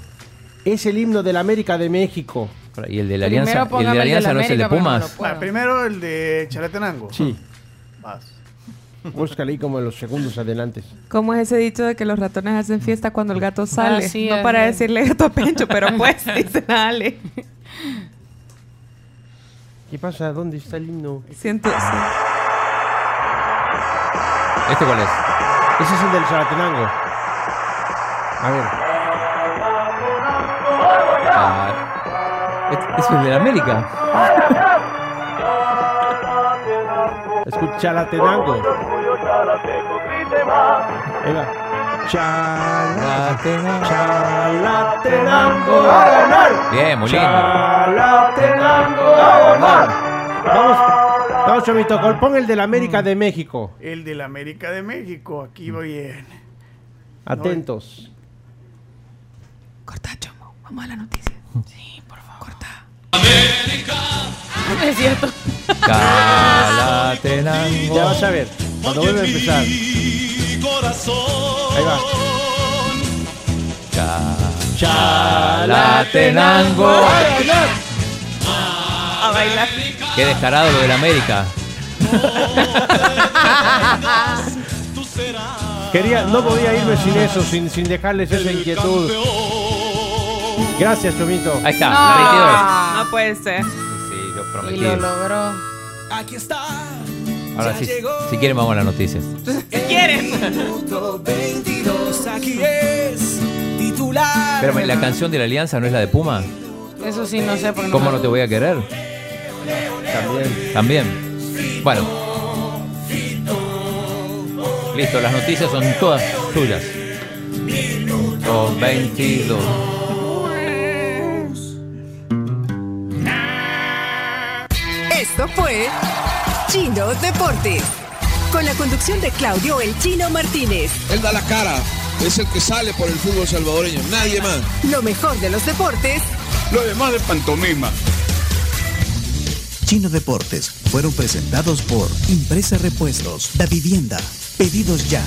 es el himno del América de México. Y el de la Primero Alianza, el de póngame la el de Alianza la no es el de América, no Pumas. puedo. Primero el de Chalatenango. Sí. Vas. Búscale ahí como en los segundos adelante. ¿Cómo es ese dicho de que los ratones hacen fiesta cuando el gato sale? Así no es, para eh. decirle gato a Pencho, pero pues, [laughs] dice dale. ¿Qué pasa? ¿Dónde está el himno? Siento. ¿Este cuál es? Ese es el del Chalatenango. A ver. Ah, ¿es- ¿Es el de la América? Escucha Chalatenango. Ahí va. Chala- Chalatenango a ganar. Bien, muy lindo. Chalatenango a ganar. Vamos, vamos, Chomito, pon el del América de México. El de la América de México. Aquí voy en. Atentos. Corta, Chomo. Vamos a la noticia. Sí, por favor. Corta. Es cierto. Chalatenango. Ya vas a ver. Cuando vuelva a empezar. Ahí va. Chalatenango. A bailar. Qué descarado lo de la América. Quería, no podía irme sin eso, sin, sin dejarles esa inquietud. Gracias, Chomito. Ahí está, No, 22. no puede ser. Sí, yo Y prometí. lo logró. Aquí está. Ahora sí, si quieren vamos a las noticias. Si quieren. Minuto 22. Aquí es titular. Pero la canción de la Alianza no es la de Puma. Eso sí, no sé. Porque ¿Cómo no te voy a querer? También. También. Bueno. Listo, las noticias son todas tuyas. Minuto 22. Esto fue Chino Deportes. Con la conducción de Claudio El Chino Martínez. Él da la cara, es el que sale por el fútbol salvadoreño, nadie más. Lo mejor de los deportes Lo demás de pantomima. Chino Deportes fueron presentados por Impresa Repuestos, Da Vivienda, Pedidos Ya.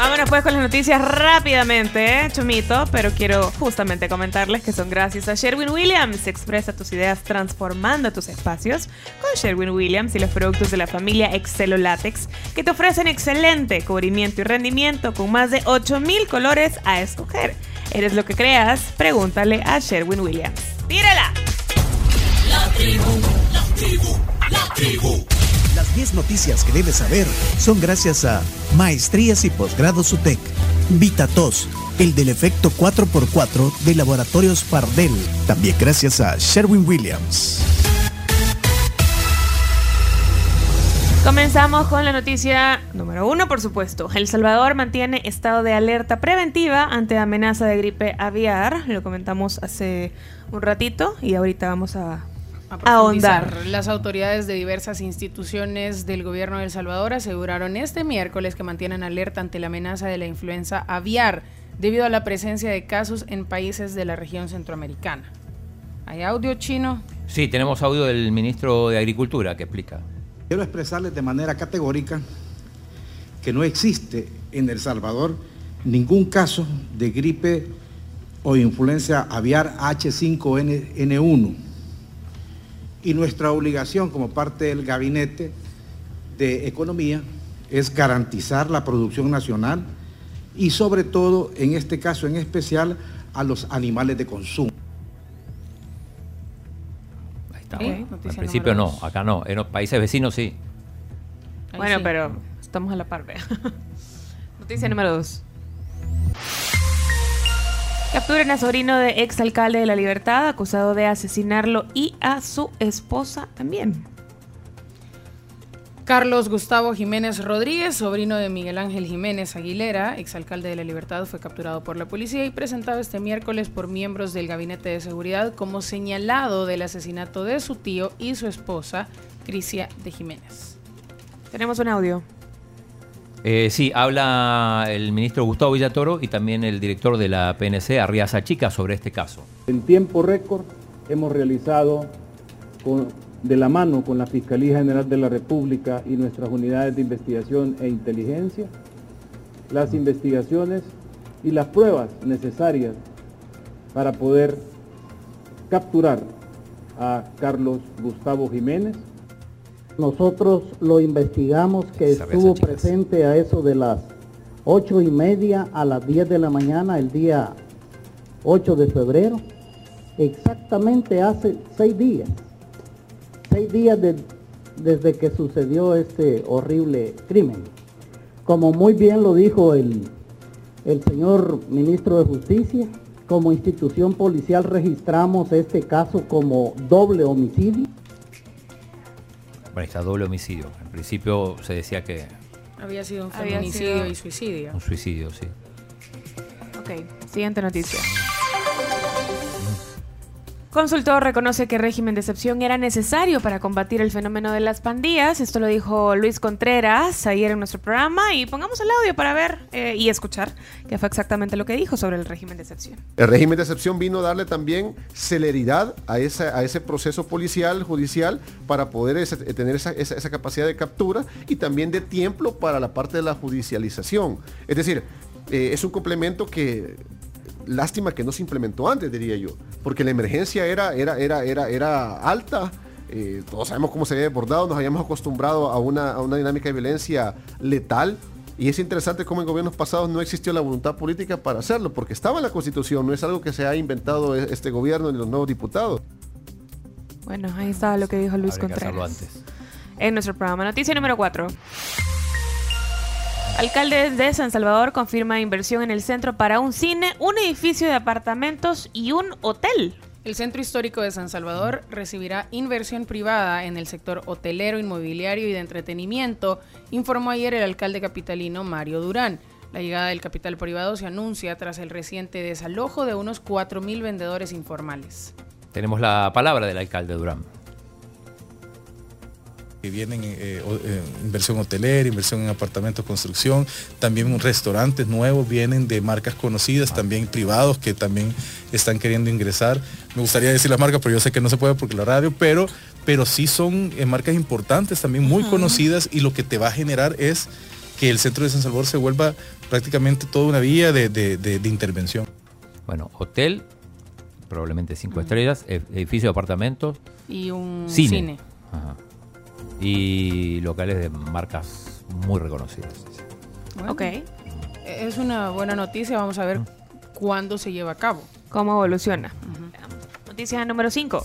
Vámonos pues con las noticias rápidamente, ¿eh, Chumito, pero quiero justamente comentarles que son gracias a Sherwin Williams. Expresa tus ideas transformando tus espacios con Sherwin Williams y los productos de la familia Excelo Latex que te ofrecen excelente cubrimiento y rendimiento con más de 8000 colores a escoger. ¿Eres lo que creas? Pregúntale a Sherwin Williams. ¡Tírala! La tribu, la tribu, la tribu. Las 10 noticias que debes saber son gracias a Maestrías y Posgrados UTEC, VitaTos, el del efecto 4x4 de Laboratorios Pardel. También gracias a Sherwin Williams. Comenzamos con la noticia número uno, por supuesto. El Salvador mantiene estado de alerta preventiva ante amenaza de gripe aviar. Lo comentamos hace un ratito y ahorita vamos a, ahondar. profundizar. Las autoridades de diversas instituciones del gobierno de El Salvador aseguraron este miércoles que mantienen alerta ante la amenaza de la influenza aviar debido a la presencia de casos en países de la región centroamericana. ¿Hay audio chino? Sí, tenemos audio del ministro de Agricultura que explica. Quiero expresarles de manera categórica que no existe en El Salvador ningún caso de gripe o influencia aviar H5N1. Y nuestra obligación como parte del Gabinete de Economía es garantizar la producción nacional y sobre todo, en este caso en especial, a los animales de consumo. Está Sí, bueno. En principio no, acá no. En los países vecinos sí. Bueno, sí. pero estamos a la par, vea. [laughs] Noticia número dos. Capturan a sobrino de exalcalde de La Libertad acusado de asesinarlo y a su esposa también. Carlos Gustavo Jiménez Rodríguez, sobrino de Miguel Ángel Jiménez Aguilera, exalcalde de La Libertad, fue capturado por la policía y presentado este miércoles por miembros del Gabinete de Seguridad como señalado del asesinato de su tío y su esposa, Crisia de Jiménez. Tenemos un audio. Eh, sí, habla el ministro Gustavo Villatoro y también el director de la PNC, Arriaza Chica, sobre este caso. En tiempo récord hemos realizado con- de la mano con la Fiscalía General de la República y nuestras unidades de investigación e inteligencia las investigaciones y las pruebas necesarias para poder capturar a Carlos Gustavo Jiménez. Nosotros lo investigamos que estuvo presente a eso de las ocho y media a las 10 de la mañana el día 8 de febrero, exactamente hace seis días, seis días de- desde que sucedió este horrible crimen. Como muy bien lo dijo el, el señor ministro de Justicia, como institución policial registramos este caso como doble homicidio. Bueno, está doble homicidio. En principio se decía que Había sido un Había feminicidio sido- y suicidio. un suicidio, sí. Ok, siguiente noticia. Consultor reconoce que régimen de excepción era necesario para combatir el fenómeno de las pandillas. Esto lo dijo Luis Contreras ayer en nuestro programa. Y pongamos el audio para ver eh, y escuchar qué fue exactamente lo que dijo sobre el régimen de excepción. El régimen de excepción vino a darle también celeridad a, ese proceso policial, judicial, para poder tener esa capacidad de captura y también de tiempo para la parte de la judicialización. Es decir, eh, es un complemento que lástima que no se implementó antes, diría yo, porque la emergencia era, era, era, era, era alta. eh, todos sabemos cómo se había desbordado, nos habíamos acostumbrado a una, a una dinámica de violencia letal. Y es interesante cómo en gobiernos pasados no existió la voluntad política para hacerlo, porque estaba en la constitución, no es algo que se ha inventado e- este gobierno ni los nuevos diputados. Bueno, ahí estaba lo que dijo Luis Habría que hacerlo Contreras. antes. En nuestro programa. Noticia número 4. Alcalde de San Salvador confirma inversión en el centro para un cine, un edificio de apartamentos y un hotel. El Centro Histórico de San Salvador recibirá inversión privada en el sector hotelero, inmobiliario y de entretenimiento, informó ayer el alcalde capitalino Mario Durán. La llegada del capital privado se anuncia tras el reciente desalojo de unos 4.000 vendedores informales. Tenemos la palabra del alcalde Durán. Que vienen eh, o- eh, inversión hotelera, inversión en apartamentos, construcción, también restaurantes nuevos vienen de marcas conocidas, también privados que también están queriendo ingresar. Me gustaría decir las marcas, pero yo sé que no se puede porque la radio, pero, pero sí son eh, marcas importantes, también muy conocidas y lo que te va a generar es que el centro de San Salvador se vuelva prácticamente toda una vía de, de- de- de intervención. Bueno, hotel, probablemente cinco estrellas, e- edificio de apartamentos, Y un cine. cine. Ajá. Y locales de marcas muy reconocidas. Bueno, Ok. Es una buena noticia, vamos a ver cuándo se lleva a cabo. ¿Cómo evoluciona? Noticia número 5.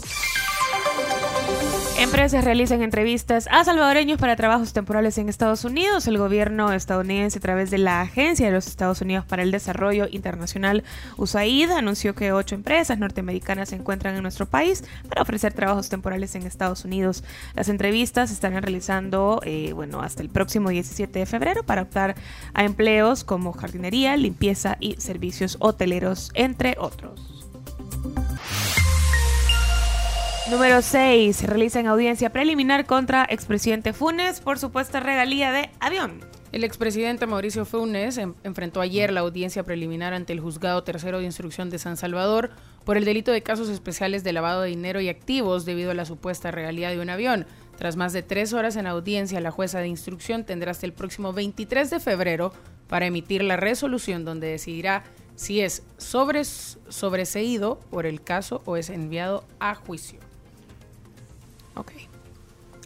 Empresas realizan entrevistas a salvadoreños para trabajos temporales en Estados Unidos. El gobierno estadounidense, a través de la Agencia de los Estados Unidos para el Desarrollo Internacional, USAID, anunció que ocho empresas norteamericanas se encuentran en nuestro país para ofrecer trabajos temporales en Estados Unidos. Las entrevistas se estarán realizando eh, bueno, hasta el próximo 17 de febrero para optar a empleos como jardinería, limpieza y servicios hoteleros, entre otros. Número 6. Realizan audiencia preliminar contra expresidente Funes por supuesta regalía de avión. El expresidente Mauricio Funes en- enfrentó ayer la audiencia preliminar ante el Juzgado Tercero de Instrucción de San Salvador por el delito de casos especiales de lavado de dinero y activos debido a la supuesta regalía de un avión. Tras más de tres horas en audiencia, la jueza de instrucción tendrá hasta el próximo 23 de febrero para emitir la resolución donde decidirá si es sobres, sobreseído por el caso o es enviado a juicio. Ok.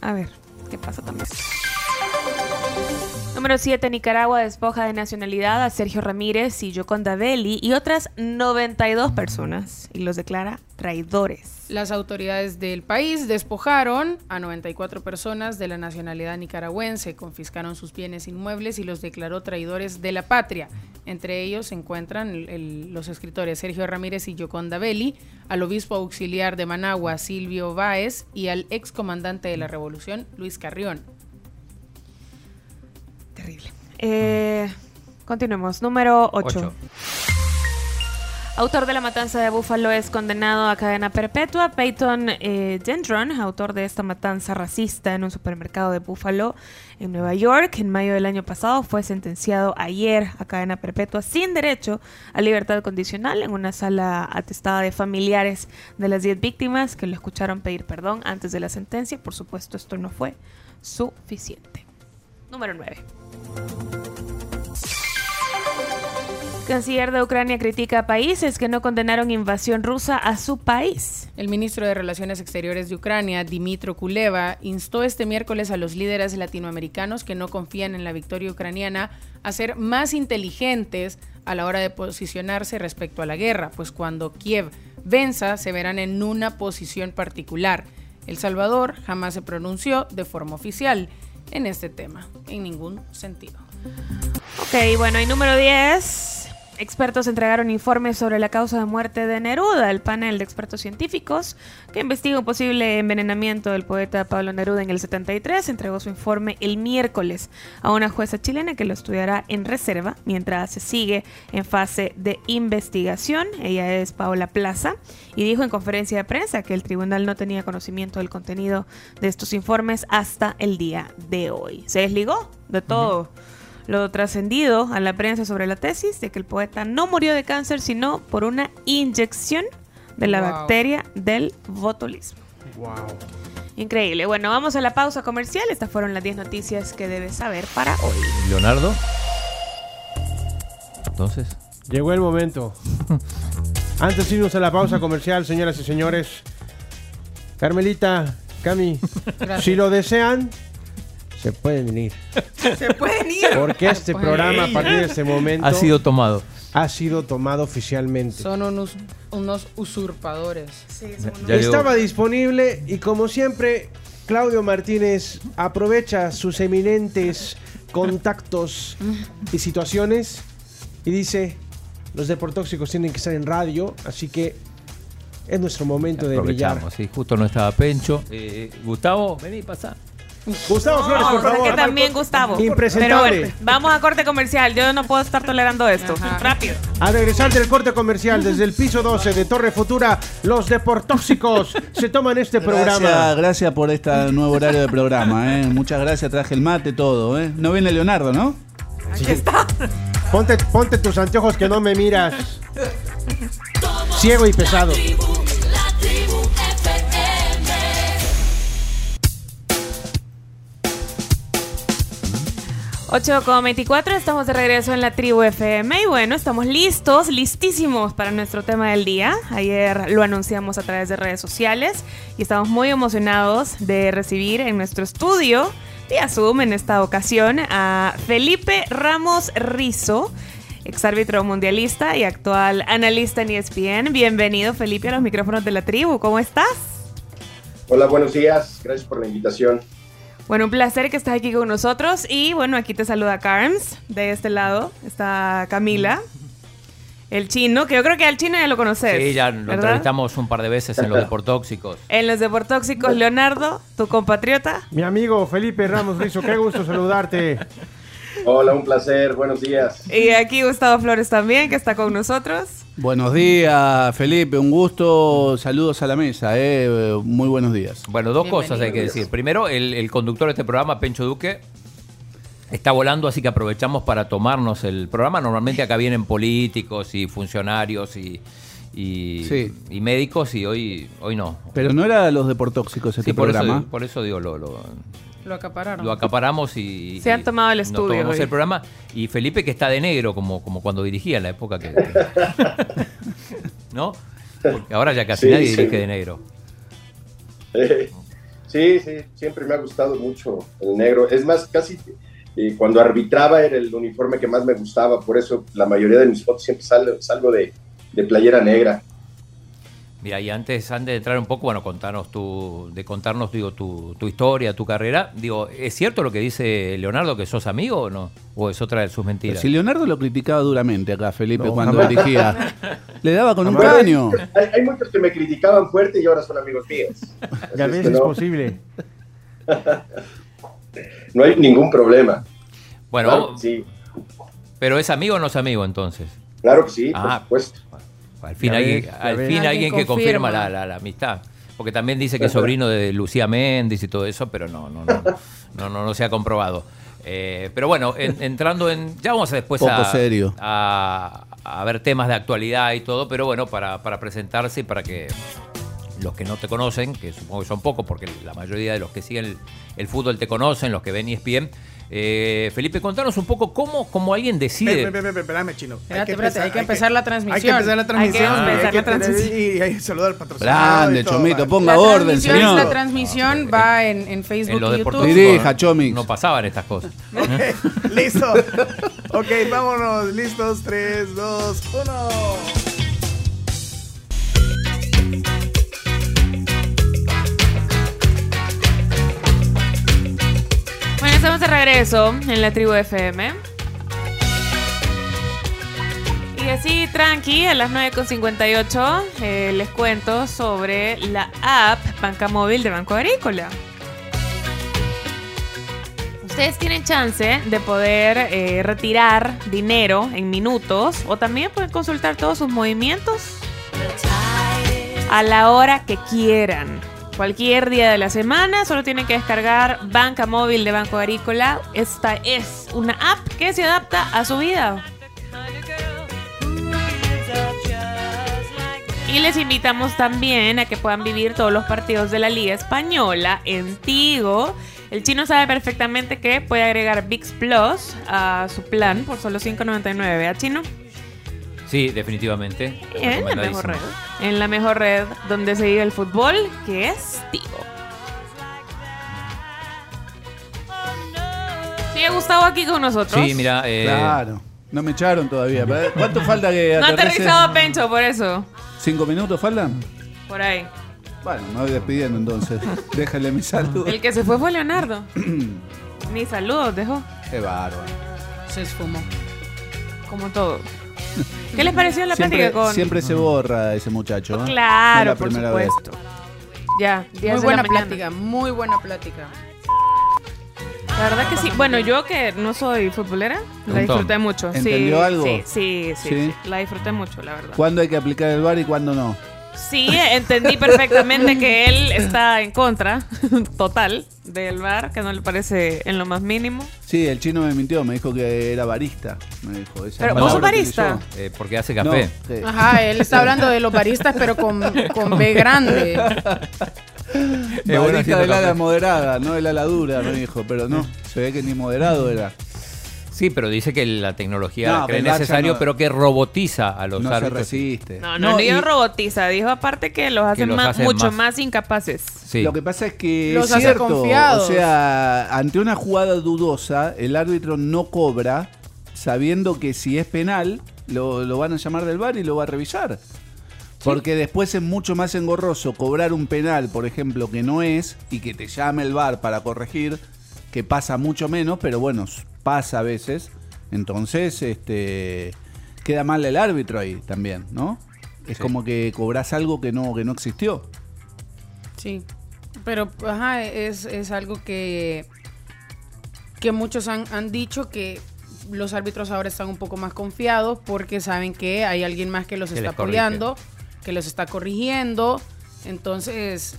A ver, ¿qué pasa también? Número 7. Nicaragua despoja de nacionalidad a Sergio Ramírez y Yoconda Belli y otras 92 personas y los declara traidores. Las autoridades del país despojaron a 94 personas de la nacionalidad nicaragüense, confiscaron sus bienes inmuebles y los declaró traidores de la patria. Entre ellos se encuentran los escritores Sergio Ramírez y Yoconda Belli, al obispo auxiliar de Managua Silvio Báez y al excomandante de la Revolución Luis Carrión. Eh, continuemos. Número 8. Ocho. Autor de la matanza de Búfalo es condenado a cadena perpetua. Peyton eh, Dendron, autor de esta matanza racista en un supermercado de Búfalo en Nueva York, en mayo del año pasado, fue sentenciado ayer a cadena perpetua sin derecho a libertad condicional en una sala atestada de familiares de las 10 víctimas que lo escucharon pedir perdón antes de la sentencia. Por supuesto, esto no fue suficiente. Número 9. Canciller de Ucrania critica a países que no condenaron invasión rusa a su país. El ministro de Relaciones Exteriores de Ucrania, Dimitro Kuleva, instó este miércoles a los líderes latinoamericanos que no confían en la victoria ucraniana a ser más inteligentes a la hora de posicionarse respecto a la guerra, pues cuando Kiev venza se verán en una posición particular. El Salvador jamás se pronunció de forma oficial en este tema, en ningún sentido. Ok, bueno, y número 10. Expertos entregaron informes sobre la causa de muerte de Neruda. El panel de expertos científicos que investiga un posible envenenamiento del poeta Pablo Neruda en el 73 entregó su informe el miércoles a una jueza chilena que lo estudiará en reserva mientras se sigue en fase de investigación. Ella es Paola Plaza y dijo en conferencia de prensa que el tribunal no tenía conocimiento del contenido de estos informes hasta el día de hoy. Se desligó de todo lo trascendido a la prensa sobre la tesis de que el poeta no murió de cáncer, sino por una inyección de la Wow. bacteria del botulismo. Increíble. Bueno, vamos a la pausa comercial. Estas fueron las 10 noticias que debes saber para hoy. Leonardo. Entonces. Llegó el momento. [laughs] Antes de irnos a la pausa comercial, señoras y señores, Carmelita, Cami, Gracias. si lo desean, se pueden venir. Se pueden ir. Porque este programa a partir de este momento Ha sido tomado. ha sido tomado oficialmente. Son unos, unos usurpadores. Ya llegó. Estaba disponible y como siempre, Claudio Martínez aprovecha sus eminentes contactos y situaciones y dice, los deportóxicos tienen que estar en radio, así que es nuestro momento de brillar. Sí. Justo no estaba Pencho. Eh, Gustavo, vení, pasa. Gustavo Flores, por Pero es favor. que también Gustavo. Impresentable. Pero bueno, vamos a corte comercial. Yo no puedo estar tolerando esto. Rápido. A regresar del corte comercial desde el piso 12 de Torre Futura, los deportóxicos se toman este programa. Gracias, gracias por este nuevo horario de programa. ¿eh? Muchas gracias, traje el mate, todo. ¿eh? No viene Leonardo, ¿no? Ponte, ponte tus anteojos que no me miras. Ciego y pesado. 8 con 24, estamos de regreso en la tribu FM y bueno, estamos listos, listísimos para nuestro tema del día. Ayer lo anunciamos a través de redes sociales y estamos muy emocionados de recibir en nuestro estudio, vía Zoom en esta ocasión, a Felipe Ramos Rizo, exárbitro mundialista y actual analista en ESPN. Bienvenido Felipe a los micrófonos de la tribu, ¿cómo estás? Hola, buenos días. Gracias por la invitación. Bueno, un placer que estés aquí con nosotros. Y bueno, aquí te saluda Carms. De este lado está Camila. El chino, que yo creo que al chino ya lo conoces. Sí, ya lo ¿verdad? entrevistamos un par de veces en los deportóxicos. En los deportóxicos, Leonardo, tu compatriota. Mi amigo Felipe Ramos Rizo, qué gusto saludarte. Hola, un placer. Buenos días. Y aquí Gustavo Flores también, que está con nosotros. Buenos días, Felipe. Un gusto. Saludos a la mesa. eh. Muy buenos días. Bueno, dos cosas hay que decir. Primero, el, el conductor de este programa, Pencho Duque, está volando, así que aprovechamos para tomarnos el programa. Normalmente acá vienen políticos y funcionarios y, y, Sí. y médicos y hoy, hoy no. Pero no era los deportóxicos este Sí, por, programa. Eso, por eso digo, lo, lo, Lo acapararon. lo acaparamos y... Se han tomado el estudio hoy. el programa. Y Felipe que está de negro, como, como cuando dirigía en la época que... [laughs] ¿No? Porque ahora ya casi Sí, nadie sí. dirige de negro. Eh, sí, sí, siempre me ha gustado mucho el negro. Es más, casi eh, cuando arbitraba era el uniforme que más me gustaba, por eso la mayoría de mis fotos siempre sal- salgo de, de playera negra. Mira, y antes, antes de entrar un poco, bueno, contarnos tu, de contarnos, digo, tu, tu historia, tu carrera, digo, ¿es cierto lo que dice Leonardo que sos amigo o no? ¿O es otra de sus mentiras? Si Leonardo lo criticaba duramente acá, Felipe, No, cuando jamás. [laughs] dirigía. Le daba con un caño. Hay, hay muchos que me criticaban fuerte y ahora son amigos míos. [laughs] Ya ves, que es no, posible. [laughs] no hay ningún problema. Bueno, Claro sí, pero ¿es amigo o no es amigo entonces? claro que sí, Ah, por supuesto. Al fin, alguien, ves, ya al ves. fin Alguien que confirma. confirma la, la- la amistad. Porque también dice que es sobrino de Lucía Méndez y todo eso, pero no, no, no, no, no, no se ha comprobado. Eh, pero bueno, en- entrando en. Ya vamos a después Poco a, serio. A, a ver temas de actualidad y todo, pero bueno, para, para presentarse y para que los que no te conocen, que supongo que son pocos, porque la mayoría de los que siguen el, el fútbol te conocen, los que ven E ESPN. Eh, Felipe, contanos un poco cómo, cómo alguien decide. Espérame, espérame, espérame, chino. Espérate, espérate, hay que empezar la transmisión. Hay que empezar la Hay que transmisión. empezar la transmisión. Y hay que saludar al patrocinador. Grande, Chomito, ponga La orden, transmisión, señor. la transmisión va en, en Facebook y YouTube. Dirija, Chomix. no pasaban estas cosas. [laughs] Listo. ok, vámonos. Listos. 3, 2, 1. Estamos de regreso en la tribu FM. Y así, tranqui, a las 9.58 eh, les cuento sobre la app Banca Móvil de Banco Agrícola. Ustedes tienen chance de poder eh, retirar dinero en minutos o también pueden consultar todos sus movimientos a la hora que quieran. Cualquier día de la semana, solo tienen que descargar Banca Móvil de Banco Agrícola. Esta es una app que se adapta a su vida. Y les invitamos también a que puedan vivir todos los partidos de la Liga Española en Tigo. El chino sabe perfectamente que puede agregar VIX Plus a su plan por solo $5.99. ¿Verdad, chino? Sí, definitivamente. En la mejor red. En la mejor red donde se vive el fútbol, que es Tigo. ¿Sigue Gustavo aquí con nosotros? Sí, mira. eh, Claro. No me echaron todavía. ¿Cuánto falta que No ha aterrice? aterrizado a Pencho, por eso. ¿Cinco minutos faltan? Por ahí. Bueno, me voy despidiendo entonces. [laughs] Déjale mi saludo. El que se fue fue Leonardo. [clears throat] Ni saludos dejó. Qué bárbaro. Se esfumó. Como todo. [laughs] ¿Qué les pareció la Siempre, plática con.? siempre se borra ese muchacho. ¿eh? Es Claro, la por primera vez. supuesto. Ya, 10 de Muy buena plática, muy buena plática. La verdad que sí. Bueno, yo que no soy futbolera, la disfruté mucho. Sí, ¿Entendió algo? Sí, sí, sí, Sí. sí. La disfruté mucho, la verdad. ¿Cuándo hay que aplicar el bar y cuándo no? Sí, entendí perfectamente que él está en contra [laughs] total del bar, que no le parece en lo más mínimo. Sí, el chino me mintió, me dijo que era barista. Me dijo esa Pero, ¿vos sos barista? Eh, porque hace café. No, sí. Ajá, él está hablando de los baristas, pero con, [laughs] con B grande. [laughs] Barista del ala moderada, no del ala dura, me dijo. Pero no, se ve que ni moderado era. Sí, pero dice que la tecnología No, cree necesario, no- pero que robotiza a los No se árbitros. resiste. No, no, No, dijo y- robotiza, dijo aparte que los hace los más- hace mucho más- más, incapaces. Sí. Lo que pasa es que Los es hace cierto, confiados. o sea, ante una jugada dudosa, el árbitro no cobra sabiendo que si es penal lo, lo van a llamar del bar y lo va a revisar. Porque después es mucho más engorroso cobrar un penal, por ejemplo, que no es, y que te llame el VAR para corregir, que pasa mucho menos, pero bueno, pasa a veces. Entonces, este queda mal el árbitro ahí también, ¿no? Es Sí. como que cobras algo que no, que no existió. Sí, pero ajá, es, es algo que, que muchos han, han dicho que los árbitros ahora están un poco más confiados porque saben que hay alguien más que los Que está apoyando, que los está corrigiendo. Entonces,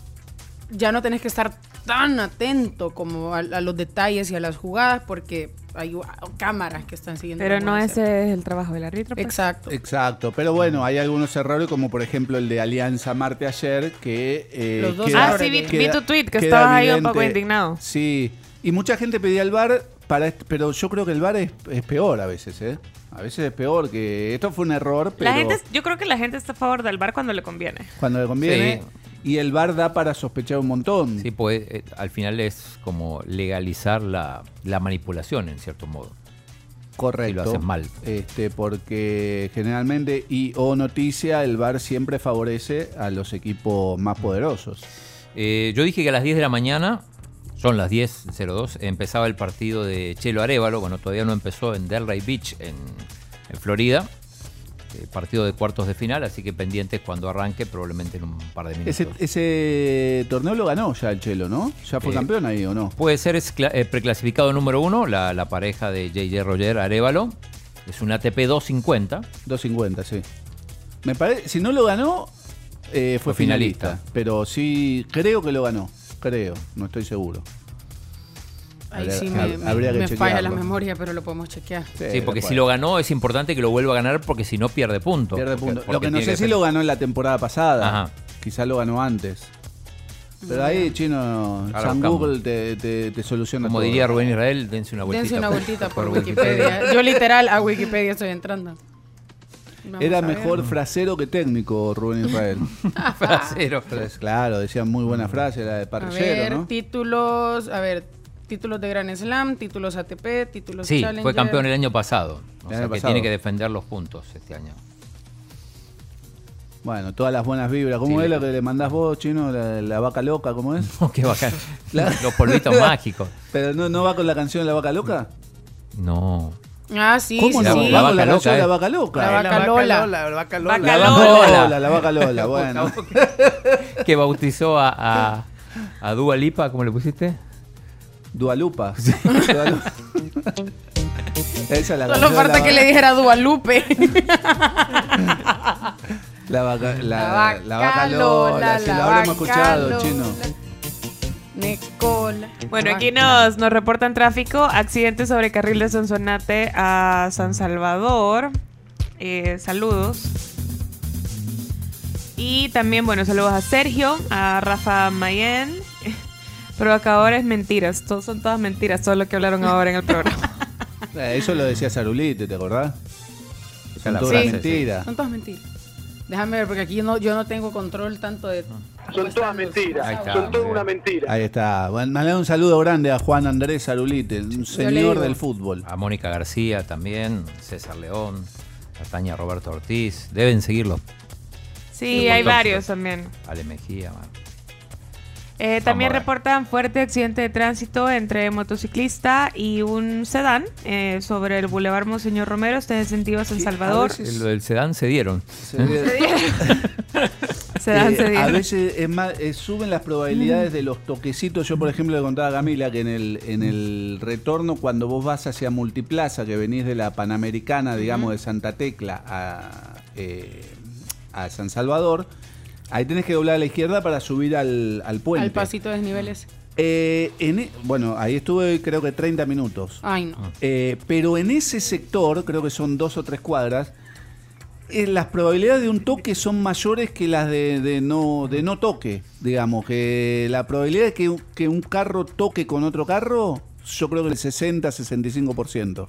ya no tenés que estar tan atento como a, a los detalles y a las jugadas porque hay cámaras que están siguiendo. Pero no ese es el trabajo del árbitro. pues. Exacto. Exacto, pero bueno, hay algunos errores como por ejemplo el de Alianza Marte ayer que... eh, Los dos queda- Ah, sí, vi- vi tu tweet, que estabas ahí un poco indignado. Sí, y mucha gente pedía el VAR, para, est- pero yo creo que el VAR es, es peor a veces, ¿eh? A veces es peor, que esto fue un error, pero La gente, yo creo que la gente está a favor del bar cuando le conviene. cuando le conviene... Y el VAR da para sospechar un montón. Sí, pues eh, al final es como legalizar la, la manipulación en cierto modo. Correcto. Si lo hacen mal. Este, porque generalmente y o noticia, el VAR siempre favorece a los equipos más poderosos. Eh, yo dije que a las 10 de la mañana, son las 10.02, empezaba el partido de Chelo Arevalo, bueno, todavía no empezó en Delray Beach, en, en Florida. Eh, partido de cuartos de final, así que pendientes cuando arranque, probablemente en un par de minutos. Ese, ese torneo lo ganó ya el Chelo, ¿no? ¿Ya fue Eh, campeón ahí o no? Puede ser es eh, preclasificado número uno, la, la pareja de JJ Roger Arevalo. Es un ATP 250. 250, sí. Me parece, si no lo ganó, fue Fue finalista. finalista. Pero sí, creo que lo ganó. Creo, no estoy seguro. Ahí Habría- sí me, que falla la memoria, pero lo podemos chequear. Sí, porque si lo ganó es importante que lo vuelva a ganar porque si no pierde puntos. Pierde Porque- puntos. Lo que no sé si ser- lo ganó en la temporada pasada. Ajá. Quizá lo ganó antes. Pero ahí, chino, Ahora San buscamos. Google te, te- te soluciona Como todo. diría Rubén Israel, dense una vueltita. Dense una vueltita por, por Wikipedia. Yo literal a Wikipedia estoy entrando. Vamos Era a ver. mejor frasero que técnico, Rubén [laughs] Israel. [laughs] frasero. Pues, claro, decía muy buena frase, la de A parrillero, ver, ¿no? títulos, a ver, títulos de Grand Slam, títulos ATP, títulos Sí, Challenger. fue campeón el año pasado. O El sea que pasado. tiene que defender los puntos este año. Bueno, todas las buenas vibras. ¿Cómo Sí, es lo que le mandás vos, chino? La, la vaca loca, ¿cómo es? [laughs] qué bacán. La- Los polvitos mágicos. ¿Pero no, no va con la canción La vaca loca? No. Ah, sí, ¿Cómo sí, no? sí. La Vaca canción loca, La eh. vaca loca. La vaca Lola. La vaca Lola. La vaca Lola, la vaca Lola, [laughs] bueno. que bautizó a, a, a Dua Lipa, ¿cómo le pusiste? Dualupa. [laughs] Dualupa. [laughs] Esa es la Solo falta la que le dijera Dualupe. La vaca, la, La vaca la vaca Lola, Lola, si la habremos vaca escuchado, Lola. chino. Bueno, aquí nos, nos reportan tráfico, accidente sobre carril de Sonsonate a San Salvador. Eh, saludos. Y también, bueno, saludos a Sergio, a Rafa Mayen. [laughs] Pero acá ahora es mentiras, todos son todas mentiras, todo lo que hablaron ahora en el programa. [laughs] Eh, Eso lo decía Sarulite, ¿te acordás? Son todas sí. mentiras. Son todas mentiras. Déjame ver, porque aquí yo no, yo no tengo control tanto de... Son todas mentiras. Ahí está, Son muy toda bien. una mentira. Ahí está. Bueno, mandale un saludo grande a Juan Andrés Sarulite, un señor del fútbol. A Mónica García también, César León, a Tania Roberto Ortiz. Deben seguirlos. Sí, hay varios también. Ale Mejía. man. Eh, también a reportan fuerte accidente de tránsito entre motociclista y un sedán eh, sobre el Boulevard Monseñor Romero, este en sentido a San Salvador. El- Lo del sedán se dieron. [laughs] Eh, se a veces es más, eh, suben las probabilidades de los toquecitos. Yo, por ejemplo, le contaba a Camila que en el, en el retorno, cuando vos vas hacia Multiplaza, que venís de la Panamericana, digamos, de Santa Tecla a, eh, a San Salvador, ahí tenés que doblar a la izquierda para subir al, al puente. Al pasito de desniveles. Eh, en e- bueno, ahí estuve creo que 30 minutos. Ay, no. Eh, pero en ese sector, creo que son dos o tres cuadras, eh, las probabilidades de un toque son mayores que las de, de no, de no toque. Digamos, que la probabilidad de que, un- que un carro toque con otro carro, yo creo que el 60-65%.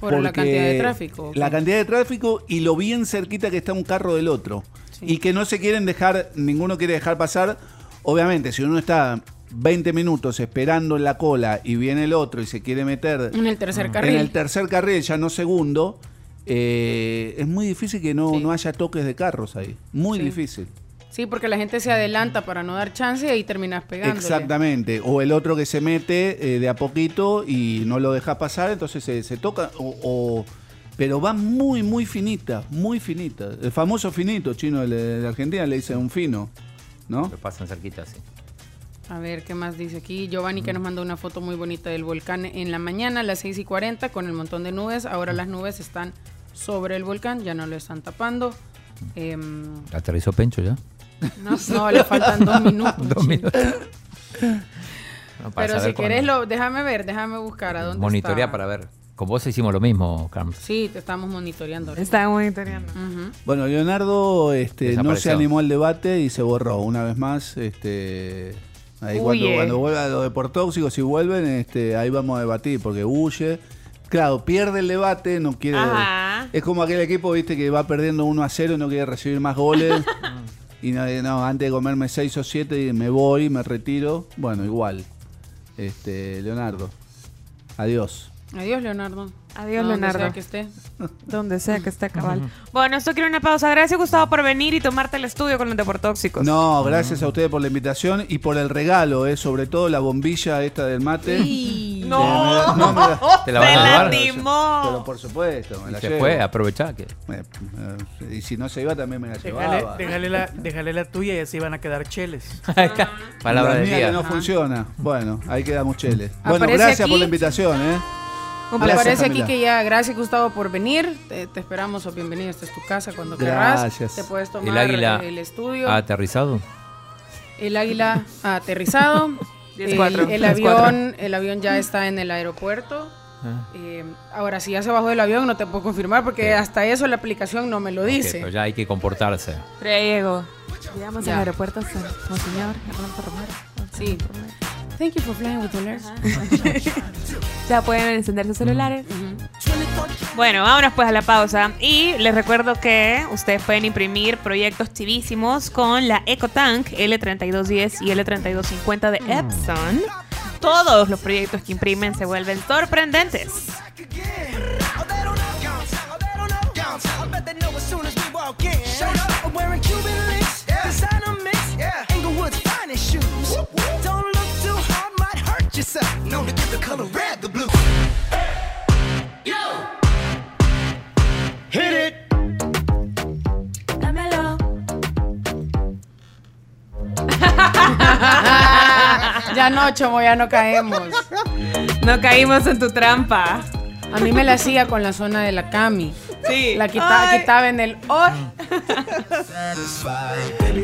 Por la cantidad de tráfico. La cantidad de tráfico y lo bien cerquita que está un carro del otro. Y que no se quieren dejar, ninguno quiere dejar pasar. Obviamente, si uno está 20 minutos esperando en la cola y viene el otro y se quiere meter En el tercer carril. en el tercer carril, ya no segundo, eh, es muy difícil que no, no haya toques de carros ahí. Muy Sí. difícil. Sí, porque la gente se adelanta para no dar chance y ahí terminas pegándole. Exactamente. O el otro que se mete eh, de a poquito y no lo deja pasar, entonces se, se toca. O, o- pero va muy, muy finita, muy finita. El famoso finito chino de, de Argentina le dice un fino, ¿no? Que pasan cerquita, sí. A ver, ¿qué más dice aquí? Giovanni que nos mandó una foto muy bonita del volcán en la mañana, a las 6 y 40, con el montón de nubes. Ahora las nubes están sobre el volcán, ya no lo están tapando. Em, ¿Aterrizó Pencho ya? no, no, le faltan dos [laughs] minutos. Dos minutos. No, Pero si querés, lo, déjame ver, déjame buscar a dónde Monitorea está. para ver. Con vos hicimos lo mismo, Carmen. Sí, te estamos monitoreando. Está monitoreando. Bueno, Leonardo este, no se animó al debate y se borró una vez más. Este, ahí cuando, Huye. cuando vuelva lo de por si vuelven, este, ahí vamos a debatir, porque huye. Claro, pierde el debate, no quiere. Ajá. Es como aquel equipo, viste, que va perdiendo 1 a 0 y no quiere recibir más goles. [laughs] y no, no, antes de comerme 6 o 7 me voy, me retiro. Bueno, igual. Este, Leonardo. Adiós. Adiós, Leonardo. Adiós, Donde Leonardo. sea que esté. Donde sea que esté [laughs] cabal. Bueno, esto quiere una pausa. Gracias, Gustavo, por venir y tomarte el estudio con los deportóxicos. No, gracias a ustedes por la invitación y por el regalo, eh, sobre todo la bombilla esta del mate. No. no me la- ¿Te la vas a llevar? lastimó. Pero por supuesto, me la Se llevo. fue, aprovechá que. Eh, eh, y si no se iba también me la Déjale, llevaba. déjale la, déjale la tuya y así van a quedar cheles. [laughs] Palabra la del mía día. que no funciona. Bueno, ahí quedamos cheles. Bueno, Aparece gracias aquí. por la invitación, ¿eh? Me Gracias, parece aquí que ya, gracias Gustavo por venir. Te, te esperamos o bienvenido. Esta es tu casa cuando Gracias. querrás. Te puedes tomar El águila el estudio. ha aterrizado. El águila ha aterrizado. [laughs] el, 10-4, el 10-4. avión, el avión ya está en el aeropuerto. Ah. Eh, ahora, si ya se bajó del avión, no te puedo confirmar porque hasta eso la aplicación no me lo dice. pero ya hay que comportarse. Llegamos al aeropuerto, San- Monseñor. Romero. Sí. Thank you for flying with Dolores. [laughs] Ya pueden encender sus celulares. Bueno, vámonos pues a la pausa. Y les recuerdo que ustedes pueden imprimir proyectos chivísimos con la EcoTank L3210 y L3250 de Epson. Todos los proyectos que imprimen se vuelven sorprendentes. Known to give the color red the blue. Hit it. Dámelo. [laughs] ya no, chomo, ya no caemos. No caímos en tu trampa. A mí me la hacía con la zona de la cami. Sí. La quita- quitaba en el or.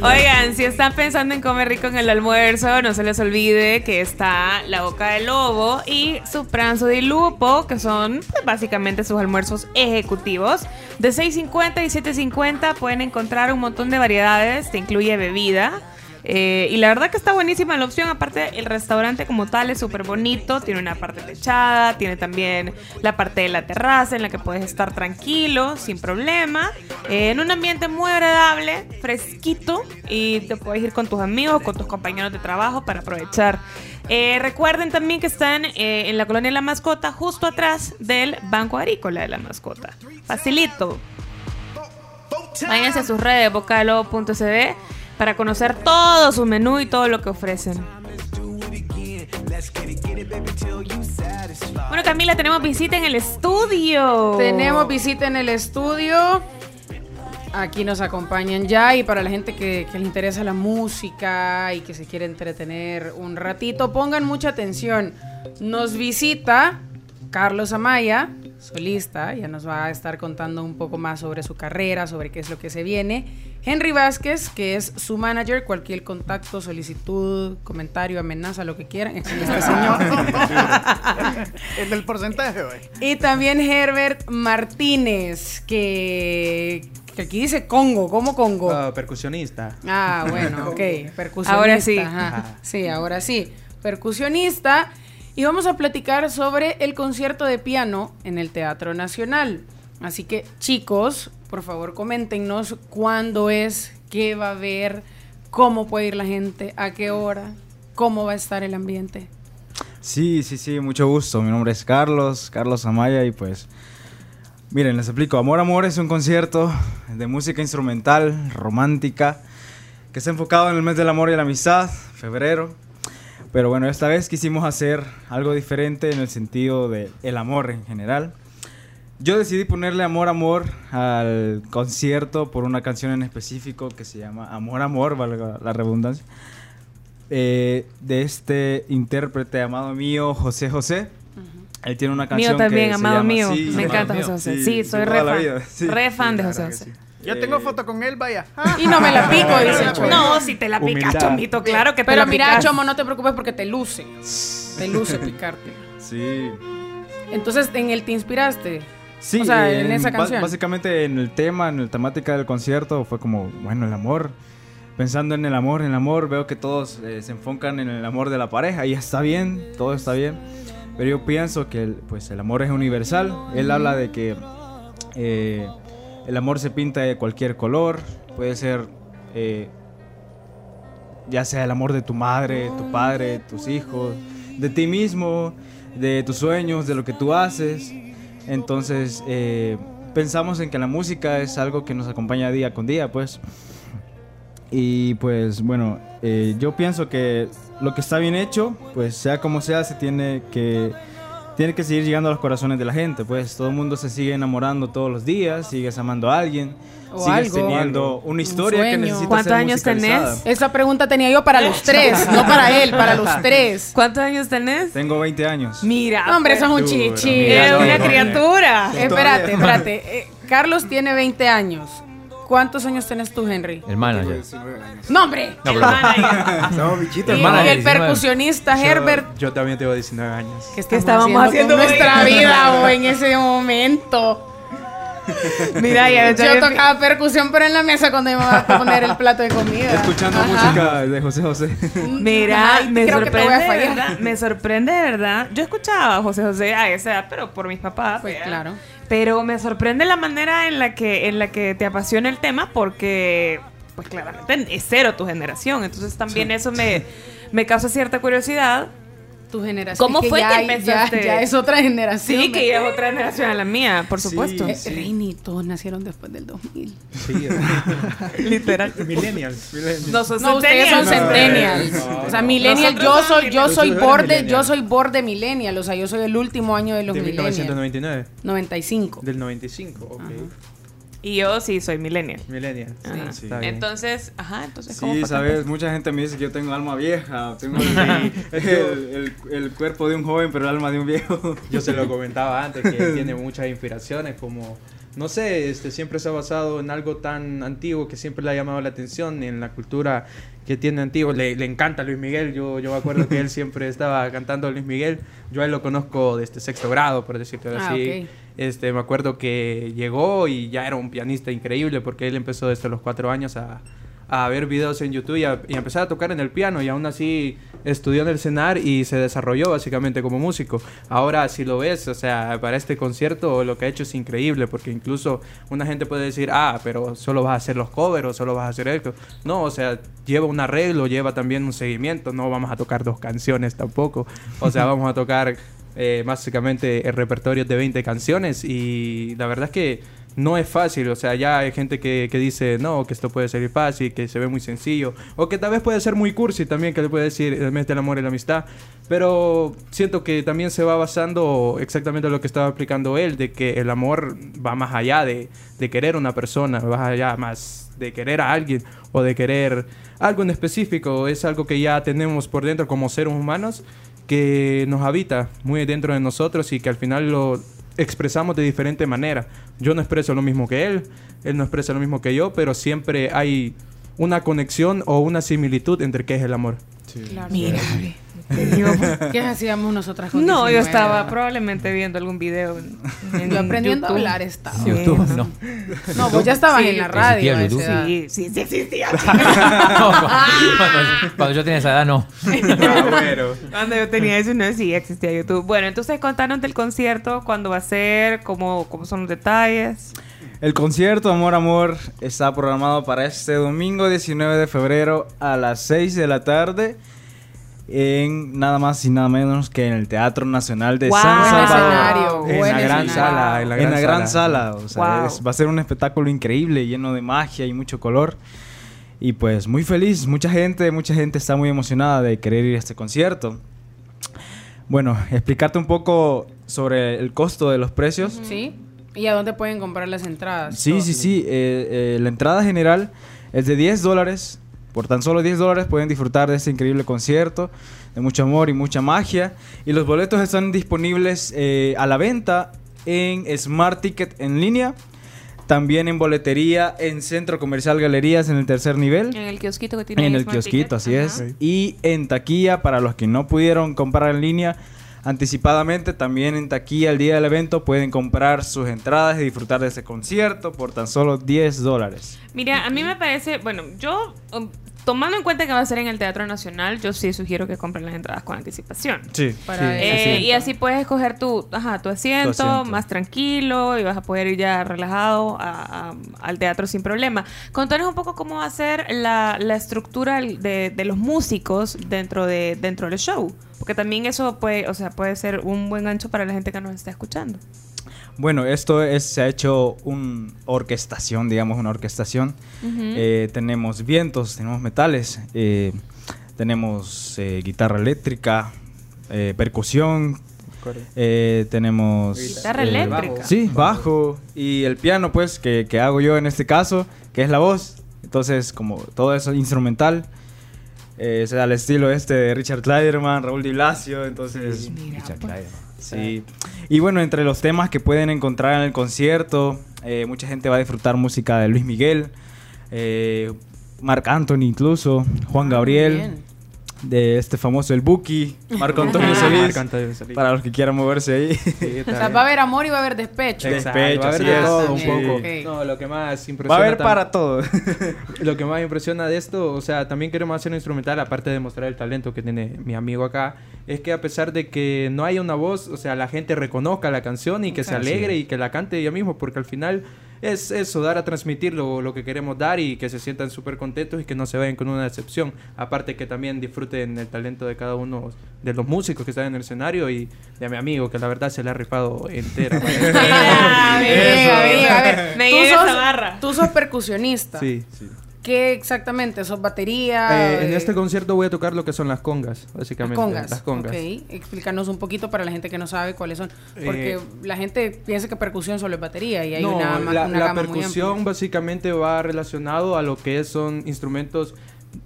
Oigan, si están pensando en comer rico en el almuerzo, no se les olvide que está la boca de lobo y su pranzo de lupo, que son pues, básicamente sus almuerzos ejecutivos. De 6.50 y 7.50 pueden encontrar un montón de variedades, te incluye bebida. Eh, y la verdad que está buenísima la opción. Aparte, el restaurante como tal es súper bonito. Tiene una parte techada, tiene también la parte de la terraza en la que puedes estar tranquilo, sin problema. eh, en un ambiente muy agradable, fresquito. Y te puedes ir con tus amigos, con tus compañeros de trabajo para aprovechar. Eh, recuerden también que están en la colonia La Mascota, justo atrás del Banco Agrícola de la Mascota. Facilito. Váyanse a sus redes, bocalobo.cd, para conocer todo su menú y todo lo que ofrecen. Bueno, Camila, tenemos visita en el estudio. Tenemos visita en el estudio. Aquí nos acompañan ya y para la gente que, que le interesa la música y que se quiere entretener un ratito, pongan mucha atención. Nos visita Carlos Amaya, solista, ya nos va a estar contando un poco más sobre su carrera, sobre qué es lo que se viene. Henry Vázquez, que es su manager, cualquier contacto, solicitud, comentario, amenaza, lo que quieran, es con este señor. [laughs] [laughs] El del porcentaje, güey. Y también Herbert Martínez, que, que aquí dice Congo, ¿cómo Congo? Ah, percusionista. Ah, bueno, ok, [laughs] percusionista. Ahora sí. ajá. Ajá. Sí, ahora sí, percusionista. Y vamos a platicar sobre el concierto de piano en el Teatro Nacional. Así que, chicos, por favor, coméntenos cuándo es, qué va a haber, cómo puede ir la gente, a qué hora, cómo va a estar el ambiente. Sí, sí, sí, mucho gusto. Mi nombre es Carlos, Carlos Amaya y pues Miren, les explico. Amor Amor es un concierto de música instrumental, romántica, que está enfocado en el mes del amor y la amistad, febrero. Pero bueno, esta vez quisimos hacer algo diferente en el sentido de el amor en general. Yo decidí ponerle Amor Amor al concierto por una canción en específico que se llama Amor Amor, valga la redundancia, eh, de este intérprete amado mío, José José. Él tiene una canción Mío también, que se amado llama- mío. Sí, Me amado encanta mío. José José. Sí, soy de re toda la fan. vida, sí. Re fan de Sí, José José. Yo tengo foto con él, vaya. [laughs] Y no me la pico, dice Chomo. No, si te la picas, Humildad. chomito, claro que te Pero la mira, picas. Chomo, no te preocupes porque te luce. [laughs] Te luce picarte. Sí. Entonces, ¿en él te inspiraste? Sí, O sea, en en- esa canción. Básicamente en el tema, en la temática del concierto fue como, bueno, el amor. Pensando en el amor, en el amor, veo que todos eh, se enfocan en el amor de la pareja y está bien, todo está bien. Pero yo pienso que el, pues, el amor es universal. Él habla de que eh, el amor se pinta de cualquier color. Puede ser eh, ya sea el amor de tu madre, tu padre, tus hijos, de ti mismo, de tus sueños, de lo que tú haces. Entonces, eh, pensamos en que la música es algo que nos acompaña día con día, pues. Y pues bueno, eh, yo pienso que lo que está bien hecho, pues sea como sea, se tiene que tiene que seguir llegando a los corazones de la gente, pues todo el mundo se sigue enamorando todos los días, sigues amando a alguien, O sigues algo. teniendo una historia que sueño. necesita ¿Cuántos ser años tenés? Esa pregunta tenía yo para los tres, [laughs] no para él, para los [laughs] tres. ¿Cuántos años tenés? Tengo 20 años. Mira. No, hombre, eso es un Duro, chichi. Es una criatura. Espérate, espérate. Eh, Carlos tiene 20 años. ¿Cuántos años tenés tú, Henry? El manager. ¡No, hombre! No, pero- Somos bichitos. Y, manager, y el 19. percusionista Yo- Herbert. Yo también tengo 19 años. ¿Qué estábamos haciendo con nuestra vida o en ese momento? [laughs] Mira, ya Yo tocaba percusión, pero en la mesa cuando iba a poner el plato de comida. Escuchando Ajá. música de José José. Mira, Ajá, me sorprende. Me sorprende, de ¿verdad? Yo escuchaba a José José a esa edad, pero por mis papás. Pues ¿verdad? claro. Pero me sorprende la manera en la que en la que te apasiona el tema porque pues claramente es cero tu generación, entonces también eso me me causa cierta curiosidad. Tu generación. ¿Cómo Es que fue ya que ya- empezaste? Ya, es otra generación. Sí, que ya es otra generación a la mía, por supuesto. Eh, Reini, todos nacieron después del 2000. Sí, [laughs] Literal. Millennials. millennials. No, ustedes son centennials. No, o sea, no. millennial, yo soy, yo soy borde, millennial. yo soy borde millennial, o sea, yo soy el último año de los De millennials. 1999. 95. Del 95, ok. Y yo sí soy millennial. Millennial. Ajá. Sí, está bien. Entonces, ajá, entonces ¿cómo Sí, sabes, mucha gente me dice que yo tengo alma vieja, tengo [laughs] el, el- el cuerpo de un joven, pero el alma de un viejo. Yo se lo comentaba antes que [laughs] tiene muchas inspiraciones como no sé, este siempre se ha basado en algo tan antiguo que siempre le ha llamado la atención en la cultura que tiene antiguo. Le, le encanta Luis Miguel. Yo, yo me acuerdo que él siempre estaba cantando Luis Miguel. Yo a él lo conozco desde sexto grado, por decirlo Ah, así. ok. Este, me acuerdo que llegó y ya era un pianista increíble porque él empezó desde los cuatro años a, a ver videos en YouTube y a, y empezar a tocar en el piano y aún así estudió en el CENAR y se desarrolló básicamente como músico. Ahora si lo ves, o sea, para este concierto lo que ha hecho es increíble porque incluso una gente puede decir, ah, pero solo vas a hacer los covers o solo vas a hacer esto. No, o sea, lleva un arreglo, lleva también un seguimiento, no vamos a tocar dos canciones tampoco. O sea, vamos a tocar eh, básicamente el repertorio de 20 canciones y la verdad es que no es fácil, o sea, ya hay gente que, que dice, no, que esto puede ser fácil, que se ve muy sencillo, o que tal vez puede ser muy cursi también, que le puede decir el mes del amor y la amistad, pero siento que también se va basando exactamente lo que estaba explicando él, de que el amor va más allá de, de querer una persona, va allá más de querer a alguien o de querer algo en específico, es algo que ya tenemos por dentro como seres humanos que nos habita muy dentro de nosotros y que al final lo expresamos de diferente manera. Yo no expreso lo mismo que él, él no expresa lo mismo que yo, pero siempre hay una conexión o una similitud entre qué es el amor. Claro. Mira, ¿Qué hacíamos nosotras con No, yo 19? estaba probablemente viendo algún video. En, en Yo aprendiendo a hablar estaba. YouTube, no. No, vos ya estabas Sí, en la radio. Sí, sí, sí existía. [laughs] No, cuando, cuando yo tenía esa edad, no. [laughs] Cuando yo tenía eso, no sí existía YouTube. Bueno, entonces contanos del concierto, cuándo va a ser, cómo, cómo son los detalles. El concierto Amor Amor está programado para este domingo 19 de febrero a las 6 de la tarde en nada más y nada menos que en el Teatro Nacional de Wow. San Salvador. en la gran sala, en la en gran la gran sala. sala. O sea, Wow. es- va a ser un espectáculo increíble, lleno de magia y mucho color. Y pues muy feliz, mucha gente, mucha gente está muy emocionada de querer ir a este concierto. Bueno, explicarte un poco sobre el costo de los precios. ¿Sí? ¿Y a dónde pueden comprar las entradas? Sí, sí, sí. eh, eh, la entrada general es de 10 dólares. Por tan solo 10 dólares pueden disfrutar de este increíble concierto, de mucho amor y mucha magia. Y los boletos están disponibles eh, a la venta en Smart Ticket en línea. También en boletería en Centro Comercial Galerías en el tercer nivel. En el kiosquito que tiene En el Smart kiosquito, Ticket. así Ajá. es. Y en taquilla, para los que no pudieron comprar en línea anticipadamente, también en taquilla el día del evento pueden comprar sus entradas y disfrutar de ese concierto por tan solo 10 dólares. Mira, a mí me parece, bueno, yo, um, tomando en cuenta que va a ser en el Teatro Nacional, yo sí sugiero que compren las entradas con anticipación. Sí. Para Eh, asiento. y así puedes escoger tu, ajá, tu, asiento, Tu asiento. más tranquilo y vas a poder ir ya relajado a- a- al teatro sin problema. Contanos un poco cómo va a ser la, la estructura de, de los músicos dentro, de, dentro del show. Porque también eso puede, o sea, puede ser un buen gancho para la gente que nos está escuchando. Bueno, esto es, se ha hecho una orquestación, digamos, una orquestación. Ujú. Eh, tenemos vientos, tenemos metales, eh, tenemos eh, guitarra eléctrica, eh, percusión, eh, tenemos... Guitarra eh, eléctrica. Sí, bajo. Y el piano, pues, que, que hago yo en este caso, que es la voz. Entonces, como todo eso instrumental. Eh, se da al estilo este de Richard Kleiderman, Raúl Di Blasio, entonces... Richard Kleiderman. Sí. Y bueno, entre los temas que pueden encontrar en el concierto, eh, mucha gente va a disfrutar música de Luis Miguel, eh, Marc Anthony incluso, Juan Gabriel, bien. de este famoso El Buki, [laughs] Marco Antonio Solís, para los que quieran moverse ahí. [laughs] O sea, va a haber amor y va a haber despecho. Exacto. Exacto, va a haber así de es. todo un poco. No, lo que más impresiona. Va a haber para todo. [laughs] lo que más impresiona de esto, o sea, también queremos hacer un instrumental, aparte de mostrar el talento que tiene mi amigo acá, es que a pesar de que no haya una voz, o sea, la gente reconozca la canción y que se alegre y que la cante ella mismo, porque al final es eso, dar a transmitir lo, lo que queremos dar y que se sientan súper contentos y que no se vayan con una decepción. Aparte que también disfruten el talento de cada uno de los músicos que están en el escenario y de mi amigo, que la verdad se le ha rifado entera. [laughs] Ah, a ver. Me esa barra. Tú sos percusionista. sí, sí. ¿Qué exactamente? ¿Sos batería? Eh, en este concierto voy a tocar lo que son las congas, Las básicamente. congas. Las congas. Ok, explícanos un poquito para la gente que no sabe cuáles son. Porque Eh, la gente piensa que percusión solo es batería y hay no, una, la, una la gama muy percusión básicamente va relacionado a lo que son instrumentos.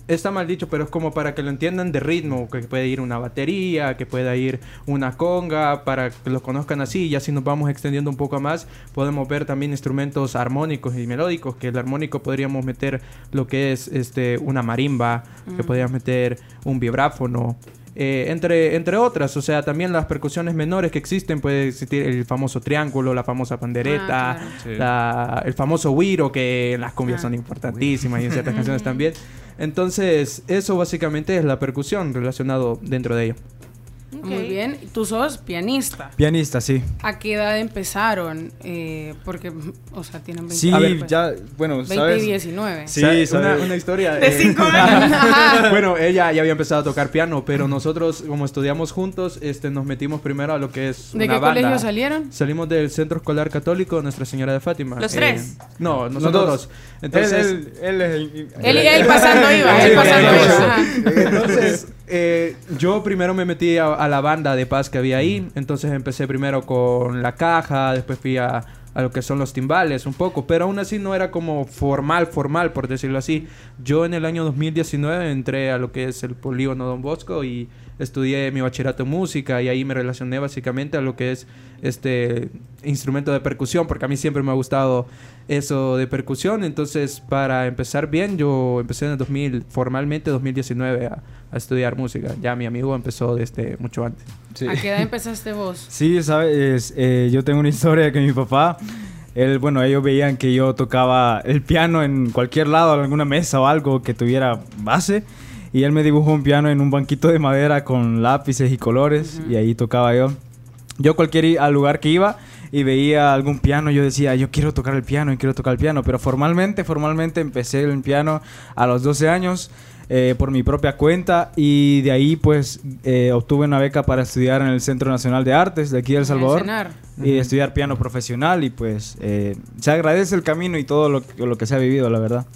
Está mal dicho, pero es como para que lo entiendan de ritmo, que puede ir una batería, que pueda ir una conga, para que los conozcan así. Y así nos vamos extendiendo un poco más, podemos ver también instrumentos armónicos y melódicos, que el armónico podríamos meter lo que es este una marimba, que Mm. podríamos meter un vibráfono, eh, entre, entre otras, o sea, también las percusiones menores que existen, puede existir el famoso triángulo, la famosa pandereta, Ah, claro. Sí. la- el famoso güiro, que en las cumbias son importantísimas y en ciertas [laughs] canciones también. Entonces, eso básicamente es la percusión relacionado dentro de ello. Muy bien. Tú sos pianista. Pianista, sí. ¿A qué edad empezaron? Eh, porque, o sea, tienen 20 Sí, ver, pues, ya, bueno, 20 ¿sabes? y 19. Sí, ¿Sabes? una, historia. De eh, cinco años. Bueno, ella ya había empezado a tocar piano, pero nosotros, como estudiamos juntos, este, nos metimos primero a lo que es. ¿De una qué banda. colegio salieron? Salimos del Centro Escolar Católico Nuestra Señora de Fátima. ¿Los Eh, tres? No, nosotros dos. Entonces, él, él, él es- Él, él pasando iba, él pasando iba. Entonces, eh, yo primero me metí a, a la banda de paz que había ahí. Entonces empecé primero con la caja, después fui a, a lo que son los timbales un poco. Pero aún así no era como formal, formal, por decirlo así. Yo en el año 2019 entré a lo que es el polígono Don Bosco y estudié mi bachillerato en música y ahí me relacioné básicamente a lo que es este instrumento de percusión porque a mí siempre me ha gustado eso de percusión. Entonces para empezar bien yo empecé en el 2000 formalmente 2019 a, a estudiar música. Ya mi amigo empezó desde mucho antes. ¿A qué edad empezaste vos? [laughs] Sí, sabes, Eh, yo tengo una historia que mi papá, él, bueno, ellos veían que yo tocaba el piano en cualquier lado, en alguna mesa o algo que tuviera base. Y él me dibujó un piano en un banquito de madera con lápices y colores y ahí tocaba yo. Yo cualquier al lugar que iba y veía algún piano, yo decía, yo quiero tocar el piano y quiero tocar el piano. Pero formalmente, formalmente empecé el piano a los 12 años. eh, por mi propia cuenta y de ahí pues eh, obtuve una beca para estudiar en el Centro Nacional de Artes de aquí de El Salvador y estudiar piano profesional y pues eh, se agradece el camino y todo lo, lo que se ha vivido, la verdad.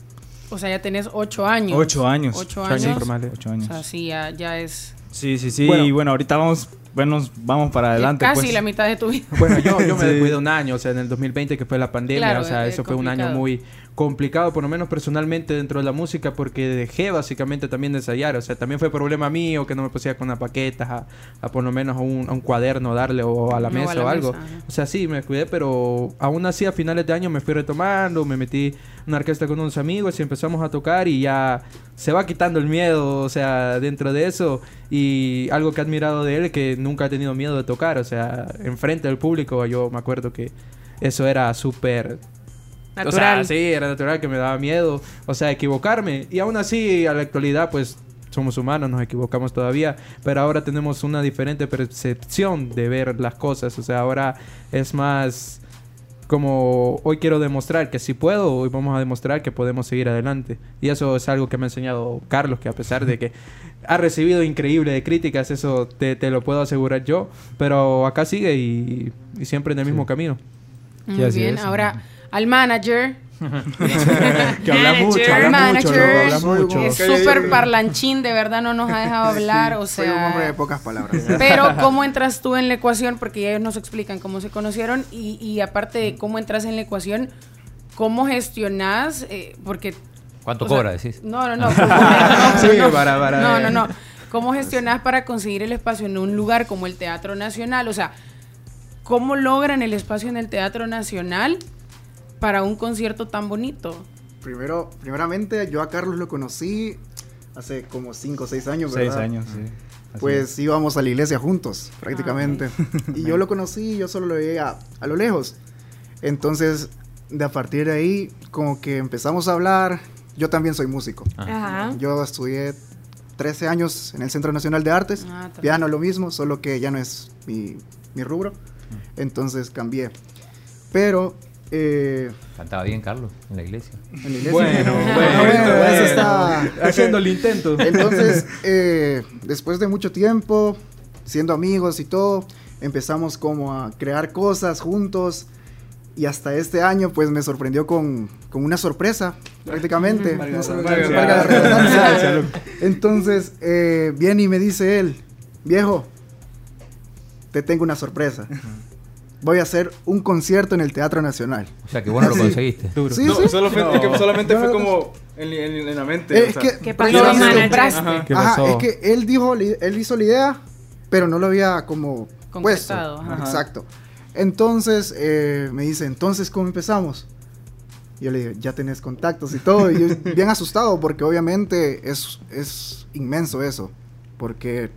O sea, ya tenés ocho años. Ocho años. Ocho años. años formales, ocho años. O sea, sí, ya, ya es Sí, sí, sí. Bueno. y bueno, ahorita vamos, bueno, vamos para adelante. casi pues. la mitad de tu vida. Bueno, yo, yo me [laughs] Sí. descuidé un año, o sea, en el 2020 que fue la pandemia, Claro, o sea, es eso fue un año muy complicado, por lo menos personalmente dentro de la música, porque dejé básicamente también de ensayar, o sea, también fue problema mío que no me pusía con unas paquetas, a, a por lo menos a un, a un cuaderno darle o a la No, mesa a la o algo. mesa. O sea, sí, me descuidé, pero aún así a finales de año me fui retomando, me metí en una orquesta con unos amigos y empezamos a tocar y ya se va quitando el miedo, o sea, dentro de eso. Y algo que he admirado de él es que nunca ha tenido miedo de tocar, o sea, enfrente del público, yo me acuerdo que eso era súper... O sea, Natural. sí, era natural que me daba miedo, o sea, equivocarme. Y aún así, a la actualidad, pues somos humanos, nos equivocamos todavía, pero ahora tenemos una diferente percepción de ver las cosas, o sea, ahora es más como hoy quiero demostrar que sí puedo, hoy vamos a demostrar que podemos seguir adelante. Y eso es algo que me ha enseñado Carlos, que a pesar de que ha recibido increíble de críticas, eso te, te lo puedo asegurar yo, pero acá sigue y, y siempre en el mismo camino. Muy bien, ahora al manager. [laughs] Que habla mucho, habla Manager, mucho, habla mucho. Es súper parlanchín, de verdad no nos ha dejado hablar, o Soy sea... un hombre de pocas palabras. [laughs] Pero cómo entras tú en la ecuación, porque ya ellos nos explican cómo se conocieron y, y aparte de cómo entras en la ecuación, cómo gestionas, eh, porque... ¿Cuánto sea, cobra, decís? No, no, no. no, no, Sí, no. para- para- No, no, no. ¿Cómo gestionas para conseguir el espacio en un lugar como el Teatro Nacional? O sea, ¿cómo logran el espacio en el Teatro Nacional para un concierto tan bonito? Primero, primeramente, yo a Carlos lo conocí hace como 5 o 6 años, Seis ¿verdad? años, sí. Así Pues íbamos a la iglesia juntos, prácticamente. y yo lo conocí, yo solo lo veía a lo lejos. Entonces, de a partir de ahí, como que empezamos a hablar. Yo también soy músico. Ajá. Yo estudié 13 años en el Centro Nacional de Artes. Ah, piano lo mismo, solo que ya no es mi, mi rubro. Entonces cambié. Pero... eh, Cantaba bien Carlos en la iglesia. en la iglesia. Bueno, [laughs] Ah, bueno, eso bueno. está Haciendo el intento. Entonces, eh, después de mucho tiempo, siendo amigos y todo, empezamos como a crear cosas juntos. Y hasta este año, pues me sorprendió con, con una sorpresa, prácticamente. Entonces, eh, viene y me dice él, viejo, te tengo una sorpresa. Voy a hacer un concierto en el Teatro Nacional. O sea, que bueno lo Así. conseguiste. Sí, No, sí. solo fue- No. es que solamente No, fue como en, en- en la mente. Eh, o es sea, que, ¿Qué pasó? Ajá, ¿Qué Ajá, pasó? es que él dijo, él hizo la idea, pero no lo había como puesto. Ajá. Exacto. Entonces eh, me dice, entonces ¿cómo empezamos? Yo le dije, ya tenés contactos y todo. Y yo [laughs] bien asustado porque obviamente es, es inmenso eso. Porque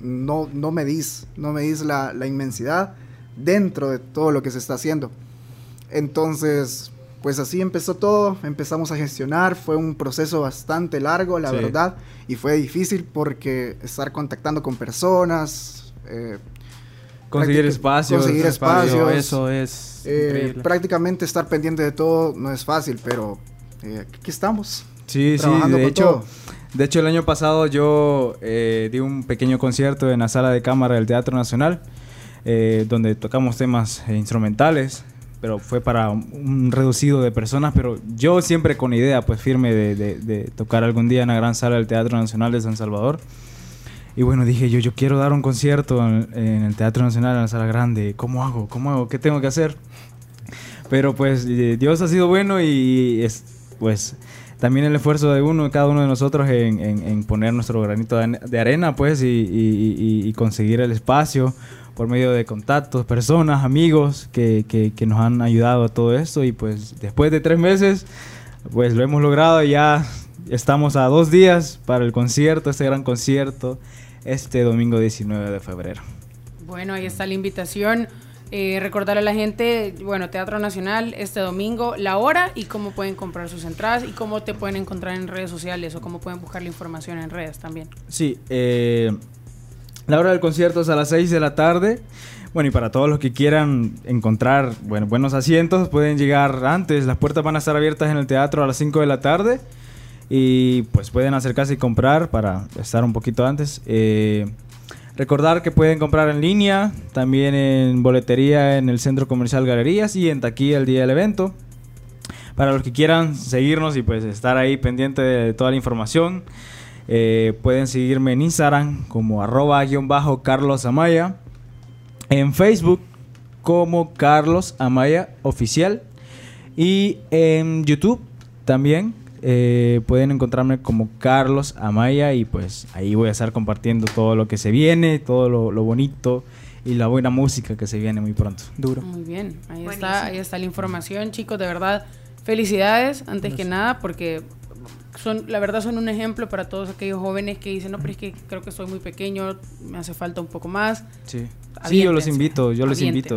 no, no medís, no medís la, la inmensidad dentro de todo lo que se está haciendo. Entonces, pues así empezó todo, empezamos a gestionar, fue un proceso bastante largo, la Sí. verdad, y fue difícil porque estar contactando con personas, eh, Conseguir espacios. conseguir Espacio, espacios, eso es eh, prácticamente estar pendiente de todo no es fácil, pero eh, aquí estamos. Sí, sí, de con hecho, todo. de hecho el año pasado yo eh, di un pequeño concierto en la sala de cámara del Teatro Nacional, eh, donde tocamos temas eh, instrumentales, pero fue para un, reducido de personas, pero yo siempre con idea pues firme de, de- de tocar algún día en la gran sala del Teatro Nacional de San Salvador. Y bueno, dije yo, yo quiero dar un concierto en, en el Teatro Nacional, en la sala grande. ¿Cómo hago? ¿Cómo hago? ¿Qué tengo que hacer? Pero pues eh, Dios ha sido bueno y es, pues también el esfuerzo de uno, cada uno de nosotros en, en- en poner nuestro granito de, arena pues y- y- y conseguir el espacio por medio de contactos, personas, amigos que, que- que nos han ayudado a todo esto y pues después de tres meses pues lo hemos logrado y ya estamos a dos días para el concierto, este gran concierto, este domingo 19 de febrero. Bueno, ahí está la invitación. Eh, recordarle a la gente, bueno, Teatro Nacional este domingo, la hora y cómo pueden comprar sus entradas y cómo te pueden encontrar en redes sociales o cómo pueden buscar la información en redes también. Sí, eh, la hora del concierto es a las 6 de la tarde. Bueno, y para todos los que quieran encontrar bueno, buenos asientos, pueden llegar antes. Las puertas van a estar abiertas en el teatro a las 5 de la tarde. Y pues pueden acercarse y comprar para estar un poquito antes. Eh, recordar que pueden comprar en línea, también en boletería en el Centro Comercial Galerías y en taquilla el día del evento. Para los que quieran seguirnos y pues estar ahí pendiente de toda la información, eh, pueden seguirme en Instagram como arroba guion bajo Carlos Amaya, en Facebook como Carlos Amaya Oficial y en YouTube también eh, pueden encontrarme como Carlos Amaya y pues ahí voy a estar compartiendo todo lo que se viene, todo lo, lo bonito y la buena música que se viene muy pronto. Duro. Muy bien, ahí está, ahí está la información, chicos, de verdad, felicidades antes que nada porque son, la verdad son un ejemplo para todos aquellos jóvenes que dicen, no, pero es que creo que soy muy pequeño, me hace falta un poco más. Sí, sí yo los invito, yo los invito.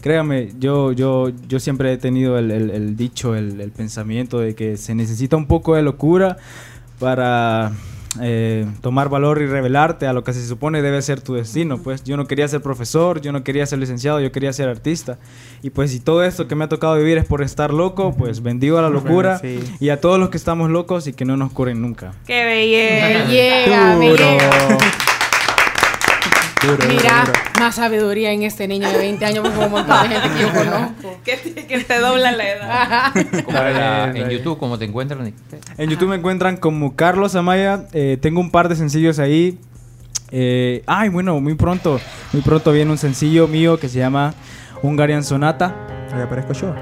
Créame, yo, yo, yo siempre he tenido el, el- el dicho, el, el pensamiento de que se necesita un poco de locura para eh, tomar valor y revelarte a lo que se supone debe ser tu destino. Pues yo no quería ser profesor, yo no quería ser licenciado, yo quería ser artista. Y pues si todo esto que me ha tocado vivir es por estar loco, pues bendigo a la locura Sí. y a todos los que estamos locos y que no nos curen nunca. ¡Qué belleza! [laughs] Me Duro. llega. Duro, Mira, duro. más sabiduría en este niño de 20 años, porque un montón de gente que yo conozco. Que, te- que te dobla la edad. [laughs] ¿Cómo era Está bien, en YouTube, ¿cómo te encuentran? En YouTube me encuentran como Carlos Amaya. eh, tengo un par de sencillos ahí. Eh, ay, bueno, muy pronto. Muy pronto viene un sencillo mío que se llama Hungarian Sonata. Ahí aparezco yo.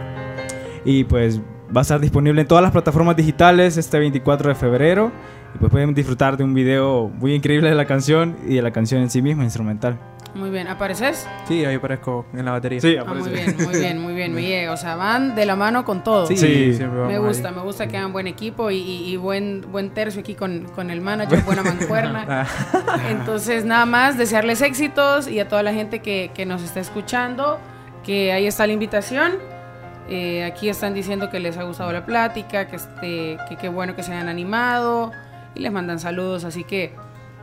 Y pues va a estar disponible en todas las plataformas digitales este 24 de febrero. Y pues pueden disfrutar de un video muy increíble de la canción y de la canción en sí misma, instrumental. Muy bien, ¿apareces? Sí, ahí aparezco en la batería. Sí, Ah, muy bien, muy bien, muy bien, me llega. O sea, van de la mano con todo. Sí, Sí. siempre vamos Me ahí. gusta, me gusta que hagan buen equipo y, y- y buen, buen tercio aquí con, con el manager, buena mancuerna. [laughs] Entonces, nada más, desearles éxitos y a toda la gente que, que nos está escuchando, que ahí está la invitación. Eh, aquí están diciendo que les ha gustado la plática, que este, que qué bueno que se hayan animado y les mandan saludos. Así que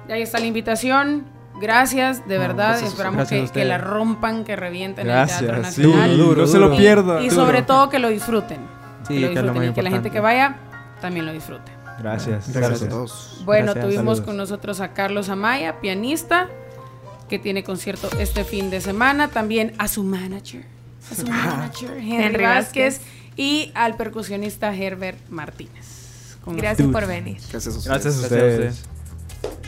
ahí está la invitación. Gracias, de No, verdad. gracias Esperamos gracias que, la rompan, que revienten Gracias, el Teatro sí, Nacional. duro, no se lo pierdan. Y, Duro. sobre todo que lo disfruten. Sí, que lo que es lo disfruten y que la gente que vaya también lo disfrute. Gracias. Gracias a a todos. Bueno, Gracias, tuvimos saludos. con nosotros a Carlos Amaya, pianista, que tiene concierto este fin de semana. También a su manager, a su [laughs] manager, Henry, Vázquez. y al percusionista Herbert Martínez. Con Gracias por venir. Gracias a ustedes. Gracias a Gracias a ustedes.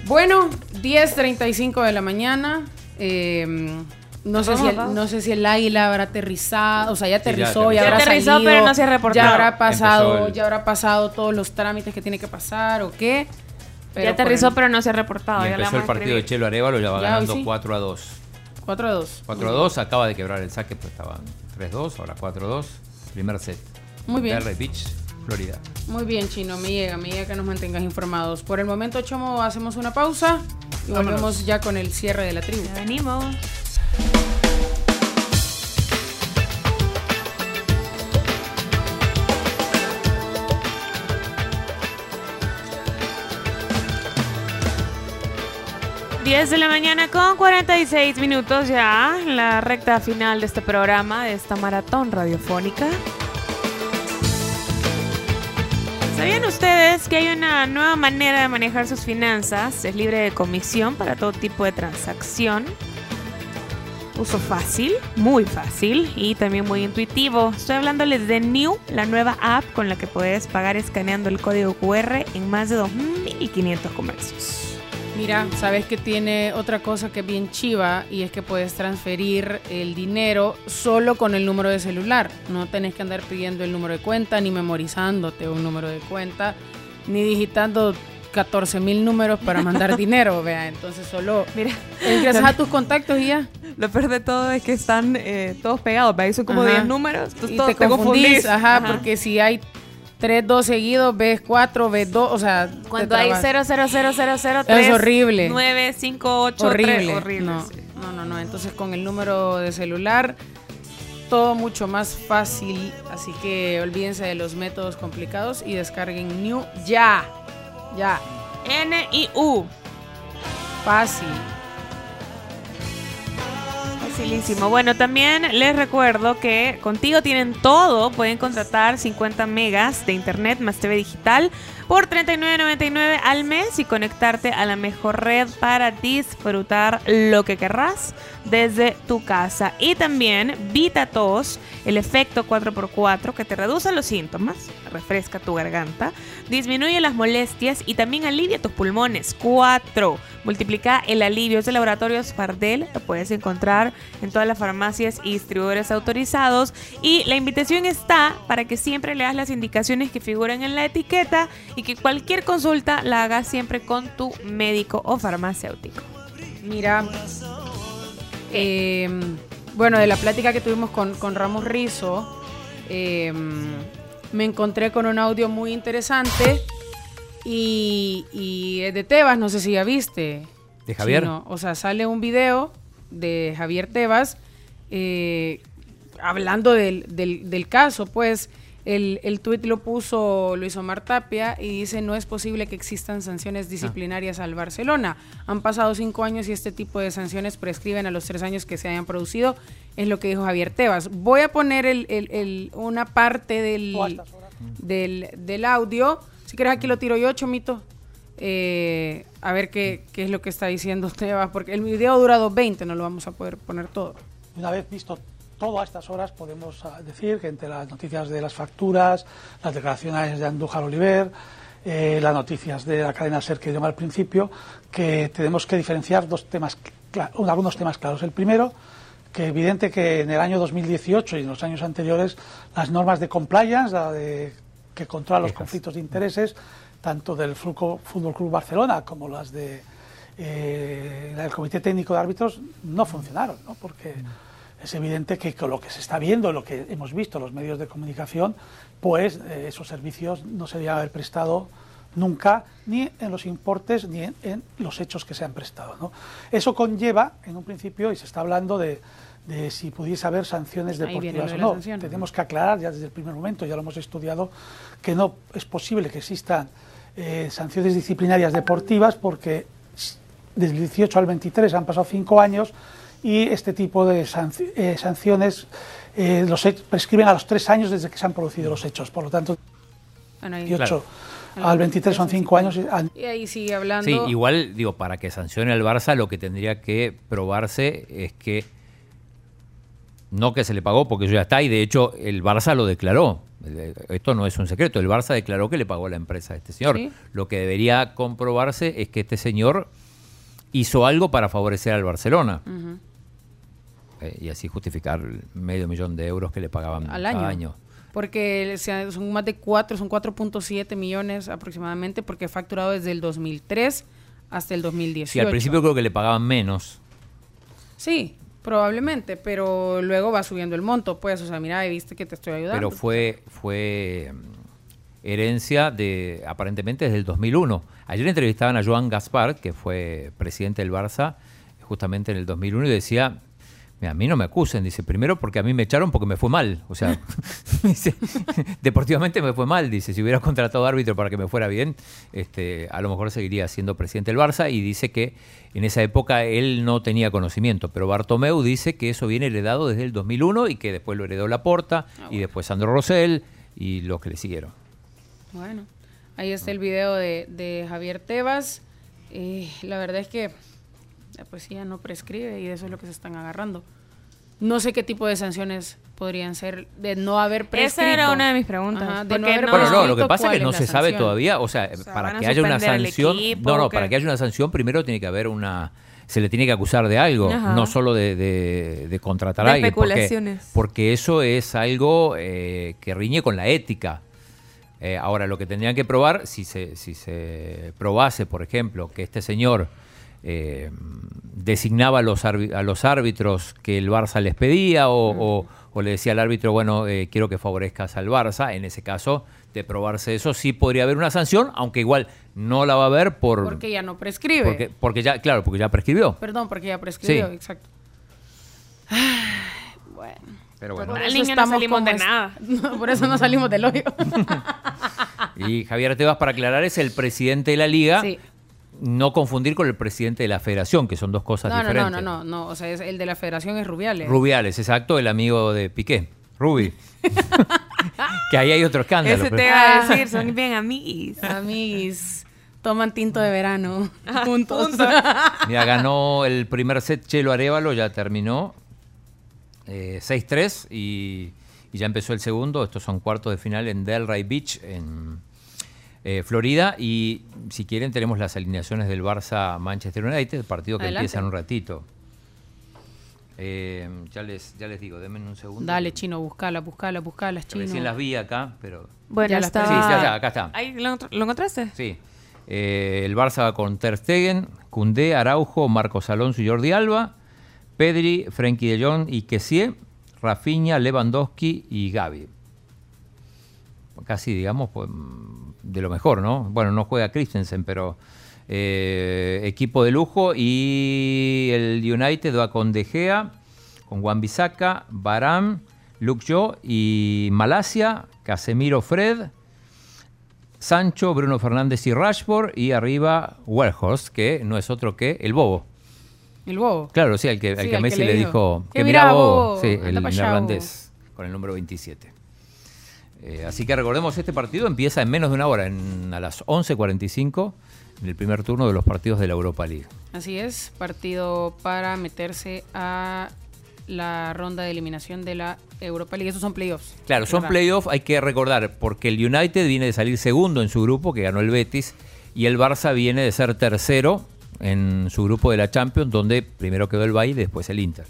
Bueno, 10.35 de la mañana. eh, no, sé si el, no sé si el águila habrá aterrizado, o sea, ya Sí, ya aterrizó, ya, aterrizó. habrá Ya aterrizó, salido, pero no se ha reportado. Ya habrá pasado, el- ya habrá pasado todos los trámites que tiene que pasar o qué. ya aterrizó, por pero no se ha reportado. Y ya empezó el partido de. Chelo Arevalo y la va Ya, ganando sí. 4 a 2. 4 a 2. 4 a 2, acaba de quebrar el saque, pues estaban 3 a 2, ahora 4 a 2. Primer set. Muy bien. Beach, Florida. Muy bien, Chino, me llega, me llega que nos mantengas informados. Por el momento, Chomo, hacemos una pausa y Vámonos. volvemos ya con el cierre de la tribu. Ya venimos. Diez de la mañana con 46 minutos ya, la recta final de este programa, de esta maratón radiofónica. ¿Sabían ustedes que hay una nueva manera de manejar sus finanzas? Es libre de comisión para todo tipo de transacción. Uso fácil, muy fácil y también muy intuitivo. Estoy hablándoles de New, la nueva app con la que puedes pagar escaneando el código QR en más de 2.500 comercios. Mira, sabes que tiene otra cosa que es bien chiva y es que puedes transferir el dinero solo con el número de celular. No tenés que andar pidiendo el número de cuenta, ni memorizándote un número de cuenta, ni digitando 14 mil números para mandar [laughs] dinero, vea. Entonces solo Mira, ingresas a tus contactos y ya. Lo peor de todo es que están eh, todos pegados, ¿ve? Ahí son como Ajá. 10 números. entonces Y todos te confundís, confundís. ajá, Ajá. porque si hay 3, 2 seguidos, ves 4, ves 2, o sea... Cuando hay trabas. 0, 0, 0, 0, 0, Es horrible. 9, 5, 8, horrible. horrible. No, no, no, no. Entonces con el número de celular todo mucho más fácil. Así que olvídense de los métodos complicados y descarguen New ya. Ya. N-I-U. Fácil. Bueno, también les recuerdo que contigo tienen todo. Pueden contratar 50 megas de internet más TV digital por 39.99 al mes y conectarte a la mejor red para disfrutar lo que querrás desde tu casa. Y también VitaTos, el efecto 4x4 que te reduce los síntomas, refresca tu garganta, disminuye las molestias y también alivia tus pulmones. 4. Multiplica el alivio. Es de Laboratorios Fardel. Lo puedes encontrar en todas las farmacias y distribuidores autorizados. Y la invitación está para que siempre leas las indicaciones que figuran en la etiqueta y que cualquier consulta la hagas siempre con tu médico o farmacéutico. Mira, eh, bueno, de la plática que tuvimos con, con Ramos Rizo, eh, me encontré con un audio muy interesante y, y es de Tebas, no sé si ya viste. ¿De Javier? Sí, no, O sea, sale un video de Javier Tebas eh, hablando del, del- del caso, pues el, el tuit lo puso Luis Omar Tapia y dice no es posible que existan sanciones disciplinarias al Barcelona. Han pasado cinco años y este tipo de sanciones prescriben a los tres años que se hayan producido, es lo que dijo Javier Tebas. Voy a poner el, el- el- una parte del, del, del audio. Si quieres aquí lo tiro yo, Chomito. Eh, a ver qué, qué es lo que está diciendo [laughs] Tebas, porque el video dura 2.20, no lo vamos a poder poner todo. Una vez visto todo a estas horas, podemos ah, decir que entre las noticias de las facturas, las declaraciones de Andújar Oliver, eh, las noticias de la cadena SER que llama al principio, que tenemos que diferenciar dos temas, algunos temas claros. El primero, que evidente que en el año 2018 y en los años anteriores las normas de compliance, la de, que controla los conflictos de intereses, tanto del Fútbol Club Barcelona como las de eh, el Comité Técnico de Árbitros no funcionaron, ¿no? porque es evidente que con lo que se está viendo, lo que hemos visto en los medios de comunicación, pues eh, esos servicios no se debían haber prestado nunca, ni en los importes, ni en, en los hechos que se han prestado. ¿no? Eso conlleva, en un principio, y se está hablando de, de si pudiese haber sanciones deportivas o no. sanción. Tenemos que aclarar ya desde el primer momento, ya lo hemos estudiado, que no es posible que existan eh, sanciones disciplinarias deportivas porque desde el 18 al 23 han pasado cinco años y este tipo de sanci- eh, sanciones eh, los he- prescriben a los tres años desde que se han producido los hechos. Por lo tanto, Bueno, ahí- 18 al 23 son cinco años. y ahí sigue hablando. Sí, igual, digo, para que sancione al Barça, lo que tendría que probarse es que no que se le pagó, porque eso ya está, y de hecho el Barça lo declaró. Esto no es un secreto, el Barça declaró que le pagó a la empresa a este señor. Sí. Lo que debería comprobarse es que este señor hizo algo para favorecer al Barcelona. Eh, y así justificar el medio millón de euros que le pagaban Al cada año. Porque son más de 4, son 4.7 millones aproximadamente, porque he facturado desde el 2003 hasta el 2018. Sí, al principio creo que le pagaban menos. Sí, probablemente, pero luego va subiendo el monto, pues, o sea, mira, viste que te estoy ayudando. Pero fue, fue mm, herencia de, aparentemente, desde el 2001. Ayer entrevistaban a Joan Gaspar, que fue presidente del Barça, justamente en el 2001, y decía, "Mira, a mí no me acusen, dice, primero porque a mí me echaron porque me fue mal. O sea, [laughs] dice, [laughs] deportivamente me fue mal, dice, si hubiera contratado árbitro para que me fuera bien, este, a lo mejor seguiría siendo presidente del Barça, y dice que en esa época él no tenía conocimiento, pero Bartomeu dice que eso viene heredado desde el 2001 y que después lo heredó Laporta y después Sandro Rosell y los que le siguieron. Bueno, ahí está el video de, de Javier Tebas. Eh, la verdad es que la poesía no prescribe y de eso es lo que se están agarrando. No sé qué tipo de sanciones podrían ser de no haber prescrito. Esa era una de mis preguntas. Ajá, de ¿Por no qué haber no? Bueno, no, lo que pasa es que ¿cuál no se sabe sanción? todavía, o sea, sea, para ¿van a que haya una sanción, equipo no, no, para que haya una sanción primero tiene que haber una, se le tiene que acusar de algo, Ajá. no solo de, de- de contratar De a alguien, porque, porque eso es algo eh, que riñe con la ética. Eh, ahora, lo que tendrían que probar, si se, si se probase, por ejemplo, que este señor eh, designaba a los, arbi- a los árbitros que el Barça les pedía o, o- o le decía al árbitro, bueno, eh, quiero que favorezcas al Barça, en ese caso, de probarse eso, sí podría haber una sanción, aunque igual no la va a haber por... Porque ya no prescribe. porque, porque ya, claro, porque ya prescribió. Perdón, porque ya prescribió, Sí. exacto. bueno. Pero bueno. Por Al eso niño no estamos salimos de es- nada. Por eso no salimos del hoyo. [laughs] Y Javier Tebas, para aclarar, es el presidente de la liga. Sí. No confundir con el presidente de la federación, que son dos cosas No, no, no, diferentes. no, no, no. O sea, es- el de la federación es Rubiales. Rubiales, exacto, el amigo de Piqué, Rubi. [laughs] que ahí hay otro escándalo. Ese pero- te iba a decir, son bien amigos. Amigos. Toman tinto de verano [laughs] juntos. [laughs] Mira, ganó el primer set Chelo Arevalo, ya terminó. eh, 6-3 y, y ya empezó el segundo. Estos son cuartos de final en Delray Beach, en eh, Florida. Y si quieren, tenemos las alineaciones del Barça Manchester United, partido que Adelante. empieza en un ratito. Eh, ya, les, ya les digo, denme un segundo. Dale, chino, buscala, buscala, buscala, chino. Recién las vi acá, pero. Bueno, Ya estaba... Sí, ya, ya, acá está. Ahí, ¿lo, lo encontraste? Sí. Eh, el Barça va con Ter Stegen, Koundé, Araujo, Marcos Alonso y Jordi Alba, Pedri, Frenkie de Jong y Kessie, Rafinha, Lewandowski y Gaby. Casi, digamos, pues, de lo mejor, ¿no? Bueno, no juega Christensen, pero eh, equipo de lujo. Y el United va con De Gea, con Juan Bisaca, Barán, Luke Shaw y Malasia, Casemiro Fred, Sancho, Bruno Fernández y Rashford. Y arriba Werhorst, que no es otro que el Bobo. El bobo. Claro, sí, al que, Sí, que a al que Messi le le dijo, "Que mira, Bobo, Bobo, sí, el neerlandés con el número 27. Eh, así que recordemos, este partido empieza en menos de una hora, en, a las 11.45, en el primer turno de los partidos de la Europa League. Así es, partido para meterse a la ronda de eliminación de la Europa League. Esos son playoffs. Claro, son playoffs, hay que recordar, porque el United viene de salir segundo en su grupo, que ganó el Betis, y el Barça viene de ser tercero en su grupo de la Champions, donde primero quedó el Bayern y después el Inter.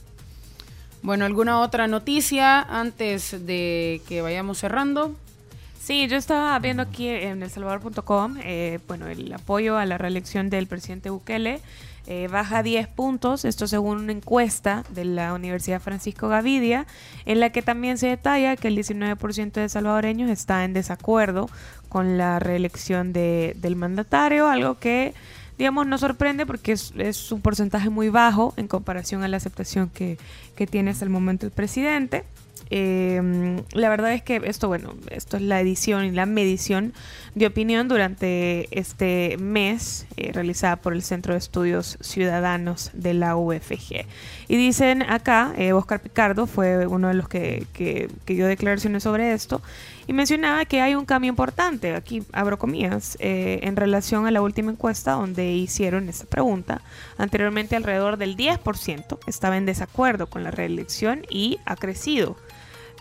Bueno, ¿alguna otra noticia antes de que vayamos cerrando? Sí, yo estaba viendo aquí en elsalvador.com, eh, bueno, el apoyo a la reelección del presidente Bukele eh, baja 10 puntos, esto según una encuesta de la Universidad Francisco Gavidia, en la que también se detalla que el 19% de salvadoreños está en desacuerdo con la reelección de- del mandatario, algo que digamos, nos sorprende porque es, es un porcentaje muy bajo en comparación a la aceptación que, que tiene hasta el momento el presidente. Eh, la verdad es que esto, bueno, esto es la edición y la medición de opinión durante este mes eh, realizada por el Centro de Estudios Ciudadanos de la UFG. Y dicen acá, eh, Oscar Picardo fue uno de los que, que, que dio declaraciones sobre esto y mencionaba que hay un cambio importante, aquí abro comillas, eh, en relación a la última encuesta donde hicieron esta pregunta. Anteriormente alrededor del 10% estaba en desacuerdo con la reelección y ha crecido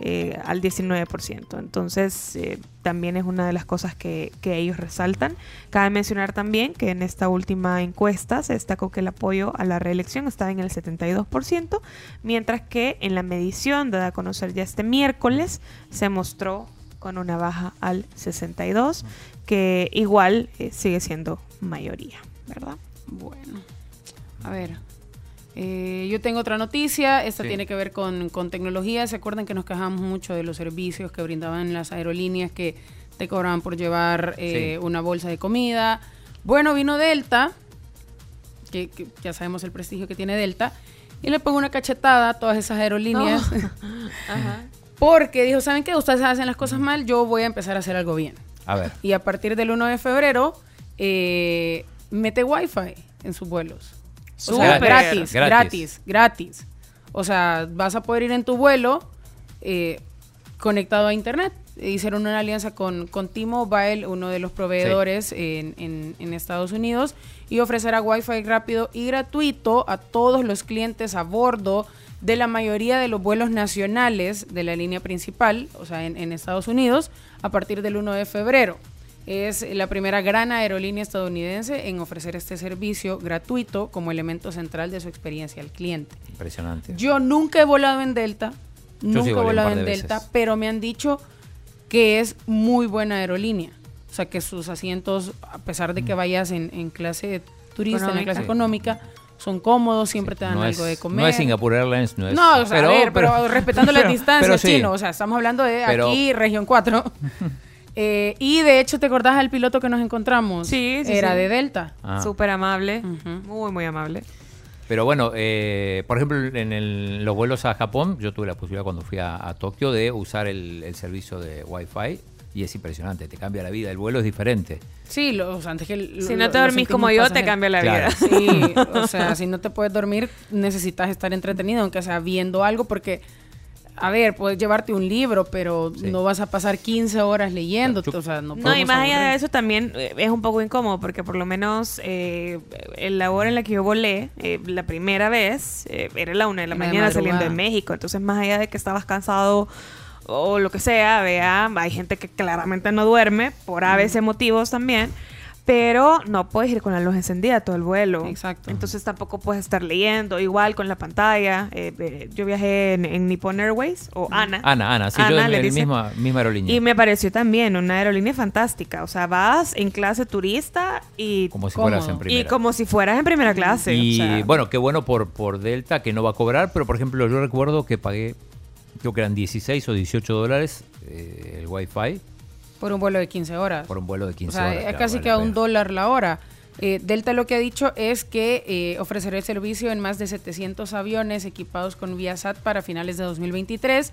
eh, al 19%. Entonces, eh, también es una de las cosas que, que ellos resaltan. Cabe mencionar también que en esta última encuesta se destacó que el apoyo a la reelección estaba en el 72%, mientras que en la medición dada a conocer ya este miércoles se mostró con una baja al 62%, que igual eh, sigue siendo mayoría, ¿verdad? Bueno, a ver. eh, yo tengo otra noticia. Esta Sí. tiene que ver con, con tecnología. ¿Se acuerdan que nos quejamos mucho de los servicios que brindaban las aerolíneas que te cobraban por llevar eh, Sí. una bolsa de comida? Bueno, vino Delta, que, que ya sabemos el prestigio que tiene Delta, y le pongo una cachetada a todas esas aerolíneas. [laughs] Ajá. Porque dijo, ¿saben qué? Ustedes hacen las cosas mal, yo voy a empezar a hacer algo bien. A ver. Y a partir del 1 de febrero, eh, mete wifi en sus vuelos. O sea, gratis, Gratis. gratis, gratis, O sea, vas a poder ir en tu vuelo eh, conectado a internet. Hicieron una alianza con, con T-Mobile, uno de los proveedores en, en- en Estados Unidos, y ofrecerá Wi-Fi rápido y gratuito a todos los clientes a bordo de la mayoría de los vuelos nacionales de la línea principal, o sea, en, en Estados Unidos, a partir del 1 de febrero. Es la primera gran aerolínea estadounidense en ofrecer este servicio gratuito como elemento central de su experiencia al cliente. Impresionante. Yo nunca he volado en Delta, Yo nunca sí he volado en de Delta, veces. pero me han dicho que es muy buena aerolínea. O sea, que sus asientos, a pesar de que vayas en, en clase turista, en la Económica. clase Sí. económica, son cómodos, siempre te dan No algo es, de comer. no es Singapore Airlines, no es. No, o sea, a ver, pero, respetando las [laughs] pero- distancias, pero sí. chino. O sea, estamos hablando de Pero- aquí, región 4. [laughs] Eh, y de hecho, ¿te acordás del piloto que nos encontramos? Sí, sí, Era sí. de Delta. Ah. Súper amable, muy, muy amable. Pero bueno, eh, por ejemplo, en el- los vuelos a Japón, yo tuve la posibilidad cuando fui a, a Tokio de usar el, el servicio de Wi-Fi Y es impresionante, te cambia la vida, el vuelo es diferente. Sí, lo, o sea, antes que lo- Si no te lo dormís como yo, te cambia la Claro. vida. Sí, o sea, si no te puedes dormir, necesitas estar entretenido, aunque sea viendo algo, porque, a ver, puedes llevarte un libro, pero no vas a pasar 15 horas leyendo, o sea, no No, y más allá de eso también eh, es un poco incómodo porque por lo menos eh, el labor en la que yo volé eh, la primera vez eh, era la una de la Era de mañana saliendo de. México. Entonces más allá de que estabas cansado o lo que sea, vea, hay gente que claramente no duerme por a veces motivos también. Pero no puedes ir con la luz encendida todo el vuelo. Exacto. Entonces tampoco puedes estar leyendo. Igual con la pantalla. eh, eh, yo viajé en, en Nippon Airways o ANA. Ana, Ana, sí, yo Ana en le dicen. misma, misma aerolínea. Y me pareció también una aerolínea fantástica. O sea, vas en clase turista y... Como si fueras en primera. Y como si fueras en primera clase. Y o sea, bueno, qué bueno por, por Delta que no va a cobrar, pero por ejemplo yo recuerdo que pagué, creo que eran 16 o 18 dólares eh, el wifi Por un vuelo de 15 horas. por un vuelo de O 15 sea, horas. es casi que a un dólar la hora. Eh, Delta lo que ha dicho es que eh, ofrecerá el servicio en más de 700 aviones equipados con Viasat para finales de 2023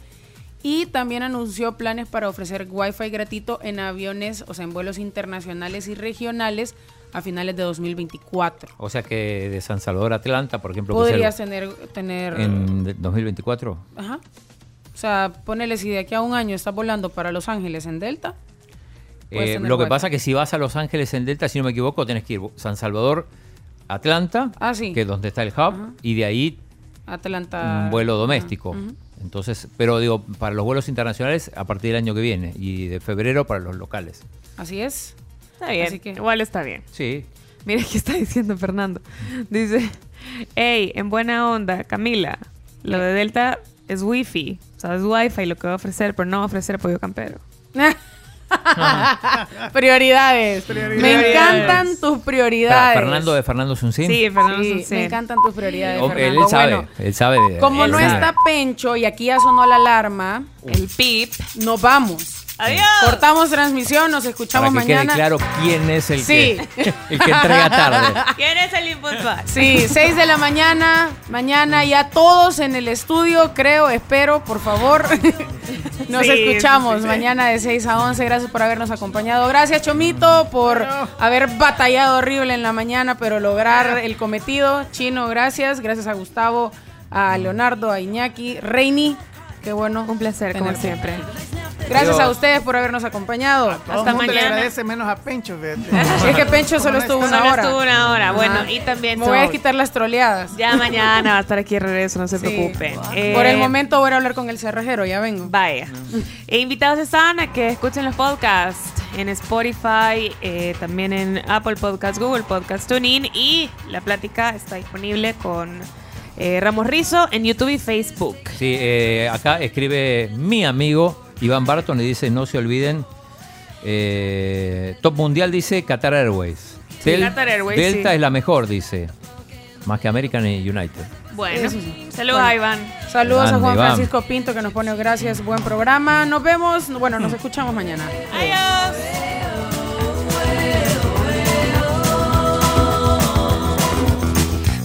y también anunció planes para ofrecer Wi-Fi gratuito en aviones, o sea, en vuelos internacionales y regionales a finales de 2024. O sea que de San Salvador a Atlanta, por ejemplo, Podrías tener, tener en de- 2024. Ajá. O sea, ponele si de aquí a un año estás volando para Los Ángeles en Delta. Eh, lo que pasa que si vas a Los Ángeles en Delta, si no me equivoco, tenés que ir San Salvador, Atlanta, Ah, sí. que es donde está el hub, y de ahí Atlanta. un vuelo doméstico. Entonces, pero digo, para los vuelos internacionales a partir del año que viene y de febrero para los locales. Así es. Está bien. Así que- Igual está bien. Sí. Mira qué está diciendo Fernando. Dice, hey, en buena onda, Camila, lo de Delta es wifi. O sea, es wifi lo que va a ofrecer, pero no va a ofrecer pollo campero. [laughs] prioridades. Me encantan tus prioridades. Fernando de Fernando Suncín. Sí, Fernando Sí, me encantan tus prioridades. Oh, él, Fernando. él sabe, Bueno, él sabe de como él no sabe. está Pencho y aquí ya sonó la alarma, el pip, nos vamos. Adiós. Cortamos transmisión, nos escuchamos Para que mañana. quede claro quién es el, Sí. que, el que entrega tarde. [laughs] ¿Quién es el impuntual? Sí, 6 de la mañana, mañana ya todos en el estudio, creo, espero, por favor. [laughs] Nos Sí, escuchamos sí, sí. mañana de 6 a 11. Gracias por habernos acompañado. Gracias, Chomito, por haber batallado horrible en la mañana, pero lograr el cometido. Chino, gracias. Gracias a Gustavo, a Leonardo, a Iñaki, Reini. Qué bueno. Un placer, como siempre. Gracias a ustedes por habernos acompañado. Todo el mundo le agradece menos a Pencho. [laughs] Es que Pencho solo estuvo una Solo hora. estuvo una hora. Bueno, Ajá. y también Me voy a quitar las troleadas. Ya mañana va a estar aquí de regreso, no se Sí. preocupen. Por el Eh, momento voy a hablar con el cerrajero, ya vengo. Vaya. E invitados están a que escuchen los podcasts en Spotify, eh, también en Apple Podcasts, Google Podcasts, TuneIn y la plática está disponible con eh, Ramos Rizo en YouTube y Facebook. Sí, eh, acá escribe mi amigo Iván Barton y dice, no se olviden, eh, Top Mundial dice Qatar Airways. Sí, Qatar Airways, Delta sí. es la mejor, dice. Más que American y United. Bueno, sí. saludos Bueno. a Iván. Saludos a Juan Iván. Francisco Pinto que nos pone gracias, buen programa. Nos vemos, bueno, nos [laughs] escuchamos mañana. Adiós.